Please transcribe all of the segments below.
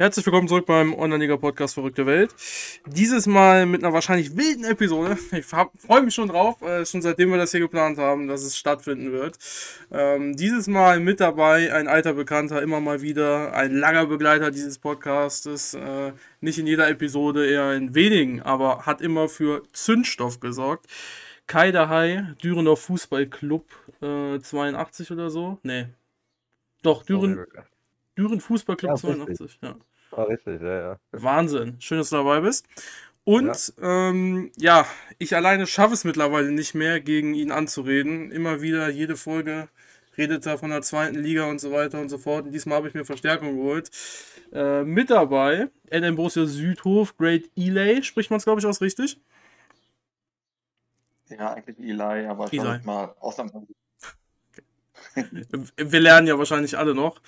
Herzlich willkommen zurück beim Online-Liga-Podcast Verrückte Welt. Dieses Mal mit einer wahrscheinlich wilden Episode. Ich freue mich schon drauf, äh, schon seitdem wir das hier geplant haben, dass es stattfinden wird. Ähm, dieses Mal mit dabei ein alter Bekannter, immer mal wieder ein langer Begleiter dieses Podcastes. Äh, nicht in jeder Episode, eher in wenigen, aber hat immer für Zündstoff gesorgt. Kai Dahai, Dürener Fußballclub äh, 82 oder so. Nee. Doch, Düren, Düren Fußballclub ja, 82, ja. War richtig, ja, ja. Wahnsinn. Schön, dass du dabei bist. Und ja. Ähm, ja, ich alleine schaffe es mittlerweile nicht mehr, gegen ihn anzureden. Immer wieder, jede Folge redet er von der zweiten Liga und so weiter und so fort. Und diesmal habe ich mir Verstärkung geholt. Äh, mit dabei NM Borussia Südhof, Great Elay, spricht man es, glaube ich, aus richtig? Ja, eigentlich Eli, aber ich Eli. mal ausnahmsweise. Wir lernen ja wahrscheinlich alle noch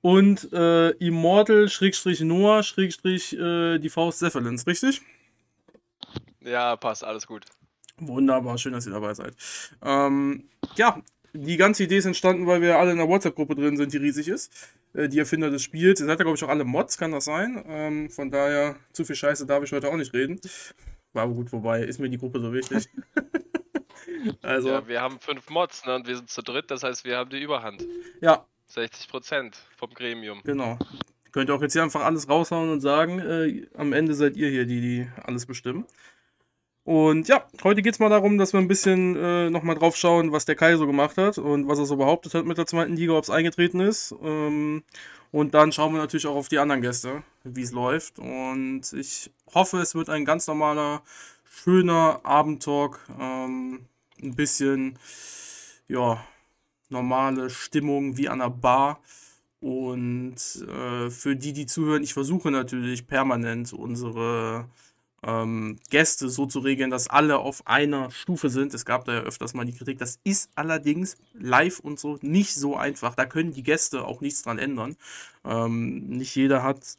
und äh, Immortal, Schrägstrich Noah, Schrägstrich äh, die Faust Zeppelins, richtig? Ja, passt, alles gut. Wunderbar, schön, dass ihr dabei seid. Ähm, ja, die ganze Idee ist entstanden, weil wir alle in einer WhatsApp-Gruppe drin sind, die riesig ist. Äh, die Erfinder des Spiels. Ihr seid ja, glaube ich, auch alle Mods, kann das sein? Ähm, von daher, zu viel Scheiße darf ich heute auch nicht reden. War aber gut vorbei, ist mir die Gruppe so wichtig. also. Ja, wir haben fünf Mods ne, und wir sind zu dritt, das heißt, wir haben die Überhand. Ja, 60 Prozent vom Gremium. Genau. Könnt ihr auch jetzt hier einfach alles raushauen und sagen, äh, am Ende seid ihr hier, die, die alles bestimmen. Und ja, heute geht es mal darum, dass wir ein bisschen äh, nochmal drauf schauen, was der Kai so gemacht hat und was er so behauptet hat mit der zweiten Liga, ob es eingetreten ist. Ähm, und dann schauen wir natürlich auch auf die anderen Gäste, wie es läuft. Und ich hoffe, es wird ein ganz normaler, schöner Abendtalk. Ähm, ein bisschen, ja, normale Stimmung wie an einer Bar. Und äh, für die, die zuhören, ich versuche natürlich permanent unsere ähm, Gäste so zu regeln, dass alle auf einer Stufe sind. Es gab da ja öfters mal die Kritik. Das ist allerdings live und so nicht so einfach. Da können die Gäste auch nichts dran ändern. Ähm, nicht jeder hat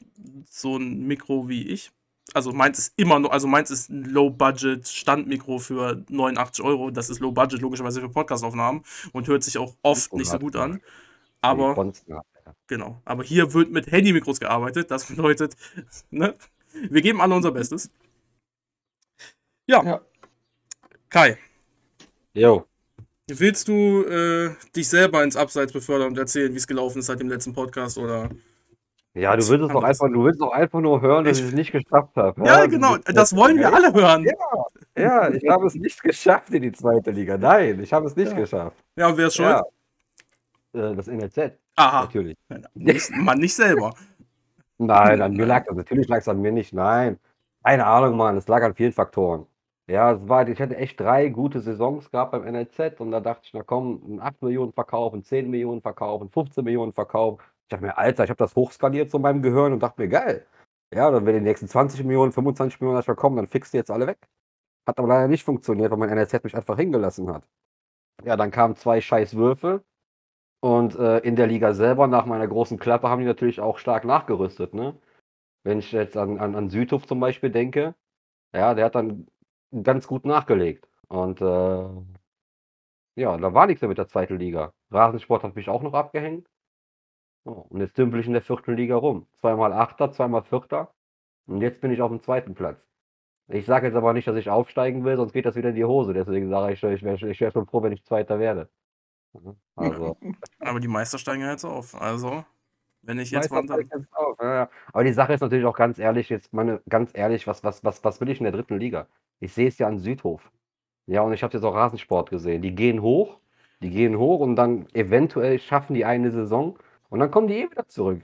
so ein Mikro wie ich also meins ist immer noch, also meins ist ein Low-Budget-Standmikro für 89 Euro. Das ist Low-Budget, logischerweise für Podcastaufnahmen und hört sich auch oft nicht so gut an. Aber, genau, aber hier wird mit Handy-Mikros gearbeitet. Das bedeutet, ne, wir geben alle unser Bestes. Ja. ja. Kai. Jo. Willst du äh, dich selber ins Abseits befördern und erzählen, wie es gelaufen ist seit dem letzten Podcast oder ja, du willst doch einfach, du willst doch einfach nur hören, dass ich es nicht geschafft habe. Ja, ja genau, das wollen wir alle hören. Ja, ja, ich habe es nicht geschafft in die zweite Liga. Nein, ich habe es nicht ja. geschafft. Ja, und wer ist schuld? Äh, das NLZ. Aha. Natürlich. Man nicht selber. Nein, an mir lag das. Natürlich lag es an mir nicht. Nein. Keine Ahnung, Mann. Es lag an vielen Faktoren. Ja, es war, ich hatte echt drei gute Saisons gehabt beim NLZ und da dachte ich, na komm, ein 8 Millionen Verkauf, ein 10 Millionen Verkauf, ein 15 Millionen Verkauf. Ich dachte mir, Alter, ich habe das hochskaliert so in meinem Gehirn und dachte mir, geil. Ja, dann wenn die nächsten 20 Millionen, 25 Millionen erstmal kommen, dann fixst du jetzt alle weg. Hat aber leider nicht funktioniert, weil mein NLZ mich einfach hingelassen hat. Ja, dann kamen zwei scheiß Würfe. Und äh, in der Liga selber, nach meiner großen Klappe, haben die natürlich auch stark nachgerüstet. Ne? Wenn ich jetzt an, an, an Südhof zum Beispiel denke, ja, der hat dann ganz gut nachgelegt. Und äh, ja, da war nichts mehr mit der zweiten Liga. Rasensport hat mich auch noch abgehängt. Und jetzt dümpel ich in der vierten Liga rum. Zweimal Achter, zweimal Vierter. Und jetzt bin ich auf dem zweiten Platz. Ich sage jetzt aber nicht, dass ich aufsteigen will, sonst geht das wieder in die Hose. Deswegen sage ich, ich wäre ich wär schon froh, wenn ich Zweiter werde. Also. Aber die Meister steigen ja jetzt auf. Also, wenn ich jetzt mal. Jetzt auf, ja. Aber die Sache ist natürlich auch ganz ehrlich, jetzt meine, ganz ehrlich, was, was, was, was will ich in der dritten Liga? Ich sehe es ja an Südhof. Ja, und ich habe jetzt auch Rasensport gesehen. Die gehen hoch, die gehen hoch und dann eventuell schaffen die eine Saison und dann kommen die eh wieder zurück.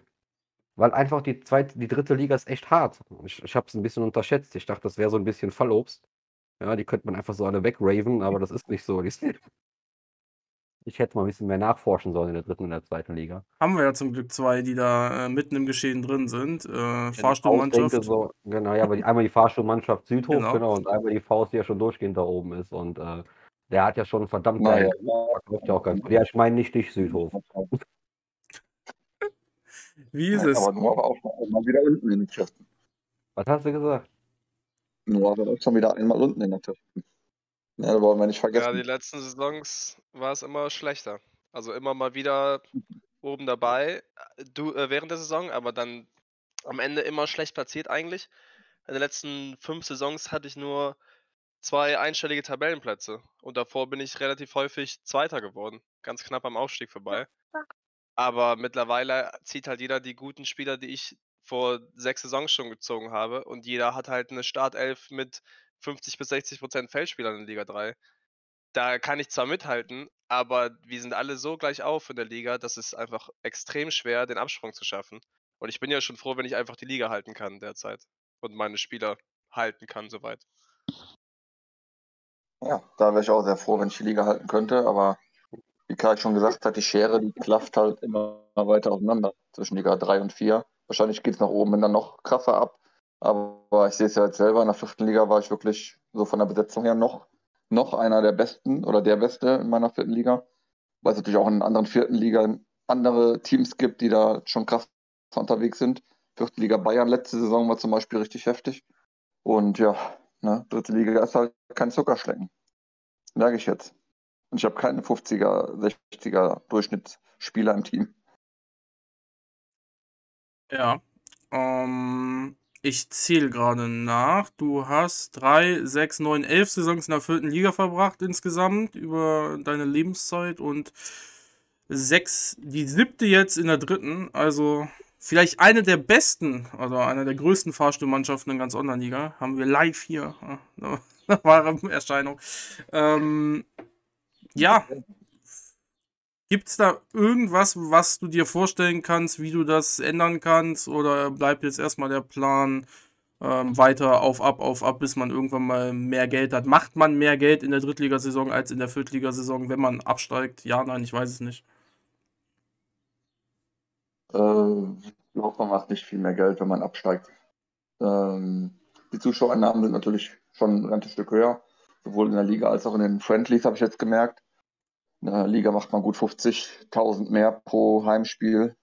Weil einfach die zweite, die dritte Liga ist echt hart. Ich, ich habe es ein bisschen unterschätzt. Ich dachte, das wäre so ein bisschen Fallobst. Ja, die könnte man einfach so alle wegraven, aber das ist nicht so. Ich hätte mal ein bisschen mehr nachforschen sollen in der dritten und der zweiten Liga. Haben wir ja zum Glück zwei, die da äh, mitten im Geschehen drin sind. Äh, Fahrstuhlmannschaft. So, genau, ja, aber die, einmal die Fahrstuhlmannschaft Südhof, genau. genau. und einmal die Faust, die ja schon durchgehend da oben ist. Und äh, der hat ja schon verdammt. Verkauft ja auch ganz gut. Ja, ich meine nicht dich, Südhof. Wie ist es? Aber Noah war auch mal wieder unten in den Kirsten. Was hast du gesagt? Noah war auch schon wieder einmal unten in der Kirsten. Ja, da wollen wir nicht vergessen. Ja, die letzten Saisons war es immer schlechter. Also immer mal wieder oben dabei, du äh, während der Saison, aber dann am Ende immer schlecht platziert eigentlich. In den letzten fünf Saisons hatte ich nur zwei einstellige Tabellenplätze und davor bin ich relativ häufig Zweiter geworden, ganz knapp am Aufstieg vorbei. Aber mittlerweile zieht halt jeder die guten Spieler, die ich vor sechs Saisons schon gezogen habe und jeder hat halt eine Startelf mit 50 bis 60 Prozent Feldspielern in Liga 3. Da kann ich zwar mithalten, aber wir sind alle so gleich auf in der Liga, dass es einfach extrem schwer, den Absprung zu schaffen. Und ich bin ja schon froh, wenn ich einfach die Liga halten kann derzeit und meine Spieler halten kann soweit. Ja, da wäre ich auch sehr froh, wenn ich die Liga halten könnte, aber wie Karl schon gesagt hat, die Schere, die klafft halt immer weiter auseinander zwischen Liga 3 und 4. Wahrscheinlich geht es nach oben dann noch krasser ab, aber ich sehe es ja jetzt selber, in der vierten Liga war ich wirklich so von der Besetzung her noch, noch einer der Besten oder der Beste in meiner vierten Liga, weil es natürlich auch in anderen vierten Liga andere Teams gibt, die da schon krass unterwegs sind. Vierte Liga Bayern letzte Saison war zum Beispiel richtig heftig. Und ja, ne, dritte Liga ist halt kein Zuckerschlecken. Merke ich jetzt. Und ich habe keine 50er, 60er Durchschnittsspieler im Team. Ja. Ähm, ich zähle gerade nach. Du hast drei, sechs, neun, elf Saisons in der vierten Liga verbracht insgesamt über deine Lebenszeit und sechs, die siebte jetzt in der dritten. Also vielleicht eine der besten, also eine der größten Fahrstuhlmannschaften in ganz Online-Liga. Haben wir live hier. Ja, wahre Erscheinung. Ähm, ja. Gibt es da irgendwas, was du dir vorstellen kannst, wie du das ändern kannst? Oder bleibt jetzt erstmal der Plan ähm, weiter auf, ab, auf, ab, bis man irgendwann mal mehr Geld hat? Macht man mehr Geld in der Drittligasaison als in der Viertligasaison, wenn man absteigt? Ja, nein, ich weiß es nicht. Ähm, ich hoffe, man macht nicht viel mehr Geld, wenn man absteigt. Ähm, die Zuschauereinnahmen sind natürlich schon ein ganzes Stück höher, sowohl in der Liga als auch in den Friendlies, habe ich jetzt gemerkt. In der Liga macht man gut 50.000 mehr pro Heimspiel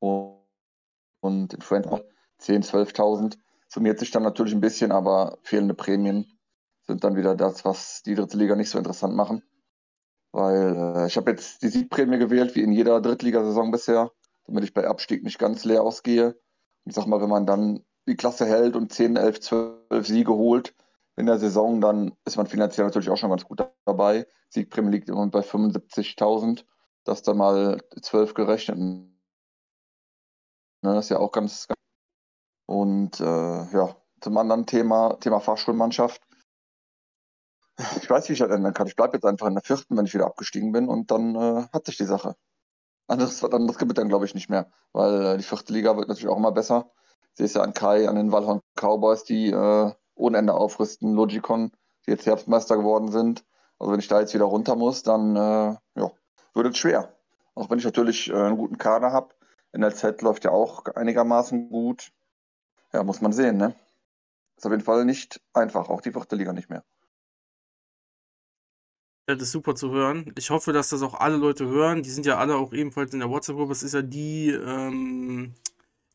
und in Friendlies 10.000, 12.000. Summiert sich dann natürlich ein bisschen, aber fehlende Prämien sind dann wieder das, was die dritte Liga nicht so interessant machen. Weil äh, ich habe jetzt die Siegprämie gewählt, wie in jeder Drittligasaison bisher damit ich bei Abstieg nicht ganz leer ausgehe. Und ich sag mal, wenn man dann die Klasse hält und 10, 11, 12 Siege holt in der Saison, dann ist man finanziell natürlich auch schon ganz gut dabei. Siegprämie liegt immer bei 75.000. Das dann mal 12 gerechnet. Ne, das ist ja auch ganz. ganz und äh, ja, zum anderen Thema, Thema Fahrschulmannschaft. Ich weiß, wie ich das ändern kann. Ich bleibe jetzt einfach in der vierten, wenn ich wieder abgestiegen bin und dann äh, hat sich die Sache. Anderes, was anderes gibt es dann, glaube ich, nicht mehr, weil äh, die vierte Liga wird natürlich auch immer besser. Sehe es ja an Kai, an den Wallhorn Cowboys, die äh, ohne Ende aufrüsten, Logicon, die jetzt Herbstmeister geworden sind. Also wenn ich da jetzt wieder runter muss, dann äh, ja, wird es schwer. Auch wenn ich natürlich äh, einen guten Kader habe. NLZ läuft ja auch einigermaßen gut. Ja, muss man sehen, ne? Ist auf jeden Fall nicht einfach, auch die vierte Liga nicht mehr. Das ist super zu hören. Ich hoffe, dass das auch alle Leute hören. Die sind ja alle auch ebenfalls in der WhatsApp-Gruppe. Es ist ja die, ähm,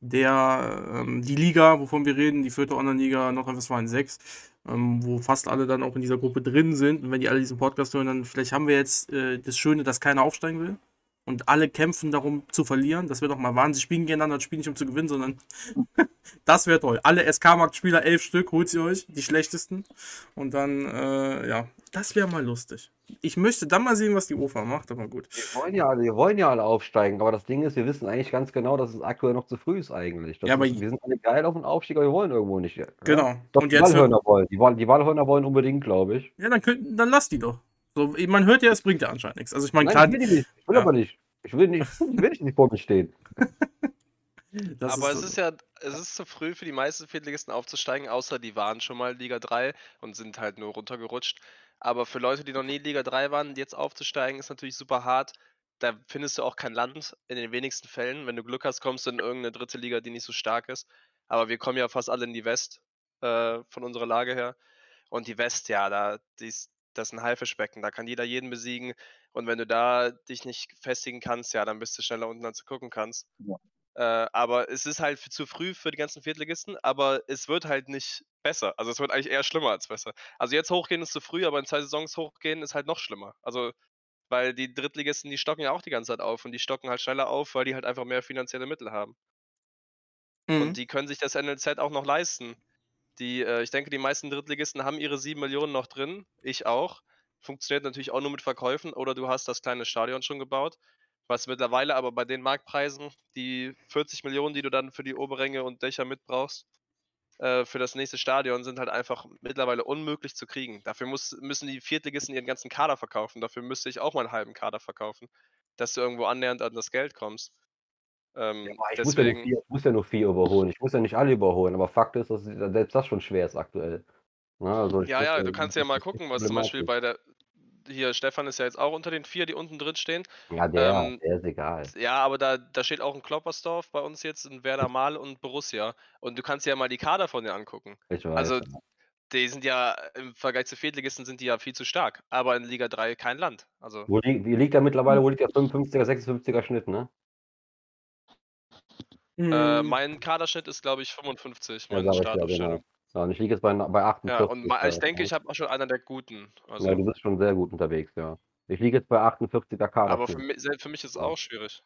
der, ähm, die Liga, wovon wir reden, die vierte Online-Liga Nordrhein-Westfalen 6, ähm, wo fast alle dann auch in dieser Gruppe drin sind. Und wenn die alle diesen Podcast hören, dann vielleicht haben wir jetzt äh, das Schöne, dass keiner aufsteigen will und alle kämpfen darum zu verlieren. Das wäre doch mal Wahnsinn. Spielen gegeneinander, das Spiel nicht um zu gewinnen, sondern das wäre toll. Alle SK-Markt-Spieler, elf Stück, holt sie euch, die schlechtesten. Und dann, äh, ja, das wäre mal lustig. Ich möchte dann mal sehen, was die OFA macht, aber gut. Wir wollen ja alle, wir wollen ja alle aufsteigen, aber das Ding ist, wir wissen eigentlich ganz genau, dass es aktuell noch zu früh ist eigentlich. Das ja, aber ist, wir sind alle geil auf den Aufstieg, aber wir wollen irgendwo nicht. Ja? Genau. Doch, und die jetzt Wahlhörner wollen. Die, die Wahlhörner wollen unbedingt, glaube ich. Ja, dann, könnt, dann lass die doch. So, man hört ja, es bringt ja anscheinend nichts. Also ich meine, klar. Ich will, nicht. ich will ja. aber nicht. Ich will nicht, ich will nicht vor mir stehen. aber ist es so. ist ja, es ist zu früh für die meisten Viertligisten aufzusteigen, außer die waren schon mal Liga 3 und sind halt nur runtergerutscht. Aber für Leute, die noch nie Liga 3 waren, jetzt aufzusteigen, ist natürlich super hart. Da findest du auch kein Land in den wenigsten Fällen. Wenn du Glück hast, kommst du in irgendeine dritte Liga, die nicht so stark ist. Aber wir kommen ja fast alle in die West äh, von unserer Lage her. Und die West, ja, da, die ist, das ist ein Haifischbecken, da kann jeder jeden besiegen. Und wenn du da dich nicht festigen kannst, ja, dann bist du schneller unten, als du gucken kannst. Ja. Äh, aber es ist halt zu früh für die ganzen Viertligisten, aber es wird halt nicht besser. Also es wird eigentlich eher schlimmer als besser. Also jetzt hochgehen ist zu früh, aber in zwei Saisons hochgehen ist halt noch schlimmer. Also, weil die Drittligisten, die stocken ja auch die ganze Zeit auf und die stocken halt schneller auf, weil die halt einfach mehr finanzielle Mittel haben. Mhm. Und die können sich das NLZ auch noch leisten. Die, äh, ich denke, die meisten Drittligisten haben ihre 7 Millionen noch drin. Ich auch. Funktioniert natürlich auch nur mit Verkäufen oder du hast das kleine Stadion schon gebaut. Was mittlerweile aber bei den Marktpreisen, die 40 Millionen, die du dann für die Oberränge und Dächer mitbrauchst, äh, für das nächste Stadion sind halt einfach mittlerweile unmöglich zu kriegen. Dafür muss, müssen die Viertligisten ihren ganzen Kader verkaufen. Dafür müsste ich auch meinen halben Kader verkaufen, dass du irgendwo annähernd an das Geld kommst. Ähm, ja, ich, muss ja vier, ich, muss ja nur vier überholen. Ich muss ja nicht alle überholen, aber Fakt ist, dass selbst das schon schwer ist aktuell. Ja, ne, also ja, ja, du kannst ja mal gucken, was zum Beispiel bei der. Hier, Stefan ist ja jetzt auch unter den vier, die unten drin stehen. Ja, der, ähm, der ist egal. Ja, aber da, da steht auch ein Kloppersdorf bei uns jetzt, ein Werder Mal und Borussia. Und du kannst ja mal die Kader von dir angucken. Ich weiß. Also, die sind ja im Vergleich zu Viertligisten sind die ja viel zu stark. Aber in Liga 3 kein Land. Also. Wo liegt, wie liegt da mittlerweile? Wo liegt der 55er, 56er Schnitt, ne? Äh, hm. mein Kaderschnitt ist, glaube ich, 55, meine ja, Startaufstellung. Ja, und ich liege jetzt bei, bei 48. Ja, und ich denke, ich habe auch schon einer der guten. Also. Ja, du bist schon sehr gut unterwegs, ja. Ich liege jetzt bei 48er Kader. Aber für mich, für mich ist es auch schwierig.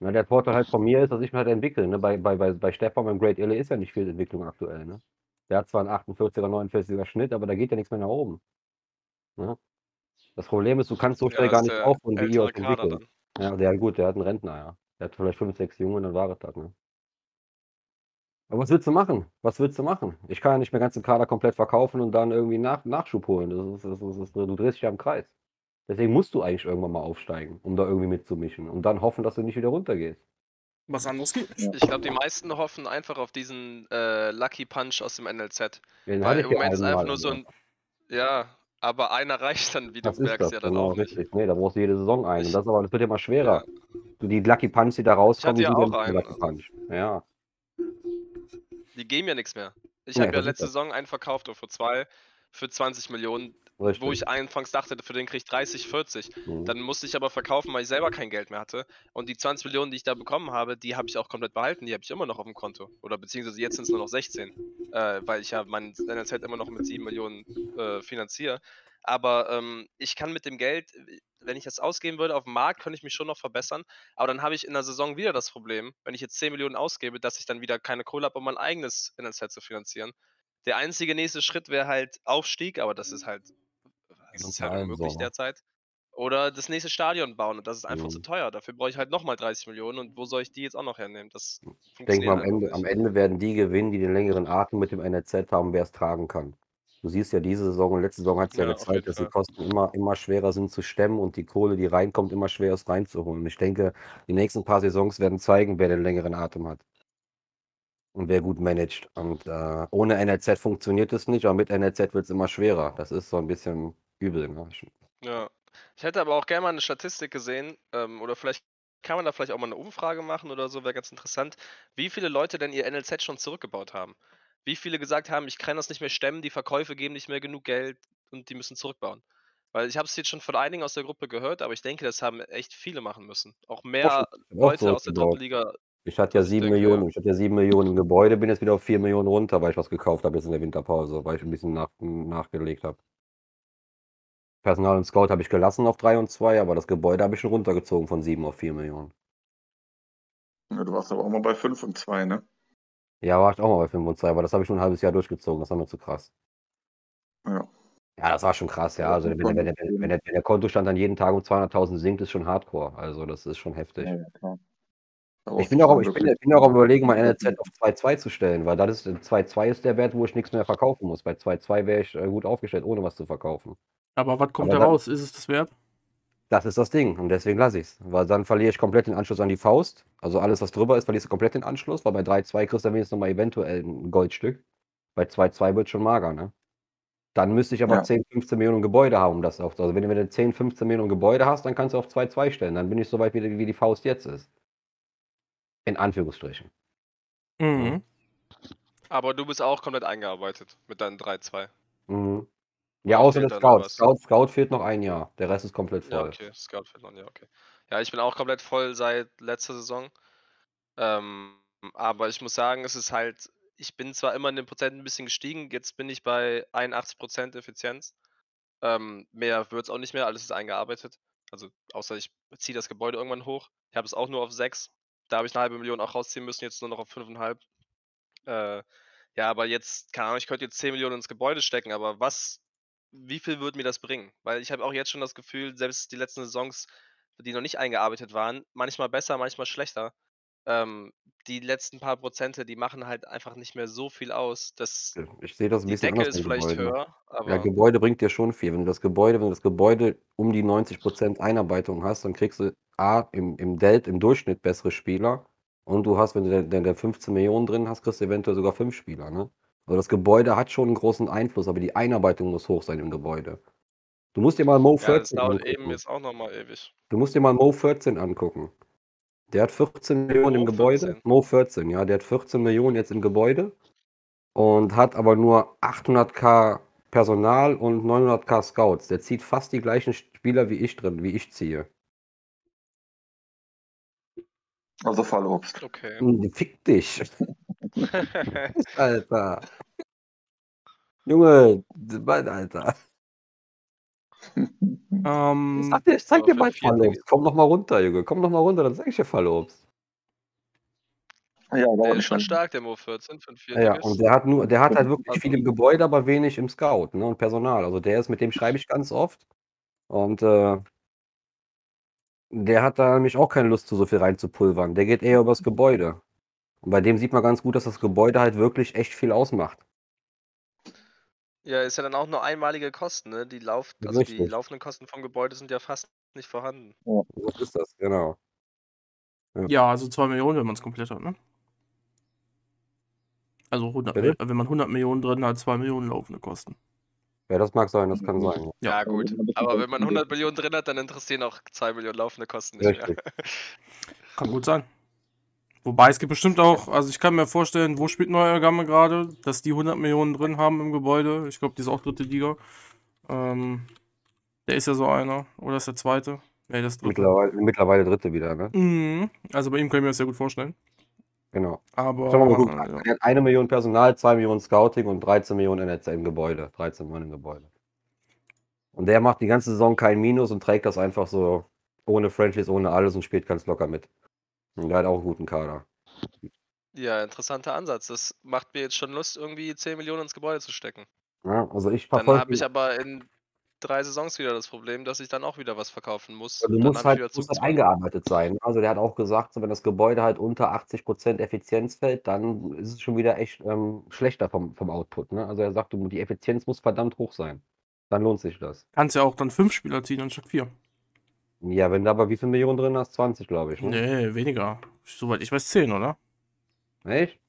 Ja, der Vorteil halt von mir ist, dass ich mich halt entwickle. Ne? Bei, bei, bei, bei Stefan beim Great Ille ist ja nicht viel Entwicklung aktuell. Ne? Der hat zwar einen 48er, 49er Schnitt, aber da geht ja nichts mehr nach oben. Ne? Das Problem ist, du kannst so schnell ja, gar nicht aufholen, wie ihr euch entwickelt. Ja, der gut, der hat einen Rentner, ja. Der hat vielleicht 5, 6 Jungen, dann war es das, ne? Aber was willst du machen? Was willst du machen? Ich kann ja nicht mehr ganzen Kader komplett verkaufen und dann irgendwie nach, Nachschub holen. Das ist, das ist, das ist, du drehst dich ja im Kreis. Deswegen musst du eigentlich irgendwann mal aufsteigen, um da irgendwie mitzumischen und dann hoffen, dass du nicht wieder runtergehst. Was anderes geht. Ich glaube, die meisten hoffen einfach auf diesen äh, Lucky Punch aus dem NLZ. Den Weil im Moment ist einfach nur so ein. Ja, aber einer reicht dann, wie du das merkst, ja dann genau, auch nicht. Richtig. Nee, da brauchst du jede Saison einen. Ich, das, aber, das wird ja immer schwerer. Ja. Du, die Lucky Punch, die da rauskommen, die ja auch einen. Lucky. Punch. Ja. Die geben ja nichts mehr. Ich ja, habe ja letzte Saison einen verkauft, oder für zwei, für 20 Millionen, Richtig. wo ich anfangs dachte, für den kriege ich 30, 40. Mhm. Dann musste ich aber verkaufen, weil ich selber kein Geld mehr hatte. Und die 20 Millionen, die ich da bekommen habe, die habe ich auch komplett behalten. Die habe ich immer noch auf dem Konto. Oder beziehungsweise jetzt sind es nur noch 16. Äh, weil ich ja mein NLZ immer noch mit 7 Millionen äh, finanziere. Aber ähm, ich kann mit dem Geld, wenn ich das ausgeben würde auf dem Markt, könnte ich mich schon noch verbessern. Aber dann habe ich in der Saison wieder das Problem, wenn ich jetzt 10 Millionen ausgebe, dass ich dann wieder keine Kohle habe, um mein eigenes NLZ zu finanzieren. Der einzige nächste Schritt wäre halt Aufstieg, aber das ist halt, das ist halt unmöglich so. derzeit. Oder das nächste Stadion bauen und das ist einfach mhm. zu teuer. Dafür brauche ich halt nochmal 30 Millionen und wo soll ich die jetzt auch noch hernehmen? Das ich denke mal, am Ende, am Ende werden die gewinnen, die den längeren Atem mit dem NLZ haben, wer es tragen kann. Du siehst ja diese Saison und letzte Saison hat es ja, Ja, gezeigt, dass die Kosten immer, immer schwerer sind zu stemmen und die Kohle, die reinkommt, immer schwerer ist reinzuholen. Ich denke, die nächsten paar Saisons werden zeigen, wer den längeren Atem hat und wer gut managt. Und äh, ohne NLZ funktioniert es nicht, aber mit NLZ wird es immer schwerer. Das ist so ein bisschen übel. Ne? Ja. Ich hätte aber auch gerne mal eine Statistik gesehen, ähm, oder vielleicht kann man da vielleicht auch mal eine Umfrage machen oder so, wäre ganz interessant, wie viele Leute denn ihr NLZ schon zurückgebaut haben wie viele gesagt haben, ich kann das nicht mehr stemmen, die Verkäufe geben nicht mehr genug Geld und die müssen zurückbauen. Weil ich habe es jetzt schon von einigen aus der Gruppe gehört, aber ich denke, das haben echt viele machen müssen. Auch mehr auch Leute aus der Top-Liga. Ich hatte ja sieben Millionen, ja. ich hatte ja sieben Millionen im Gebäude, bin jetzt wieder auf vier Millionen runter, weil ich was gekauft habe jetzt in der Winterpause, weil ich ein bisschen nach, nachgelegt habe. Personal und Scout habe ich gelassen auf 3 und 2, aber das Gebäude habe ich schon runtergezogen von 7 auf 4 Millionen. Ja, du warst aber auch mal bei 5 und 2, ne? Ja, war ich auch mal bei 5 und 2, aber das habe ich schon ein halbes Jahr durchgezogen. Das war mir zu krass. Ja. Ja, das war schon krass, ja. Also, wenn, wenn, wenn, wenn, wenn der, der Kontostand dann jeden Tag um 200.000 sinkt, ist schon hardcore. Also, das ist schon heftig. Ja, klar. Ich bin, auch, ich, bin, ich bin auch am überlegen, mein NLZ auf 2,2 zu stellen, weil das ist 2,2 ist der Wert, wo ich nichts mehr verkaufen muss. Bei 2,2 wäre ich äh, gut aufgestellt, ohne was zu verkaufen. Aber was kommt da raus? Ist es das wert? Das ist das Ding und deswegen lasse ich es. Weil dann verliere ich komplett den Anschluss an die Faust. Also alles, was drüber ist, verlierst du komplett den Anschluss, weil bei 3-2 kriegst du wenigstens nochmal eventuell ein Goldstück. Bei 2-2 wird schon mager, ne? Dann müsste ich aber ja. 10, 15 Millionen Gebäude haben, um das auf. Also wenn, wenn du 10, 15 Millionen Gebäude hast, dann kannst du auf 2-2 stellen. Dann bin ich so weit, wie, wie die Faust jetzt ist. In Anführungsstrichen. Mhm. Aber du bist auch komplett eingearbeitet mit deinen 3-2. Mhm. Ja, außer der Scout. Scout. Scout fehlt noch ein Jahr. Der Rest ist komplett voll. Ja, okay. Scout fehlt noch ein Jahr, okay. Ja, ich bin auch komplett voll seit letzter Saison. Ähm, aber ich muss sagen, es ist halt, ich bin zwar immer in den Prozenten ein bisschen gestiegen, jetzt bin ich bei 81% Effizienz. Ähm, mehr wird es auch nicht mehr, alles ist eingearbeitet. Also außer ich ziehe das Gebäude irgendwann hoch. Ich habe es auch nur auf 6. da habe ich eine halbe Million auch rausziehen müssen, jetzt nur noch auf 5,5. Äh, ja, aber jetzt, keine Ahnung, ich könnte jetzt 10 Millionen ins Gebäude stecken, aber was, wie viel würde mir das bringen? Weil ich habe auch jetzt schon das Gefühl, selbst die letzten Saisons, die noch nicht eingearbeitet waren, manchmal besser, manchmal schlechter. Ähm, die letzten paar Prozente, die machen halt einfach nicht mehr so viel aus. Das, ich sehe das ein bisschen Decke anders ist vielleicht Gebäude. höher, Ja, aber Gebäude bringt dir schon viel. Wenn du das Gebäude, wenn du das Gebäude um die 90% Einarbeitung hast, dann kriegst du A, im, im Delt im Durchschnitt bessere Spieler. Und du hast, wenn du der, der 15 Millionen drin hast, kriegst du eventuell sogar fünf Spieler. Ne? Also das Gebäude hat schon einen großen Einfluss, aber die Einarbeitung muss hoch sein im Gebäude. Du musst dir mal Mo ja, das 14 dauert eben angucken. jetzt auch nochmal ewig. Du musst dir mal Mo 14 angucken. Der hat 14 Millionen im Mo Gebäude. 14. Mo 14, ja, der hat 14 Millionen jetzt im Gebäude und hat aber nur 800k Personal und 900k Scouts. Der zieht fast die gleichen Spieler wie ich drin, wie ich ziehe. Also Fallobst. Okay. Hm, Fick dich, Alter. Junge, Mann, Alter. Ich Ähm, sag dir, ich zeig dir mal Fallobst. Komm noch mal runter, Junge. Komm noch mal runter, dann zeig ich dir Fallobst. Ja, Der ist schon stark, der Mo 14 für ein Ja, und der hat nur, der hat halt wirklich viel im Gebäude, aber wenig im Scout, ne, und Personal. Also der ist, mit dem schreibe ich ganz oft. Und äh, der hat da nämlich auch keine Lust zu so viel reinzupulvern. Der geht eher übers Gebäude. Und bei dem sieht man ganz gut, dass das Gebäude halt wirklich echt viel ausmacht. Ja, ist ja dann auch nur einmalige Kosten, ne? Die Lauf also die laufenden Kosten vom Gebäude sind ja fast nicht vorhanden. So ist das, genau. ja, also 2 Millionen, wenn man es komplett hat, ne? Also 100 Bitte? Mil- wenn man 100 Millionen drin hat, 2 Millionen laufende Kosten. Ja, das mag sein, das kann sein. Ja. Ja, gut. Aber wenn man 100 Millionen drin hat, dann interessieren auch 2 Millionen laufende Kosten nicht mehr. Richtig. Kann gut sein. Wobei es gibt bestimmt auch, also ich kann mir vorstellen, wo spielt Neuer Gamme gerade, dass die 100 Millionen drin haben im Gebäude. Ich glaube, die ist auch dritte Liga. Ähm, der ist ja so einer. Oder ist der zweite? Nee, das ist dritte. Mittlerweile, mittlerweile dritte wieder, ne? Mhm. Also bei ihm kann ich mir das sehr gut vorstellen. Genau. Aber. Schauen wir mal gut. äh, ja. Er hat eine Million Personal, zwei Millionen Scouting und 13 Millionen NRZ im Gebäude. 13 Millionen im Gebäude. Und der macht die ganze Saison kein Minus und trägt das einfach so ohne Franchise, ohne alles und spielt ganz locker mit. Und der hat auch einen guten Kader. Ja, interessanter Ansatz. Das macht mir jetzt schon Lust, irgendwie 10 Millionen ins Gebäude zu stecken. Ja, also ich Dann verfolge habe ich aber in drei Saisons wieder das Problem, dass ich dann auch wieder was verkaufen muss. Du Dann musst halt, musst halt Zugzwang. eingearbeitet sein. Also der hat auch gesagt, so, wenn das Gebäude halt unter 80% Effizienz fällt, dann ist es schon wieder echt ähm, schlechter vom, vom Output. Ne? Also er sagt, du- die Effizienz muss verdammt hoch sein. Dann lohnt sich das. Kannst ja auch dann fünf Spieler ziehen anstatt vier. Ja, wenn du aber wie viele Millionen drin hast? 20, glaube ich. Ne? Nee, weniger. Soweit ich weiß, 10, oder? Echt?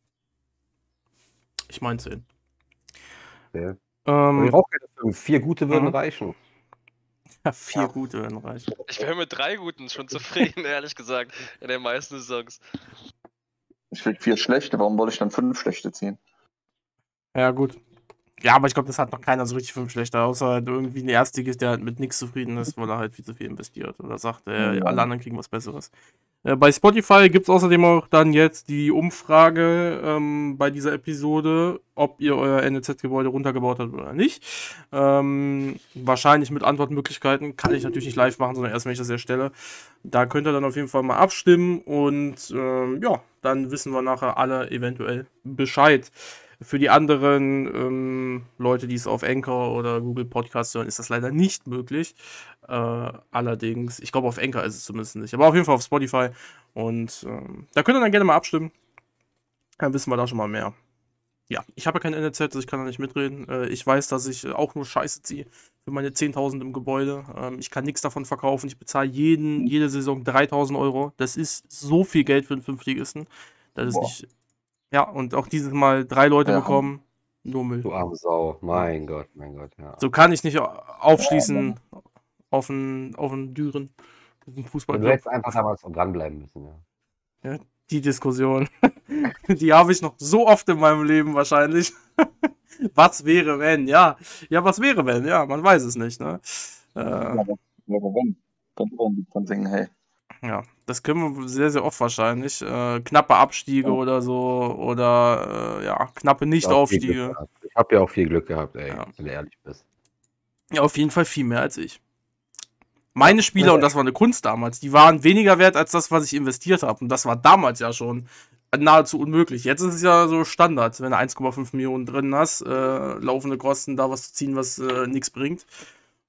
Ich meine 10. Okay. Ähm, ich brauche keine fünf. Vier gute würden Mhm. reichen. ja, vier Ja. gute werden reichen. Ich wäre mit drei Guten schon zufrieden, ehrlich gesagt, in den meisten Saisons. Ich krieg vier schlechte, warum wollte ich dann fünf schlechte ziehen? Ja, gut. Ja, aber ich glaube, das hat noch keiner so richtig fünf schlechter, außer halt irgendwie ein Erstligist, der halt mit nichts zufrieden ist, weil er halt viel zu viel investiert oder sagt, äh, Ja. alle anderen kriegen was Besseres. Äh, bei Spotify gibt es außerdem auch dann jetzt die Umfrage ähm, bei dieser Episode, ob ihr euer NLZ-Gebäude runtergebaut habt oder nicht. Ähm, wahrscheinlich mit Antwortmöglichkeiten kann ich natürlich nicht live machen, sondern erst, wenn ich das erstelle. Da könnt ihr dann auf jeden Fall mal abstimmen und ähm, ja, dann wissen wir nachher alle eventuell Bescheid. Für die anderen ähm, Leute, die es auf Anchor oder Google Podcast hören, ist das leider nicht möglich. Äh, allerdings, ich glaube, auf Anchor ist es zumindest nicht. Aber auf jeden Fall auf Spotify. Und ähm, da könnt ihr dann gerne mal abstimmen. Dann wissen wir da schon mal mehr. Ja, ich habe ja kein NLZ, also ich kann da nicht mitreden. Äh, ich weiß, dass ich auch nur Scheiße ziehe für meine 10.000 im Gebäude. Ähm, ich kann nichts davon verkaufen. Ich bezahle jeden, jede Saison 3.000 Euro. Das ist so viel Geld für einen Fünftligisten. Das ist Boah. nicht. Ja, und auch dieses Mal drei Leute Ja. bekommen. Nur Müll. Du arme Sau. Mein Gott, mein Gott, ja. So kann ich nicht aufschließen auf einen, auf einen Düren. auf einen Du hättest einfach damals dranbleiben müssen, ja. Die Diskussion. Die habe ich noch so oft in meinem Leben wahrscheinlich. was wäre, wenn? Ja. Ja, was wäre, wenn? Ja, man weiß es nicht, ne? Äh, Ja, aber warum? Könnte man ein von singen, hey. Ja, das können wir sehr, sehr oft wahrscheinlich. Äh, knappe Abstiege Ja. oder so. Oder, äh, ja, knappe Nicht-Aufstiege. Ich habe ja auch viel Glück gehabt, ey, Ja. wenn du ehrlich bist. Ja, auf jeden Fall viel mehr als ich. Meine Spieler, und das war eine Kunst damals, die waren weniger wert als das, was ich investiert habe. Und das war damals ja schon nahezu unmöglich. Jetzt ist es ja so Standard, wenn du 1,5 Millionen drin hast, äh, laufende Kosten, da was zu ziehen, was äh, nichts bringt.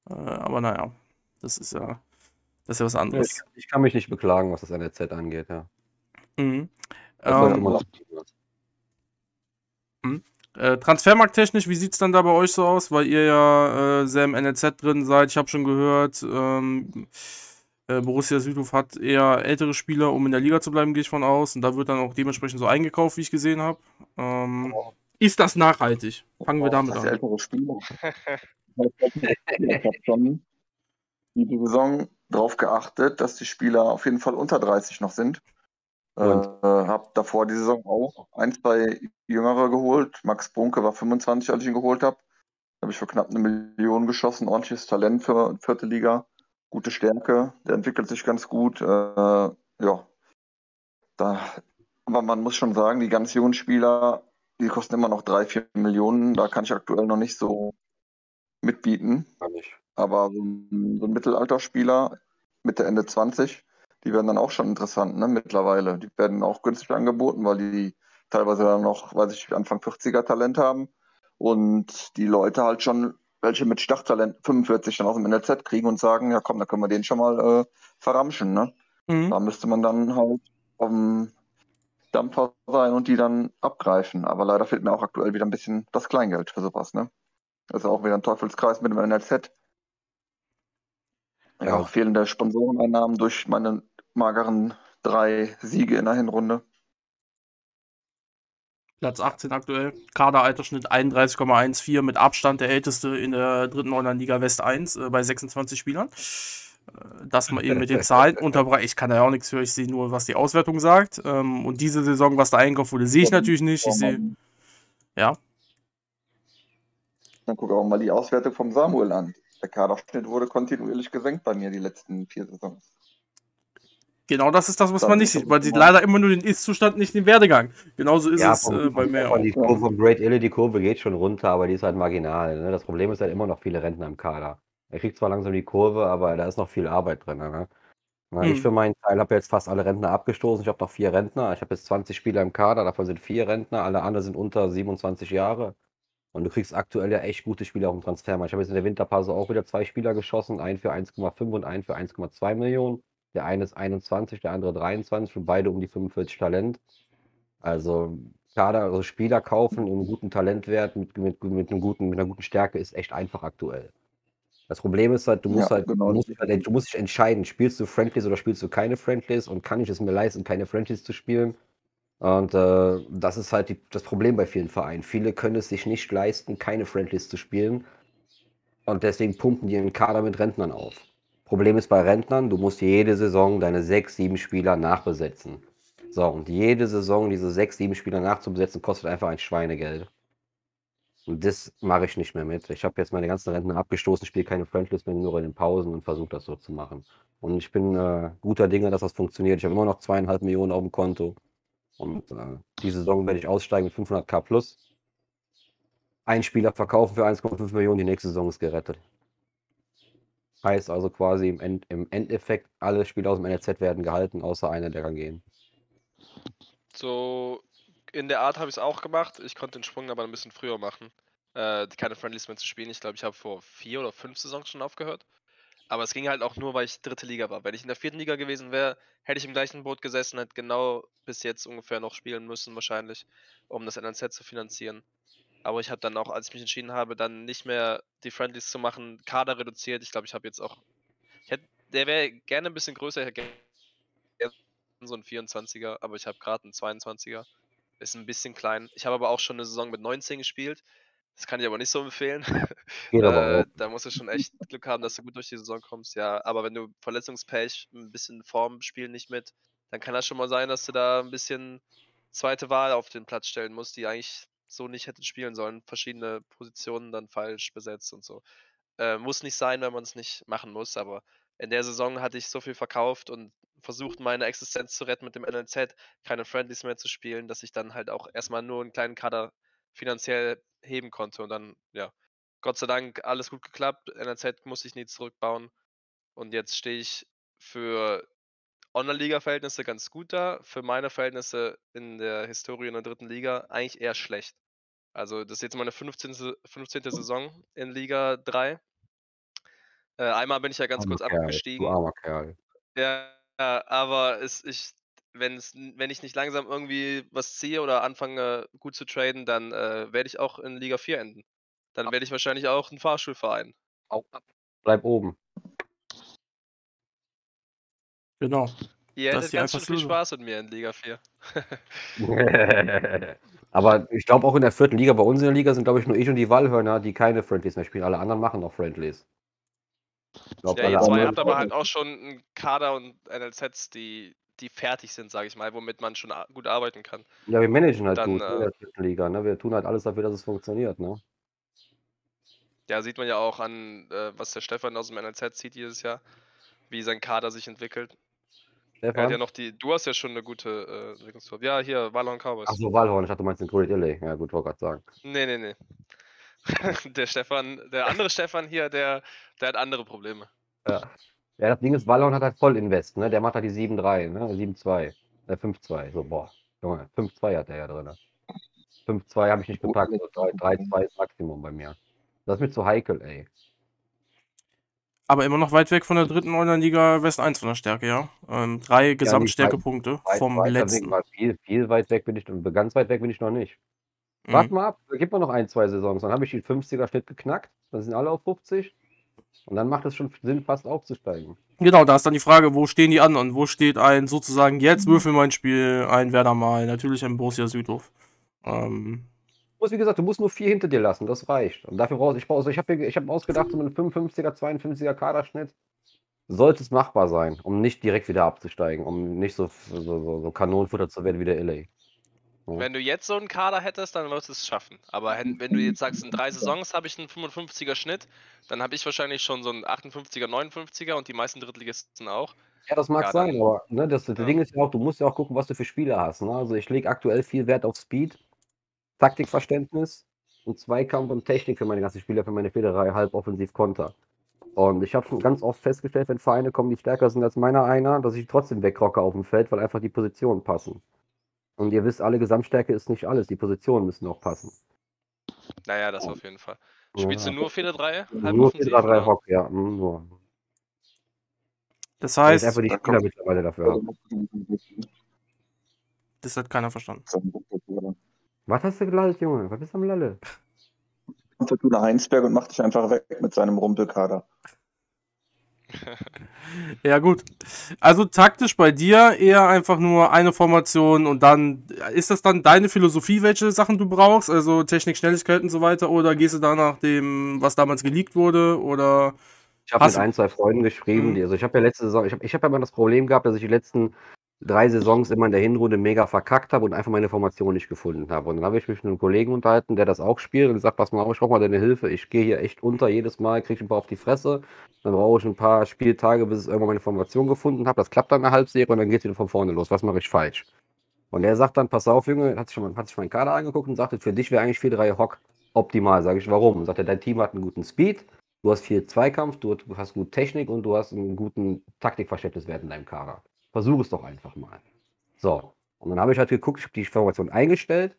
Äh, aber naja, das ist ja, das ist ja was anderes. Ich, ich, kann mich nicht beklagen, was das NLZ angeht, ja. Mhm. Ähm, hm? Äh, Transfermarkttechnisch, wie sieht es dann da bei euch so aus? Weil ihr ja äh, sehr im NLZ drin seid. Ich habe schon gehört, ähm, äh, Borussia Südhof hat eher ältere Spieler, um in der Liga zu bleiben, gehe ich von aus. Und da wird dann auch dementsprechend so eingekauft, wie ich gesehen habe. Ähm, oh. Ist das nachhaltig? Fangen oh, wir damit an. Ältere Spieler. ich habe schon die Saison darauf geachtet, dass die Spieler auf jeden Fall unter 30 noch sind. Äh, habe davor die Saison auch ein, zwei Jüngere geholt. Max Bunke war 25, als ich ihn geholt habe. Da habe ich für knapp eine Million geschossen. Ordentliches Talent für vierte Liga. Gute Stärke. Der entwickelt sich ganz gut. Äh, ja. Da, aber man muss schon sagen, die ganz jungen Spieler, die kosten immer noch drei, vier Millionen. Da kann ich aktuell noch nicht so mitbieten. Aber so ein, so ein Mittelalterspieler, Mitte, Ende 20, die werden dann auch schon interessant, ne, mittlerweile. Die werden auch günstig angeboten, weil die teilweise dann noch, weiß ich, Anfang 40er Talent haben. Und die Leute halt schon welche mit Starttalent 45 dann aus dem NLZ kriegen und sagen, ja komm, da können wir den schon mal äh, verramschen, ne? Mhm. Da müsste man dann halt auf dem Dampfer sein und die dann abgreifen. Aber leider fehlt mir auch aktuell wieder ein bisschen das Kleingeld für sowas, ne? Das ist auch wieder ein Teufelskreis mit dem NLZ. Ja, auch fehlende Sponsoreneinnahmen durch meine mageren drei Siege in der Hinrunde. Platz 18 aktuell. Kaderalterschnitt 31,14 mit Abstand der älteste in der dritten Online-Liga West 1 äh, bei 26 Spielern. Äh, das mal eben mit den Zahlen unterbrechen. Ich kann da ja auch nichts für, ich sehe nur, was die Auswertung sagt. Ähm, und diese Saison, was da einkauft wurde, sehe ich natürlich nicht. Ich sehe. Ja. Dann guck auch mal die Auswertung vom Samuel an. Der Kaderschnitt wurde kontinuierlich gesenkt bei mir die letzten vier Saisons. Genau das ist das, was das man nicht sieht. Man sieht leider immer nur den Ist-Zustand, nicht den Werdegang. Genauso ist ja, es äh, bei mir auch. Die Kurve von Great Ille, die Kurve geht schon runter, aber die ist halt marginal. Ne? Das Problem ist halt immer noch viele Rentner im Kader. Er kriegt zwar langsam die Kurve, aber da ist noch viel Arbeit drin. Ne? Na, hm. Ich für meinen Teil habe jetzt fast alle Rentner abgestoßen. Ich habe noch vier Rentner. Ich habe jetzt 20 Spieler im Kader, davon sind vier Rentner. Alle anderen sind unter 27 Jahre. Und du kriegst aktuell ja echt gute Spieler auf dem Transfermarkt. Ich habe jetzt in der Winterpause auch wieder zwei Spieler geschossen, einen für 1,5 und einen für 1,2 Millionen. Der eine ist 21, der andere 23 und beide um die 45 Talent. Also Kader, also Spieler kaufen im guten Talentwert mit, mit, mit, einem guten, mit einer guten Stärke ist echt einfach aktuell. Das Problem ist halt, du musst ja, halt, genau. du, musst halt, du musst dich entscheiden, spielst du Friendlies oder spielst du keine Friendlies und kann ich es mir leisten, keine Friendlies zu spielen? Und äh, das ist halt die, das Problem bei vielen Vereinen. Viele können es sich nicht leisten, keine Friendlies zu spielen. Und deswegen pumpen die den Kader mit Rentnern auf. Problem ist bei Rentnern, du musst jede Saison deine sechs, sieben Spieler nachbesetzen. So, und jede Saison diese sechs, sieben Spieler nachzubesetzen, kostet einfach ein Schweinegeld. Und das mache ich nicht mehr mit. Ich habe jetzt meine ganzen Rentner abgestoßen, spiele keine Friendlist mehr, nur in den Pausen und versuche das so zu machen. Und ich bin äh, guter Dinge, dass das funktioniert. Ich habe immer noch zweieinhalb Millionen auf dem Konto. Und äh, die Saison werde ich aussteigen mit 500k plus. Ein Spieler verkaufen für 1,5 Millionen, die nächste Saison ist gerettet. Heißt also quasi im, End, im Endeffekt, alle Spieler aus dem NLZ werden gehalten, außer einer, der kann gehen. So, in der Art habe ich es auch gemacht. Ich konnte den Sprung aber ein bisschen früher machen. Äh, keine Friendlies mehr zu spielen. Ich glaube, ich habe vor vier oder fünf Saisons schon aufgehört. Aber es ging halt auch nur, weil ich dritte Liga war. Wenn ich in der vierten Liga gewesen wäre, hätte ich im gleichen Boot gesessen, hätte genau bis jetzt ungefähr noch spielen müssen, wahrscheinlich, um das NLZ zu finanzieren. Aber ich habe dann auch, als ich mich entschieden habe, dann nicht mehr die Friendlies zu machen, Kader reduziert. Ich glaube, ich habe jetzt auch. Hätte, der wäre gerne ein bisschen größer. Ich hätte gerne so ein 24er, aber ich habe gerade einen 22er. Ist ein bisschen klein. Ich habe aber auch schon eine Saison mit 19 gespielt. Das kann ich aber nicht so empfehlen. äh, da musst du schon echt Glück haben, dass du gut durch die Saison kommst. Ja, aber wenn du Verletzungspech, ein bisschen Form spielen nicht mit, dann kann das schon mal sein, dass du da ein bisschen zweite Wahl auf den Platz stellen musst, die eigentlich so nicht hätten spielen sollen. Verschiedene Positionen dann falsch besetzt und so. Äh, muss nicht sein, wenn man es nicht machen muss, aber in der Saison hatte ich so viel verkauft und versucht, meine Existenz zu retten mit dem NLZ, keine Friendlies mehr zu spielen, dass ich dann halt auch erstmal nur einen kleinen Kader finanziell heben konnte und dann, ja, Gott sei Dank alles gut geklappt. NLZ musste ich nie zurückbauen und jetzt stehe ich für Online-Liga-Verhältnisse ganz gut da, für meine Verhältnisse in der Historie in der dritten Liga eigentlich eher schlecht. Also das ist jetzt meine 15. 15. Saison in Liga 3. Äh, einmal bin ich ja ganz Armer kurz Kerl, abgestiegen. du armer Kerl. Ja, aber es, ich, wenn's, wenn ich nicht langsam irgendwie was ziehe oder anfange gut zu traden, dann äh, werde ich auch in Liga 4 enden. Dann werde ich wahrscheinlich auch ein Fahrschulverein. Auf, bleib oben. Genau. Ihr Das hättet ganz schön viel Lösung. Spaß mit mir in Liga 4. Aber ich glaube auch in der vierten Liga, bei uns in der Liga sind, glaube ich, nur ich und die Wallhörner, die keine Friendlies mehr spielen. Alle anderen machen noch Friendlies. Ich glaub, Ja, ihr zwei habt aber halt auch schon einen Kader und NLZs, die, die fertig sind, sage ich mal, womit man schon gut arbeiten kann. Ja, wir managen halt Dann, gut ne, in äh, der vierten Liga. Ne? Wir tun halt alles dafür, dass es funktioniert. Ne? Ja, sieht man ja auch an, äh, was der Stefan aus dem NLZ zieht dieses Jahr, wie sein Kader sich entwickelt. Er hat ja noch die, du hast ja schon eine gute äh, Entwicklungskurve. Ja, hier, Wallon Cowboys. Ach so, Wallhorn. Ich dachte, du meinst den Illy. Ja, gut, wollte gerade sagen. Nee, nee, nee. der Stefan, der andere Stefan hier, der, der hat andere Probleme. Ja. Ja, das Ding ist, Wallhorn hat halt voll Invest. Ne? Der macht halt die 7-3, ne? 7-2. Äh, 5-2. So, boah. Junge, 5-2 hat der ja drin. 5-2 habe ich nicht gepackt. So 3-2 ist Maximum bei mir. Das ist mir zu heikel, ey. Aber immer noch weit weg von der dritten Online-Liga West 1 von der Stärke, ja. Ähm, drei Gesamtstärkepunkte Weit- vom weiter letzten. Viel, viel weit weg bin ich, ganz weit weg bin ich noch nicht. Mhm. Warte mal ab, gib mir noch ein, zwei Saisons, dann habe ich den 50er-Schnitt geknackt, dann sind alle auf 50 und dann macht es schon Sinn, fast aufzusteigen. Genau, da ist dann die Frage, wo stehen die anderen? Wo steht ein sozusagen jetzt würfel mein Spiel, ein Werder mal, natürlich ein Borussia Südhof. Ähm, Du musst, wie gesagt, du musst nur vier hinter dir lassen, das reicht. Und dafür brauchst ich brauche, ich habe ich hab ausgedacht, so mit einem 55er, 52er Kaderschnitt sollte es machbar sein, um nicht direkt wieder abzusteigen, um nicht so, so, so, so Kanonenfutter zu werden wie der LA. Wenn du jetzt so einen Kader hättest, dann wirst du es schaffen. Aber wenn du jetzt sagst, in drei Saisons habe ich einen 55er Schnitt, dann habe ich wahrscheinlich schon so einen 58er, 59er und die meisten Drittligisten auch. Ja, das mag Ja, sein, dann- aber ne, das, das Ja. Ding ist ja auch, du musst ja auch gucken, was du für Spieler hast. Ne? Also ich lege aktuell viel Wert auf Speed, Taktikverständnis und Zweikampf und Technik für meine ganzen Spieler, für meine Federei, halb offensiv Konter. Und ich habe schon ganz oft festgestellt, wenn Vereine kommen, die stärker sind als meiner einer, dass ich trotzdem wegrocke auf dem Feld, weil einfach die Positionen passen. Und ihr wisst alle, Gesamtstärke ist nicht alles, die Positionen müssen auch passen. Naja, das auf jeden Fall. Spielst du Ja. nur Feder 3? Nur 4-3-3 Hock, ja. Nur. das Weil ich heißt, einfach die Spieler kommt- mittlerweile dafür habe. das hat keiner verstanden. Was hast du gelallt, Junge? Was bist du am Lalle? Fortuna Heinsberg und macht dich einfach weg mit seinem Rumpelkader. Ja, gut. Also taktisch bei dir eher einfach nur eine Formation und dann ist das dann deine Philosophie, welche Sachen du brauchst? Also Technik, Schnelligkeit und so weiter? Oder gehst du da nach dem, was damals geleakt wurde? Oder Ich habe mit ein, zwei Freunden geschrieben, Mhm. die, also ich habe ja letzte Saison, ich habe ich hab ja immer das Problem gehabt, dass ich die letzten drei Saisons immer in der Hinrunde mega verkackt habe und einfach meine Formation nicht gefunden habe. Und dann habe ich mich mit einem Kollegen unterhalten, der das auch spielt und gesagt, pass mal auf, ich brauche mal deine Hilfe. Ich gehe hier echt unter jedes Mal, kriege ein paar auf die Fresse. Dann brauche ich ein paar Spieltage, bis ich irgendwann meine Formation gefunden habe. Das klappt dann eine Halbserie und dann geht es wieder von vorne los. Was mache ich falsch? Und er sagt dann, pass auf, Junge, hat sich, hat sich meinen Kader angeguckt und sagte, für dich wäre eigentlich 4-3 Hock optimal. Sage ich, warum? Und sagt er, dein Team hat einen guten Speed, du hast viel Zweikampf, du hast gut Technik und du hast einen guten Taktikverständniswert in deinem Kader. Versuch es doch einfach mal. So, und dann habe ich halt geguckt, ich habe die Formation eingestellt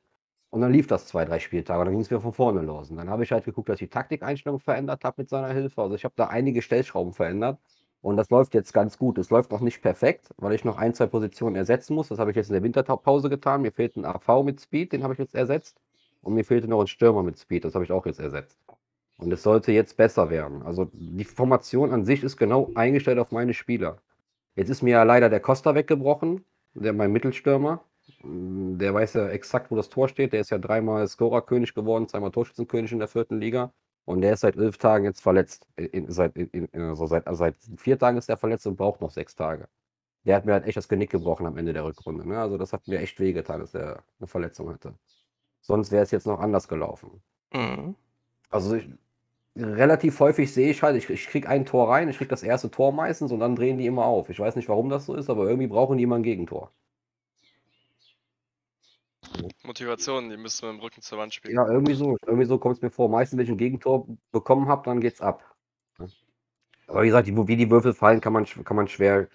und dann lief das zwei, drei Spieltage dann ging es wieder von vorne los. Und dann habe ich halt geguckt, dass ich die Taktikeinstellung verändert habe mit seiner Hilfe. Also ich habe da einige Stellschrauben verändert und das läuft jetzt ganz gut. Es läuft noch nicht perfekt, weil ich noch ein, zwei Positionen ersetzen muss. Das habe ich jetzt in der Winterpause getan. Mir fehlt ein AV mit Speed, den habe ich jetzt ersetzt. Und mir fehlte noch ein Stürmer mit Speed, das habe ich auch jetzt ersetzt. Und es sollte jetzt besser werden. Also die Formation an sich ist genau eingestellt auf meine Spieler. Jetzt ist mir ja leider der Costa weggebrochen, der mein Mittelstürmer. Der weiß ja exakt, wo das Tor steht. Der ist ja dreimal Scorerkönig geworden, zweimal Torschützenkönig in der vierten Liga. Und der ist seit elf Tagen jetzt verletzt. In, seit, in, also seit, also seit vier Tagen ist er verletzt und braucht noch sechs Tage. Der hat mir halt echt das Genick gebrochen am Ende der Rückrunde. Ne? Also das hat mir echt wehgetan, dass er eine Verletzung hatte. Sonst wäre es jetzt noch anders gelaufen. Mhm. Also ich, relativ häufig sehe ich halt, ich, ich kriege ein Tor rein, ich kriege das erste Tor meistens und dann drehen die immer auf. Ich weiß nicht, warum das so ist, aber irgendwie brauchen die immer ein Gegentor. Motivation, die müssen wir im Rücken zur Wand spielen. Ja, irgendwie so. Irgendwie so kommt es mir vor. Meistens, wenn ich ein Gegentor bekommen habe, dann geht's ab. Aber wie gesagt, die, wie die Würfel fallen, kann man, kann man schwer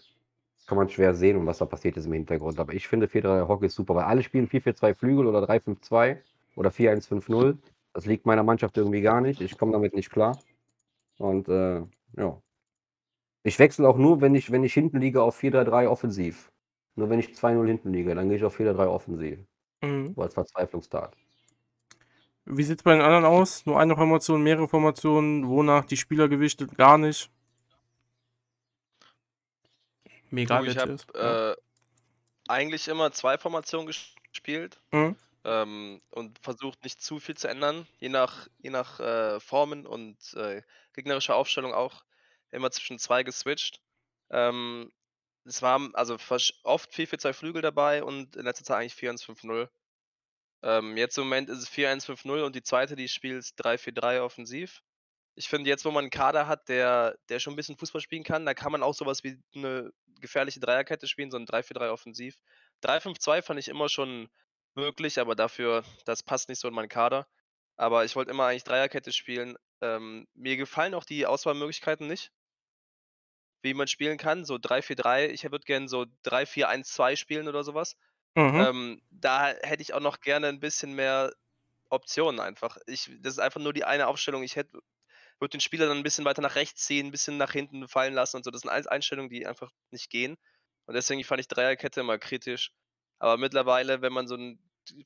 kann man schwer sehen und was da passiert ist im Hintergrund. Aber ich finde 4-3 Hockey ist super, weil alle spielen 4-4-2 Flügel oder 3-5-2 oder 4-1-5-0. Das liegt meiner Mannschaft irgendwie gar nicht. Ich komme damit nicht klar. Und äh, ja. Ich wechsle auch nur, wenn ich, wenn ich hinten liege, auf 4-3-3 offensiv. Nur wenn ich 2-0 hinten liege, dann gehe ich auf 4-3 offensiv. Mhm. So als Verzweiflungstat. Wie sieht es bei den anderen aus? Nur eine Formation, mehrere Formationen, wonach die Spieler gewichtet? Gar nicht. Mega du, ich habe äh, eigentlich immer zwei Formationen gespielt mhm. Ähm, und versucht nicht zu viel zu ändern, je nach, je nach äh, Formen und äh, gegnerischer Aufstellung auch immer zwischen zwei geswitcht. Ähm, es waren also oft 4-4-2 Flügel dabei und in letzter Zeit eigentlich 4-1-5-0. Ähm, jetzt im Moment ist es 4-1-5-0 und die zweite, die spielt 3-4-3 offensiv ich finde jetzt, wo man einen Kader hat, der, der schon ein bisschen Fußball spielen kann, da kann man auch sowas wie eine gefährliche Dreierkette spielen, so ein 3-4-3 offensiv. 3-5-2 fand ich immer schon möglich, aber dafür, das passt nicht so in meinen Kader. Aber ich wollte immer eigentlich Dreierkette spielen. Ähm, mir gefallen auch die Auswahlmöglichkeiten nicht, wie man spielen kann. So 3-4-3, ich würde gerne so 3-4-1-2 spielen oder sowas. Mhm. Ähm, da hätte ich auch noch gerne ein bisschen mehr Optionen einfach. Ich, das ist einfach nur die eine Aufstellung. Ich hätte wird den Spieler dann ein bisschen weiter nach rechts ziehen, ein bisschen nach hinten fallen lassen und so. Das sind alles Einstellungen, die einfach nicht gehen. Und deswegen fand ich Dreierkette immer kritisch. Aber mittlerweile, wenn man so einen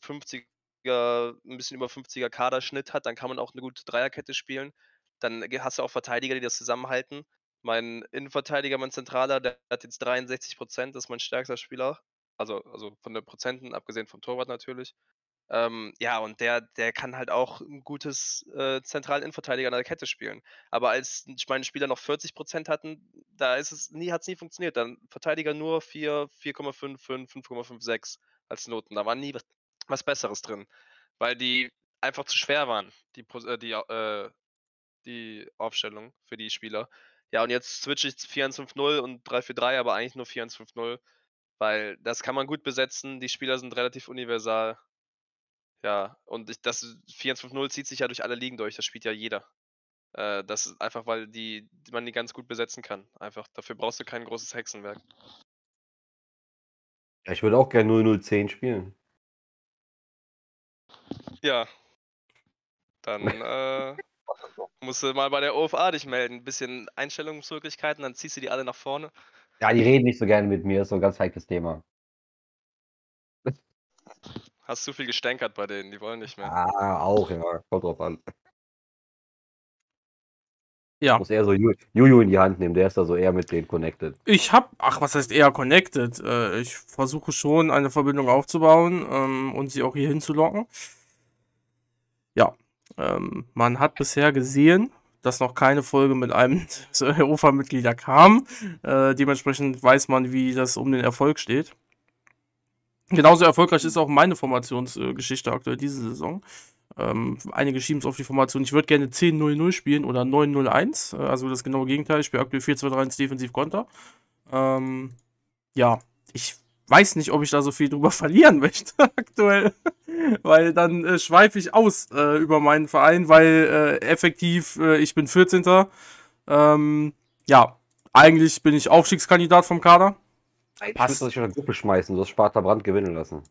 50er, ein bisschen über 50er Kaderschnitt hat, dann kann man auch eine gute Dreierkette spielen. Dann hast du auch Verteidiger, die das zusammenhalten. Mein Innenverteidiger, mein Zentraler, der hat jetzt 63 Prozent, das ist mein stärkster Spieler. Also, also von den Prozenten, abgesehen vom Torwart natürlich. Ähm, ja, und der, der kann halt auch ein gutes äh, Zentralinnenverteidiger an der Kette spielen. Aber als meine Spieler noch 40% hatten, da ist es nie, hat es nie funktioniert. Dann Verteidiger nur 4, 4,55, 5,56 als Noten. Da war nie was, Besseres drin. Weil die einfach zu schwer waren, die, äh, die, äh, die Aufstellung für die Spieler. Ja, und jetzt switche ich 4-1-5-0 und 3-4-3, aber eigentlich nur 4-1-5-0. Weil das kann man gut besetzen. Die Spieler sind relativ universal. Ja, und ich, das 4-1-5-0 zieht sich ja durch alle Ligen durch, das spielt ja jeder. Äh, das ist einfach, weil die man die ganz gut besetzen kann. Einfach, dafür brauchst du kein großes Hexenwerk. Ja, ich würde auch gerne 0-0-10 spielen. Ja. Dann äh, musst du mal bei der OFA dich melden. Ein bisschen Einstellungsmöglichkeiten, dann ziehst du die alle nach vorne. Ja, die reden nicht so gerne mit mir, ist so ein ganz heikles Thema. Hast zu viel gestänkert bei denen, die wollen nicht mehr. Ah, auch, ja. Kommt drauf an. Ja. Muss eher so Juju in die Hand nehmen, der ist da so eher mit denen connected. Ich hab, ach, was heißt eher connected? Äh, ich versuche schon eine Verbindung aufzubauen ähm, und sie auch hier hinzulocken. Ja, ähm, man hat bisher gesehen, dass noch keine Folge mit einem UFA-Mitglieder kam. Äh, dementsprechend weiß man, wie das um den Erfolg steht. Genauso erfolgreich ist auch meine Formationsgeschichte aktuell diese Saison. Ähm, einige schieben es auf die Formation. Ich würde gerne 10-0-0 spielen oder 9-0-1. Äh, also das genaue Gegenteil. Ich spiele aktuell 4-2-3-1 Defensiv-Konter. Ähm, ja, ich weiß nicht, ob ich da so viel drüber verlieren möchte aktuell. weil dann äh, schweife ich aus äh, über meinen Verein, weil äh, effektiv äh, ich bin 14. Ähm, ja, eigentlich bin ich Aufstiegskandidat vom Kader. Passt. müsste sich in der Gruppe schmeißen, du hast Sparta Brand gewinnen lassen.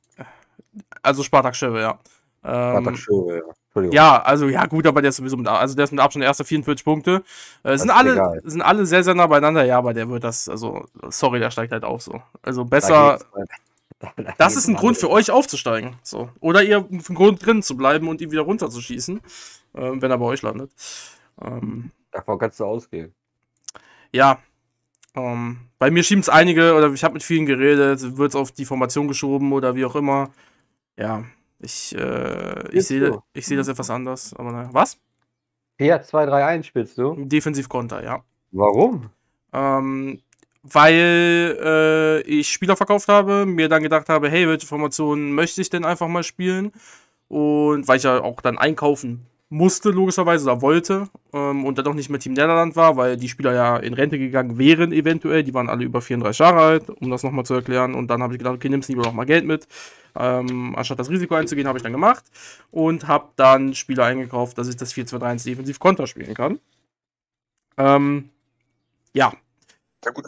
Also Spartak Schöwe, ja. Ähm, Schöwe, ja. Ja, also ja gut, aber der ist sowieso mit, also der ist mit Abstand der erste 44 Punkte. Äh, sind alle sind alle sehr sehr nah beieinander, ja, aber der wird das also sorry, der steigt halt auf so. Also besser da Das ist ein Grund für euch aufzusteigen, so. Oder ihr einen Grund drin zu bleiben und ihn wieder runterzuschießen, äh, wenn er bei euch landet. Ähm, Davon kannst du ausgehen. Ja, ähm, bei mir schieben es einige, oder ich habe mit vielen geredet, wird es auf die Formation geschoben oder wie auch immer. Ja, ich, äh, ich sehe ich seh das etwas anders. Aber naja. Was? 4, 2, 3, 1 spielst du? Defensiv-Konter, ja. Warum? Ähm, weil äh, ich Spieler verkauft habe, mir dann gedacht habe, hey, welche Formation möchte ich denn einfach mal spielen? Und weil ich ja auch dann einkaufen musste, logischerweise, oder wollte, ähm, und dann auch nicht mehr Team Netherland war, weil die Spieler ja in Rente gegangen wären, eventuell. Die waren alle über 34 Jahre alt, um das nochmal zu erklären. Und dann habe ich gedacht, okay, nimmst lieber nochmal Geld mit. Ähm, anstatt das Risiko einzugehen, habe ich dann gemacht und habe dann Spieler eingekauft, dass ich das 4-2-3-1 defensiv Konter spielen kann. Ähm, Ja. Sehr gut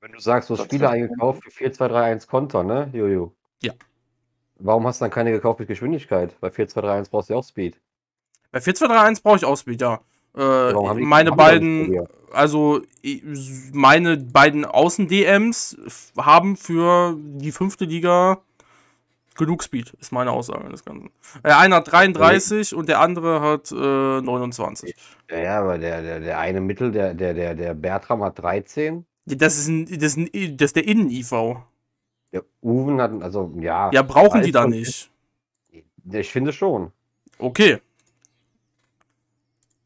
Wenn du sagst, du hast Spieler eingekauft für 4-2-3-1 Konter, ne, Jojo? Ja. Warum hast du dann keine gekauft mit Geschwindigkeit? Bei 4-2-3-1 brauchst du ja auch Speed. Bei 4-2-3-1 brauche ich auch Speed, ja. Äh, meine beiden, also meine beiden Außen-DMs haben für die fünfte Liga genug Speed, ist meine Aussage des Ganzen. Der eine hat 33 und der andere hat äh, 29. Ja, ja, aber der, der, der eine Mittel, der, der, der, der Bertram hat 13. Das ist, ein, das ist, ein, das ist der Innen-IV. Der Uwen hat, also ja. Ja, brauchen die da nicht. Ich finde schon. Okay.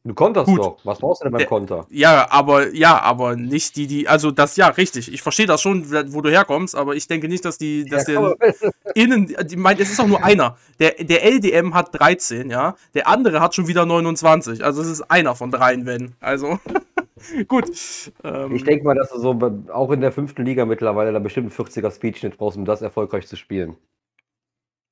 Du konterst Gut. doch. Was brauchst du denn beim Konter? Ja, aber ja, aber nicht die, die, also das ja richtig. Ich verstehe das schon, wo du herkommst, aber ich denke nicht, dass die, dass ja, der innen, die meint, es ist auch nur einer. Der, der LDM hat 13, ja. Der andere hat schon wieder 29. Also es ist einer von dreien, wenn. Also gut. Ähm, ich denke mal, dass du so auch in der fünften Liga mittlerweile da bestimmt einen 40er Speedschnitt brauchst, um das erfolgreich zu spielen.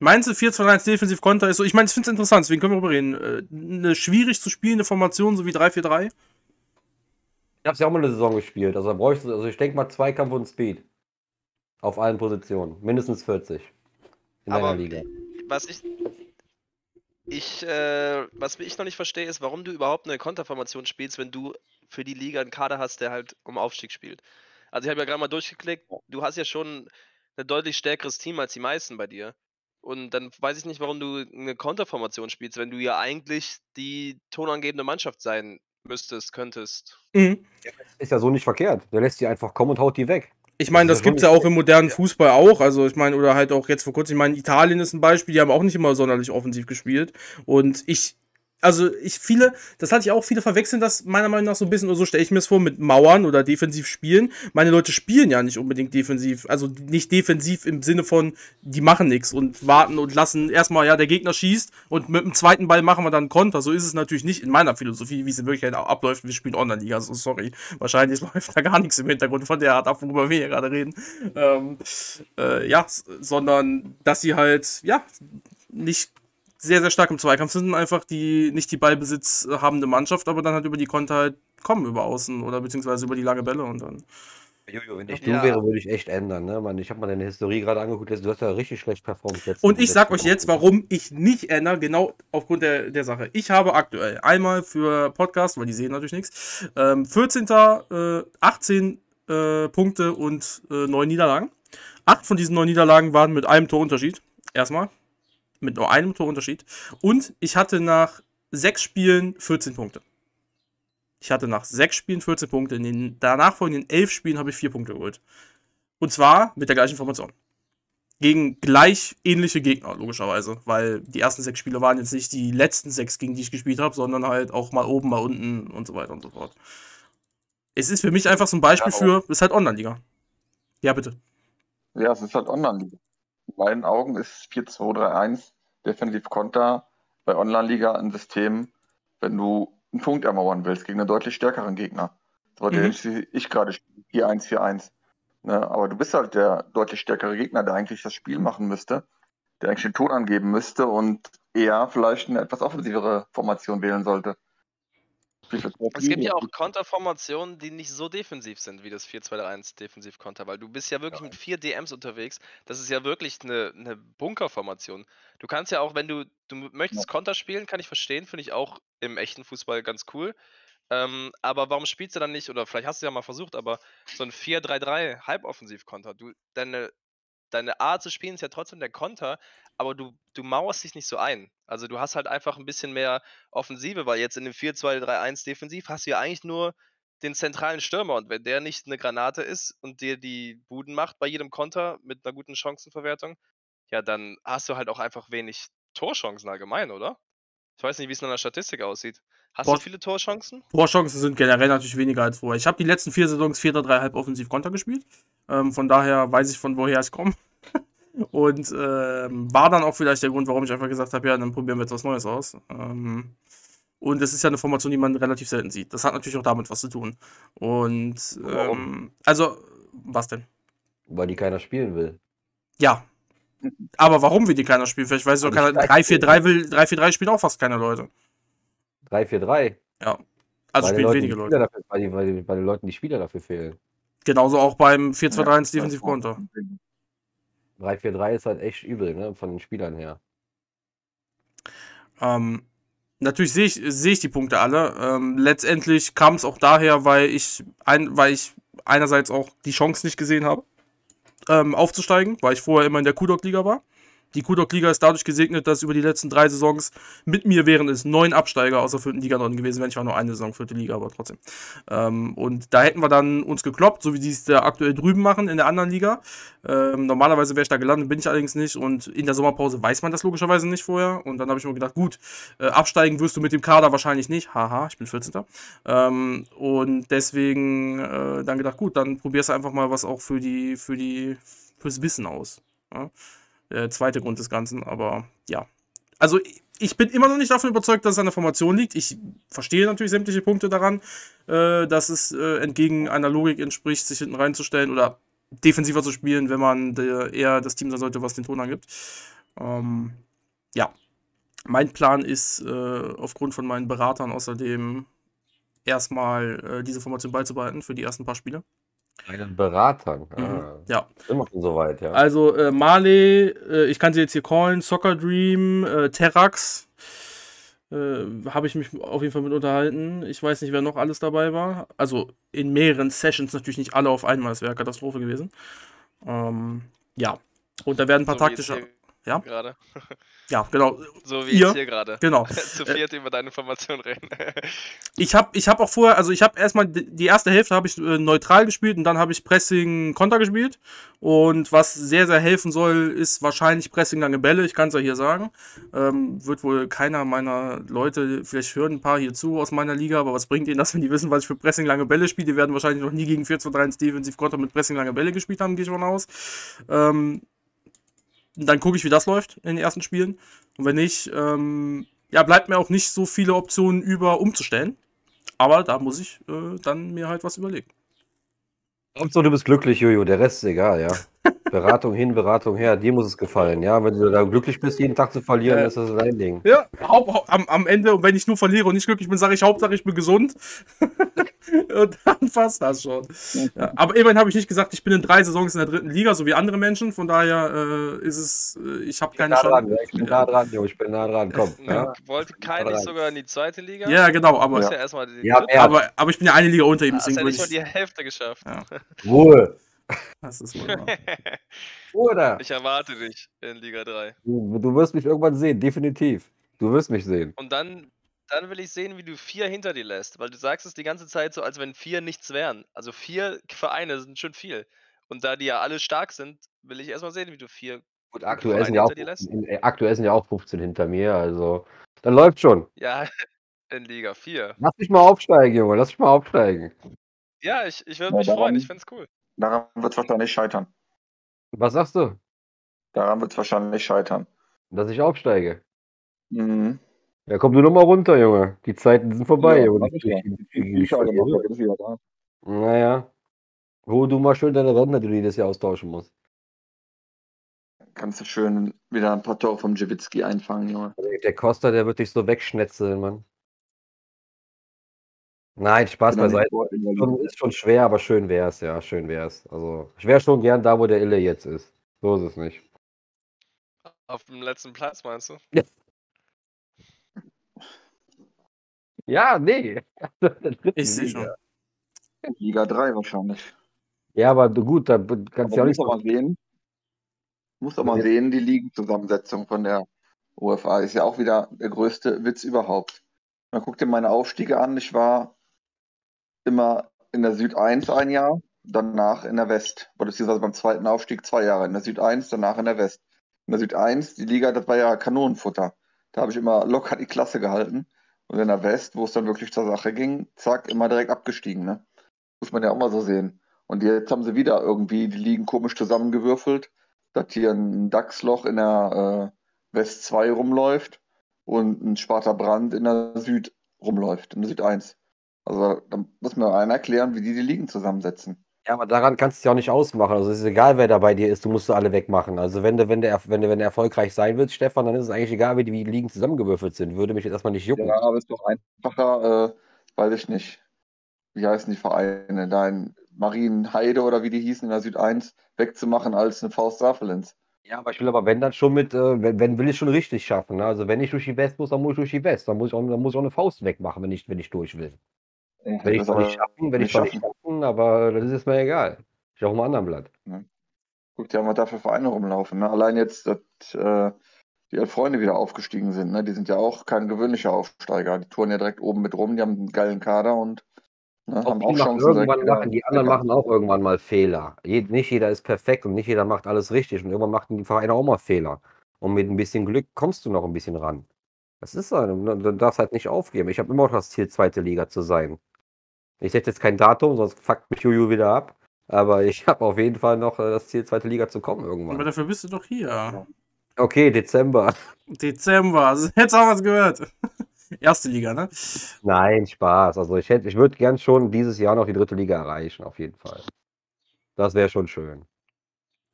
Meinst du 4-2-1 Defensiv-Konter ist so? Ich meine, ich finde es interessant, deswegen können wir darüber reden. Äh, eine schwierig zu spielende Formation, so wie 3-4-3? Ich habe es ja auch mal eine Saison gespielt. Also, bräuchte, also ich denke mal Zweikampf und Speed. Auf allen Positionen. Mindestens 40. In Aber einer Liga. Was ich. Ich, äh, was ich noch nicht verstehe, ist, warum du überhaupt eine Konterformation spielst, wenn du für die Liga einen Kader hast, der halt um Aufstieg spielt. Also ich habe ja gerade mal durchgeklickt, du hast ja schon ein deutlich stärkeres Team als die meisten bei dir. Und dann weiß ich nicht, warum du eine Konterformation spielst, wenn du ja eigentlich die tonangebende Mannschaft sein müsstest, könntest. Mhm. Ist ja so nicht verkehrt. Der lässt die einfach kommen und haut die weg. Ich meine, das, das gibt es ja auch im modernen Fußball auch. Also ich meine, oder halt auch jetzt vor kurzem, ich meine, Italien ist ein Beispiel, die haben auch nicht immer sonderlich offensiv gespielt. Und ich also ich viele, das hatte ich auch, viele verwechseln das meiner Meinung nach so ein bisschen, oder so stelle ich mir es vor, mit Mauern oder defensiv spielen. Meine Leute spielen ja nicht unbedingt defensiv, also nicht defensiv im Sinne von, die machen nichts und warten und lassen erstmal, ja, der Gegner schießt und mit dem zweiten Ball machen wir dann Konter. So ist es natürlich nicht in meiner Philosophie, wie es in Wirklichkeit abläuft. Wir spielen Online-Liga, also sorry. Wahrscheinlich läuft da gar nichts im Hintergrund von der Art ab, worüber wir hier gerade reden. Ähm, äh, ja, sondern dass sie halt, ja, nicht sehr, sehr stark im Zweikampf sind einfach die nicht die Ballbesitz habende Mannschaft, aber dann halt über die Konter halt kommen über außen oder beziehungsweise über die lange Bälle und dann. Jojo, wenn ich du ja. wäre, würde ich echt ändern. Ne? Man, ich habe mal deine Historie gerade angeguckt, du hast ja richtig schlecht performt. Und ich sag euch jetzt, warum ich nicht ändere, genau aufgrund der, der Sache. Ich habe aktuell einmal für Podcast, weil die sehen natürlich nichts, ähm, 14. Äh, 18 äh, Punkte und äh, 9 Niederlagen. Acht von diesen neun Niederlagen waren mit einem Torunterschied. Erstmal mit nur einem Torunterschied. Und ich hatte nach sechs Spielen 14 Punkte. Ich hatte nach sechs Spielen 14 Punkte. In den danach folgenden elf Spielen habe ich vier Punkte geholt. Und zwar mit der gleichen Formation. Gegen gleich ähnliche Gegner, logischerweise. Weil die ersten sechs Spiele waren jetzt nicht die letzten sechs, gegen die ich gespielt habe, sondern halt auch mal oben, mal unten und so weiter und so fort. Es ist für mich einfach so ein Beispiel für, es ist halt Online-Liga. Ja, bitte. Ja, es ist halt Online-Liga. In meinen Augen ist 4-2-3-1 defensiv Konter bei Online-Liga ein System, wenn du einen Punkt ermauern willst gegen einen deutlich stärkeren Gegner. So mhm. den ich gerade 4-1-4-1. Ne? Aber du bist halt der deutlich stärkere Gegner, der eigentlich das Spiel machen müsste, der eigentlich den Ton angeben müsste und eher vielleicht eine etwas offensivere Formation wählen sollte. Es gibt ja auch Konterformationen, die nicht so defensiv sind wie das 4-2-3-1 Defensiv-Konter, weil du bist ja wirklich ja. mit vier DMs unterwegs. Das ist ja wirklich eine, eine Bunkerformation. Du kannst ja auch, wenn du, du möchtest ja. Konter spielen, kann ich verstehen, finde ich auch im echten Fußball ganz cool. Ähm, aber warum spielst du dann nicht, oder vielleicht hast du ja mal versucht, aber so ein 4-3-3 Halboffensiv-Konter, du, deine, deine Art zu spielen ist ja trotzdem der Konter, aber du, du mauerst dich nicht so ein. Also du hast halt einfach ein bisschen mehr Offensive, weil jetzt in dem 4-2-3-1 defensiv hast du ja eigentlich nur den zentralen Stürmer und wenn der nicht eine Granate ist und dir die Buden macht bei jedem Konter mit einer guten Chancenverwertung, ja, dann hast du halt auch einfach wenig Torchancen allgemein, oder? Ich weiß nicht, wie es in der Statistik aussieht. Hast Tor du viele Torchancen? Torchancen sind generell natürlich weniger als vorher. Ich habe die letzten vier Saisons 4-3 halb offensiv Konter gespielt. Ähm, von daher weiß ich, von woher ich komme. Und ähm, war dann auch vielleicht der Grund, warum ich einfach gesagt habe, ja, dann probieren wir jetzt was Neues aus. Ähm, und es ist ja eine Formation, die man relativ selten sieht. Das hat natürlich auch damit was zu tun. Und ähm, also, was denn? Weil die keiner spielen will. Ja. Aber warum will die keiner spielen? Vielleicht weiß doch keiner. 3-4-3 will, 3-4-3 spielt auch fast keine Leute. 3-4-3? Ja. Also Bei spielen Leuten, wenige Leute. Dafür, bei, den- bei, den- bei den Leuten, die Spieler dafür fehlen. Genauso auch beim 4-2-3-1 Ja, Defensiv Konter. 3-4-3 ist halt echt übel, ne? Von den Spielern her. Ähm, natürlich sehe ich, sehe ich die Punkte alle. Ähm, letztendlich kam es auch daher, weil ich, ein, weil ich einerseits auch die Chance nicht gesehen habe, ähm, aufzusteigen, weil ich vorher immer in der Kudok-Liga war. Die Kudok-Liga ist dadurch gesegnet, dass über die letzten drei Saisons mit mir wären es neun Absteiger aus der vierten Liga drin gewesen wären. Ich war nur eine Saison vierte Liga, aber trotzdem. Ähm, und da hätten wir dann uns gekloppt, so wie die es da aktuell drüben machen in der anderen Liga. Ähm, normalerweise wäre ich da gelandet, bin ich allerdings nicht. Und in der Sommerpause weiß man das logischerweise nicht vorher. Und dann habe ich mir gedacht, gut, äh, absteigen wirst du mit dem Kader wahrscheinlich nicht. Haha, ich bin 14. Ähm, und deswegen äh, dann gedacht, gut, dann probierst du einfach mal was auch für die, für die, fürs Wissen aus. Ja? Der zweite Grund des Ganzen, aber ja. Also ich bin immer noch nicht davon überzeugt, dass es an der Formation liegt. Ich verstehe natürlich sämtliche Punkte daran, äh, dass es äh, entgegen einer Logik entspricht, sich hinten reinzustellen oder defensiver zu spielen, wenn man eher das Team sein sollte, was den Ton angibt. Ähm, ja, mein Plan ist, äh, aufgrund von meinen Beratern außerdem erstmal äh, diese Formation beizubehalten für die ersten paar Spiele. Einen Beratern. Mhm. Ah, Ja, sind wir schon soweit, ja. also äh, Marley, äh, ich kann sie jetzt hier callen, Soccer Dream, äh, Terrax, äh, habe ich mich auf jeden Fall mit unterhalten. Ich weiß nicht, wer noch alles dabei war. Also in mehreren Sessions natürlich nicht alle auf einmal, es wäre Katastrophe gewesen. Ähm, ja, und da werden ein paar So taktische. Ja? Gerade. Ja, genau. So wie Ihr? jetzt hier gerade. Genau. Zu viert über deine Information reden. Ich habe ich hab auch vorher, also ich habe erstmal die erste Hälfte habe ich äh, neutral gespielt und dann habe ich Pressing Konter gespielt. Und was sehr, sehr helfen soll, ist wahrscheinlich Pressing lange Bälle. Ich kann es ja hier sagen. Ähm, wird wohl keiner meiner Leute, vielleicht hören ein paar hier zu aus meiner Liga, aber was bringt ihnen das, wenn die wissen, was ich für Pressing lange Bälle spiele? Die werden wahrscheinlich noch nie gegen 4 2 3 1 Defensiv Konter mit Pressing lange Bälle gespielt haben, gehe ich von aus. Ähm, dann gucke ich, wie das läuft in den ersten Spielen. Und wenn nicht, ähm, ja, bleibt mir auch nicht so viele Optionen über, umzustellen. Aber da muss ich äh, dann mir halt was überlegen. Hauptsache, du bist glücklich, Jojo. Der Rest ist egal, ja. Beratung hin, Beratung her. Dir muss es gefallen, ja. Wenn du da glücklich bist, jeden Tag zu verlieren, Ja. ist das dein Ding. Ja, haupt, haupt, am, am Ende, und wenn ich nur verliere und nicht glücklich bin, sage ich Hauptsache, ich bin gesund. und dann passt das schon. Ja, aber immerhin habe ich nicht gesagt, ich bin in drei Saisons in der dritten Liga, so wie andere Menschen. Von daher äh, ist es, äh, ich habe keine nah Chance. Ich bin nah dran, Jo. Ich bin nah dran. Komm. Ja. Wollte Kai nicht sogar in die zweite Liga? Ja, genau, aber, ja erstmal die Ja, er- aber, aber ich bin ja eine Liga unter ihm, Hast ja nicht mal die Hälfte geschafft. Ja, Ruhe. das ist wohl wahr. Oder? ich erwarte dich in Liga 3. Du, du wirst mich irgendwann sehen, definitiv. Du wirst mich sehen. Und dann, dann will ich sehen, wie du vier hinter dir lässt, weil du sagst es die ganze Zeit so, als wenn vier nichts wären. Also vier Vereine sind schon viel. Und da die ja alle stark sind, will ich erstmal sehen, wie du vier. Gut, aktuell sind, ja auch, hinter dir lässt? 15 äh, aktuell sind ja auch 15 hinter mir, also. Dann läuft schon. Ja, in Liga 4. Lass mich mal aufsteigen, Junge. Lass mich mal aufsteigen. Ja, ich, ich würde mich freuen, ich find's cool. Daran wird es wahrscheinlich scheitern. Was sagst du? Daran wird es wahrscheinlich scheitern. Dass ich aufsteige. Mhm. Ja, komm du noch mal runter, Junge. Die Zeiten sind vorbei, Ja, Junge. ich da. Naja. Hol du mal schön deine Ränder, die du jedes Jahr austauschen musst. Kannst du schön wieder ein paar Tore vom Jiwitzki einfangen, Junge. Der Costa, der wird dich so wegschnetzeln, Mann. Nein, Spaß beiseite. der Schon, ist schon schwer, aber schön wär's, ja, schön wär's. Also, ich wäre schon gern da, wo der Ille jetzt ist. So ist es nicht. Auf dem letzten Platz, meinst du? Ja, nee. Der dritten Ich sehe Liga. schon. Liga 3 wahrscheinlich. Ja, aber gut, da kannst du Aber ja auch muss nicht doch mal sehen. Muss doch mal Ja. sehen, die Ligenzusammensetzung von der UFA ist ja auch wieder der größte Witz überhaupt. Man guckt dir meine Aufstiege an. Ich war immer in der Süd 1 ein Jahr, danach in der West. Beziehungsweise beim zweiten Aufstieg zwei Jahre in der Süd 1, danach in der West. In der Süd 1, die Liga, das war ja Kanonenfutter. Da habe ich immer locker die Klasse gehalten. Und in der West, wo es dann wirklich zur Sache ging, zack, immer direkt abgestiegen. Ne? Muss man ja auch mal so sehen. Und jetzt haben sie wieder irgendwie die Ligen komisch zusammengewürfelt, dass hier ein DAX-Loch in der äh, West 2 rumläuft und ein Sparta Brand in der Süd rumläuft, in der Süd 1. Also da muss mir einer erklären, wie die die Ligen zusammensetzen. Ja, aber daran kannst du es ja auch nicht ausmachen. Also es ist egal, wer da bei dir ist, du musst du alle wegmachen. Also wenn du, wenn du, wenn du, wenn du erfolgreich sein willst, Stefan, dann ist es eigentlich egal, wie die Ligen zusammengewürfelt sind. Würde mich jetzt erstmal nicht jucken. Ja, aber es ist doch einfacher, äh, weiß ich nicht, wie heißen die Vereine, da in Marienheide oder wie die hießen in der Süd 1 wegzumachen als eine Faust Saffelins. Ja, aber ich will aber, wenn dann schon mit, äh, wenn, wenn will ich schon richtig schaffen. Ne? Also wenn ich durch die West muss, dann muss ich durch die West. Dann muss ich auch, dann muss ich auch eine Faust wegmachen, wenn ich, wenn ich durch will. Ja, will ich zwar nicht schaffen, will ich nicht schaffen, aber das ist mir egal. Ich auf einem anderen Blatt. Ja. Guck dir mal dafür Vereine rumlaufen. Ne? Allein jetzt, dass äh, die Freunde wieder aufgestiegen sind, ne? die sind ja auch kein gewöhnlicher Aufsteiger. Die touren ja direkt oben mit rum, die haben einen geilen Kader und Ne, auch haben auch Chancen. Irgendwann machen, die anderen machen auch irgendwann mal Fehler. Nicht jeder ist perfekt und nicht jeder macht alles richtig. Und irgendwann machen die Vereine auch mal Fehler. Und mit ein bisschen Glück kommst du noch ein bisschen ran. Das ist so. Du darfst halt nicht aufgeben. Ich habe immer noch das Ziel, zweite Liga zu sein. Ich setze jetzt kein Datum, sonst fuckt mich Juju wieder ab. Aber ich habe auf jeden Fall noch äh, das Ziel, zweite Liga zu kommen irgendwann. Aber dafür bist du doch hier. Okay, Dezember. Dezember. Also, jetzt auch was gehört. Erste Liga, ne? Nein, Spaß. Also ich hätte, ich würde gern schon dieses Jahr noch die dritte Liga erreichen, auf jeden Fall. Das wäre schon schön.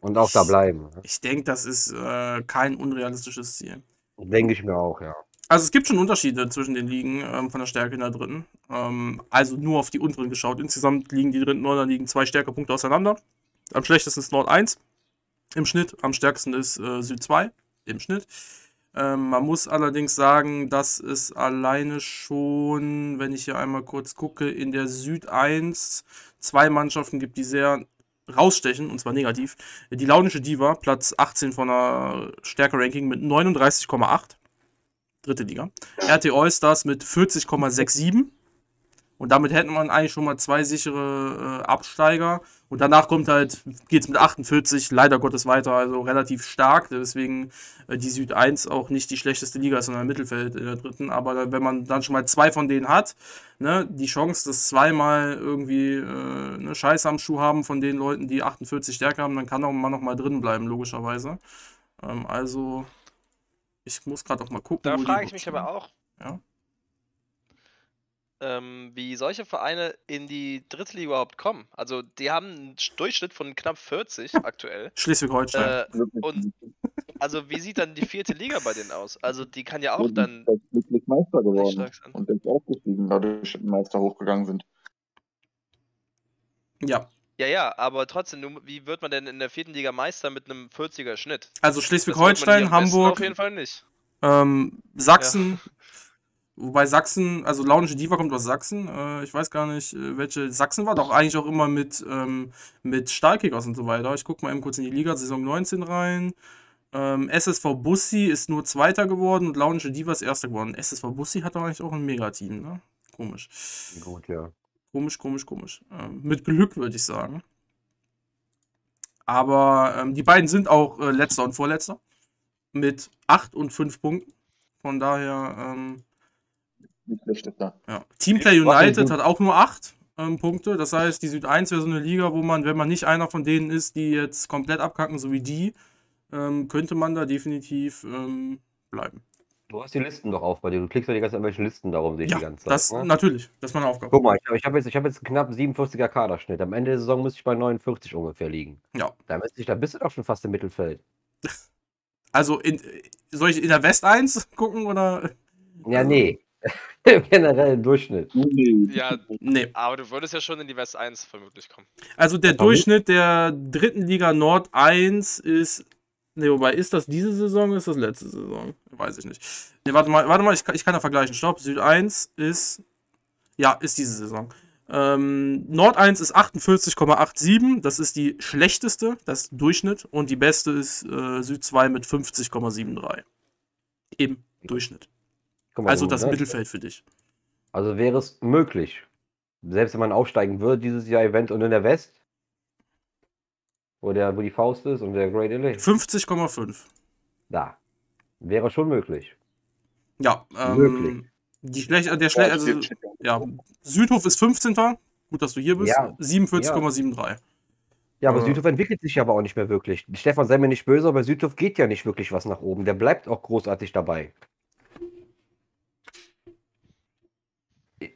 Und auch da bleiben. Ne? Ich denke, das ist äh, kein unrealistisches Ziel. Denke ich mir auch, ja. Also es gibt schon Unterschiede zwischen den Ligen ähm, von der Stärke in der dritten. Ähm, also nur auf die unteren geschaut. Insgesamt liegen die dritten Norden liegen zwei Stärkepunkte auseinander. Am schlechtesten ist Nord 1 im Schnitt, am stärksten ist äh, Süd 2 im Schnitt. Ähm, man muss allerdings sagen, dass es alleine schon, wenn ich hier einmal kurz gucke, in der Süd 1 zwei Mannschaften gibt, die sehr rausstechen, und zwar negativ. Die launische Diva, Platz 18 von der Stärke-Ranking mit 39,8. Dritte Liga. RT Allstars mit 40,67. Und damit hätten wir eigentlich schon mal zwei sichere äh, Absteiger. Und danach kommt halt, geht es mit 48 leider Gottes weiter, also relativ stark. Deswegen äh, die Süd 1 auch nicht die schlechteste Liga sondern Mittelfeld in der dritten. Aber wenn man dann schon mal zwei von denen hat, ne, die Chance, dass zweimal irgendwie äh, eine Scheiße am Schuh haben von den Leuten, die 48 Stärke haben, dann kann auch mal noch mal drin bleiben, logischerweise. Ähm, also, ich muss gerade auch mal gucken. Da frage ich mich aber auch. Ja? ähm, wie solche Vereine in die dritte Liga überhaupt kommen. Also die haben einen Durchschnitt von knapp 40 aktuell. Schleswig-Holstein. Äh, und also wie sieht dann die vierte Liga bei denen aus? Also die kann ja auch dann glücklich Meister geworden und jetzt aufgestiegen, dadurch Meister hochgegangen sind. Ja. Ja, ja, aber trotzdem, wie wird man denn in der vierten Liga Meister mit einem 40er Schnitt? Also Schleswig-Holstein, Hamburg, auf jeden Fall nicht. Ähm, Sachsen, ja. Wobei Sachsen, also Launische Diva kommt aus Sachsen. Äh, ich weiß gar nicht, äh, welche. Sachsen war doch eigentlich auch immer mit, ähm, mit Stahlkickers und so weiter. Ich gucke mal eben kurz in die Liga, Saison 19 rein. Ähm, SSV Bussi ist nur Zweiter geworden und Launische Diva ist Erster geworden. SSV Bussi hat doch eigentlich auch ein Megateam, ne? Komisch. Gut, ja. Komisch, komisch, komisch. Ähm, mit Glück, würde ich sagen. Aber ähm, die beiden sind auch äh, Letzter und Vorletzter. Mit 8 und 5 Punkten. Von daher, ähm, nicht schlechtester. Ja. Teamplay United hat auch nur 8 ähm, Punkte. Das heißt, die Süd 1 wäre so eine Liga, wo man, wenn man nicht einer von denen ist, die jetzt komplett abkacken, so wie die, ähm, könnte man da definitiv ähm, bleiben. Du hast die Listen doch auf bei dir. Du klickst ja die ganzen irgendwelchen Listen darum, sehe ich ja, die ganze Zeit. Das, ne? Natürlich, das ist meine Aufgabe. Guck mal, ich, ich habe jetzt, hab jetzt einen knapp 47er Kaderschnitt. Am Ende der Saison müsste ich bei 49 ungefähr liegen. Ja. Da, ich, da bist du doch schon fast im Mittelfeld. Also, in, soll ich in der West 1 gucken oder? Ja, nee. Generell im Durchschnitt. Ja, nee. aber du würdest ja schon in die West 1 vermutlich kommen. Also der Durchschnitt der dritten Liga Nord 1 ist. Ne, wobei, ist das diese Saison ist das letzte Saison? Weiß ich nicht. Ne, warte mal, warte mal, ich, ich kann da vergleichen. Stopp, Süd 1 ist. Ja, ist diese Saison. Ähm, Nord 1 ist 48,87, das ist die schlechteste, das ist Durchschnitt. Und die beste ist äh, Süd 2 mit 50,73. Im Durchschnitt also das ne? Mittelfeld für dich. Also wäre es möglich, selbst wenn man aufsteigen würde, dieses Jahr Event und in der West, wo, der, wo die Faust ist und der Great LA. 50,5. Da. Wäre schon möglich. Ja, ähm, möglich. Die Schlech der Schle also, ja, Südhof ist 15. Gut, dass du hier bist. Ja. 47,73. Ja. ja, aber äh. Südhof entwickelt sich aber auch nicht mehr wirklich. Stefan, sei mir nicht böse, aber Südhof geht ja nicht wirklich was nach oben. Der bleibt auch großartig dabei.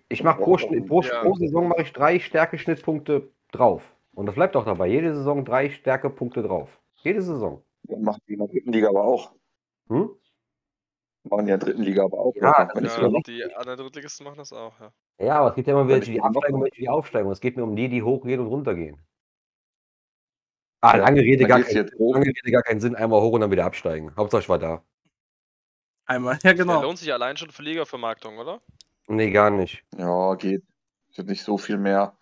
Ich mache pro, pro, pro, Saison mache ich drei Stärkeschnittpunkte drauf. Und das bleibt auch dabei. Jede Saison drei Stärkepunkte drauf. Jede Saison. Das macht die in der dritten Liga aber auch. Hm? Machen die in der dritten Liga aber auch. Ja, ja die anderen Drittligisten machen das auch, ja. Ja, aber es gibt ja immer welche, die absteigen und welche, die aufsteigen. Es geht mir um die, die hochgehen und runtergehen. Ah, lange Rede, gar kein, lange Rede gar keinen Sinn. Einmal hoch und dann wieder absteigen. Hauptsache ich war da. Einmal, ja genau. Der lohnt sich allein schon für Liga-Vermarktung, oder? Nee, gar nicht. Ja, geht. Es wird nicht so viel mehr.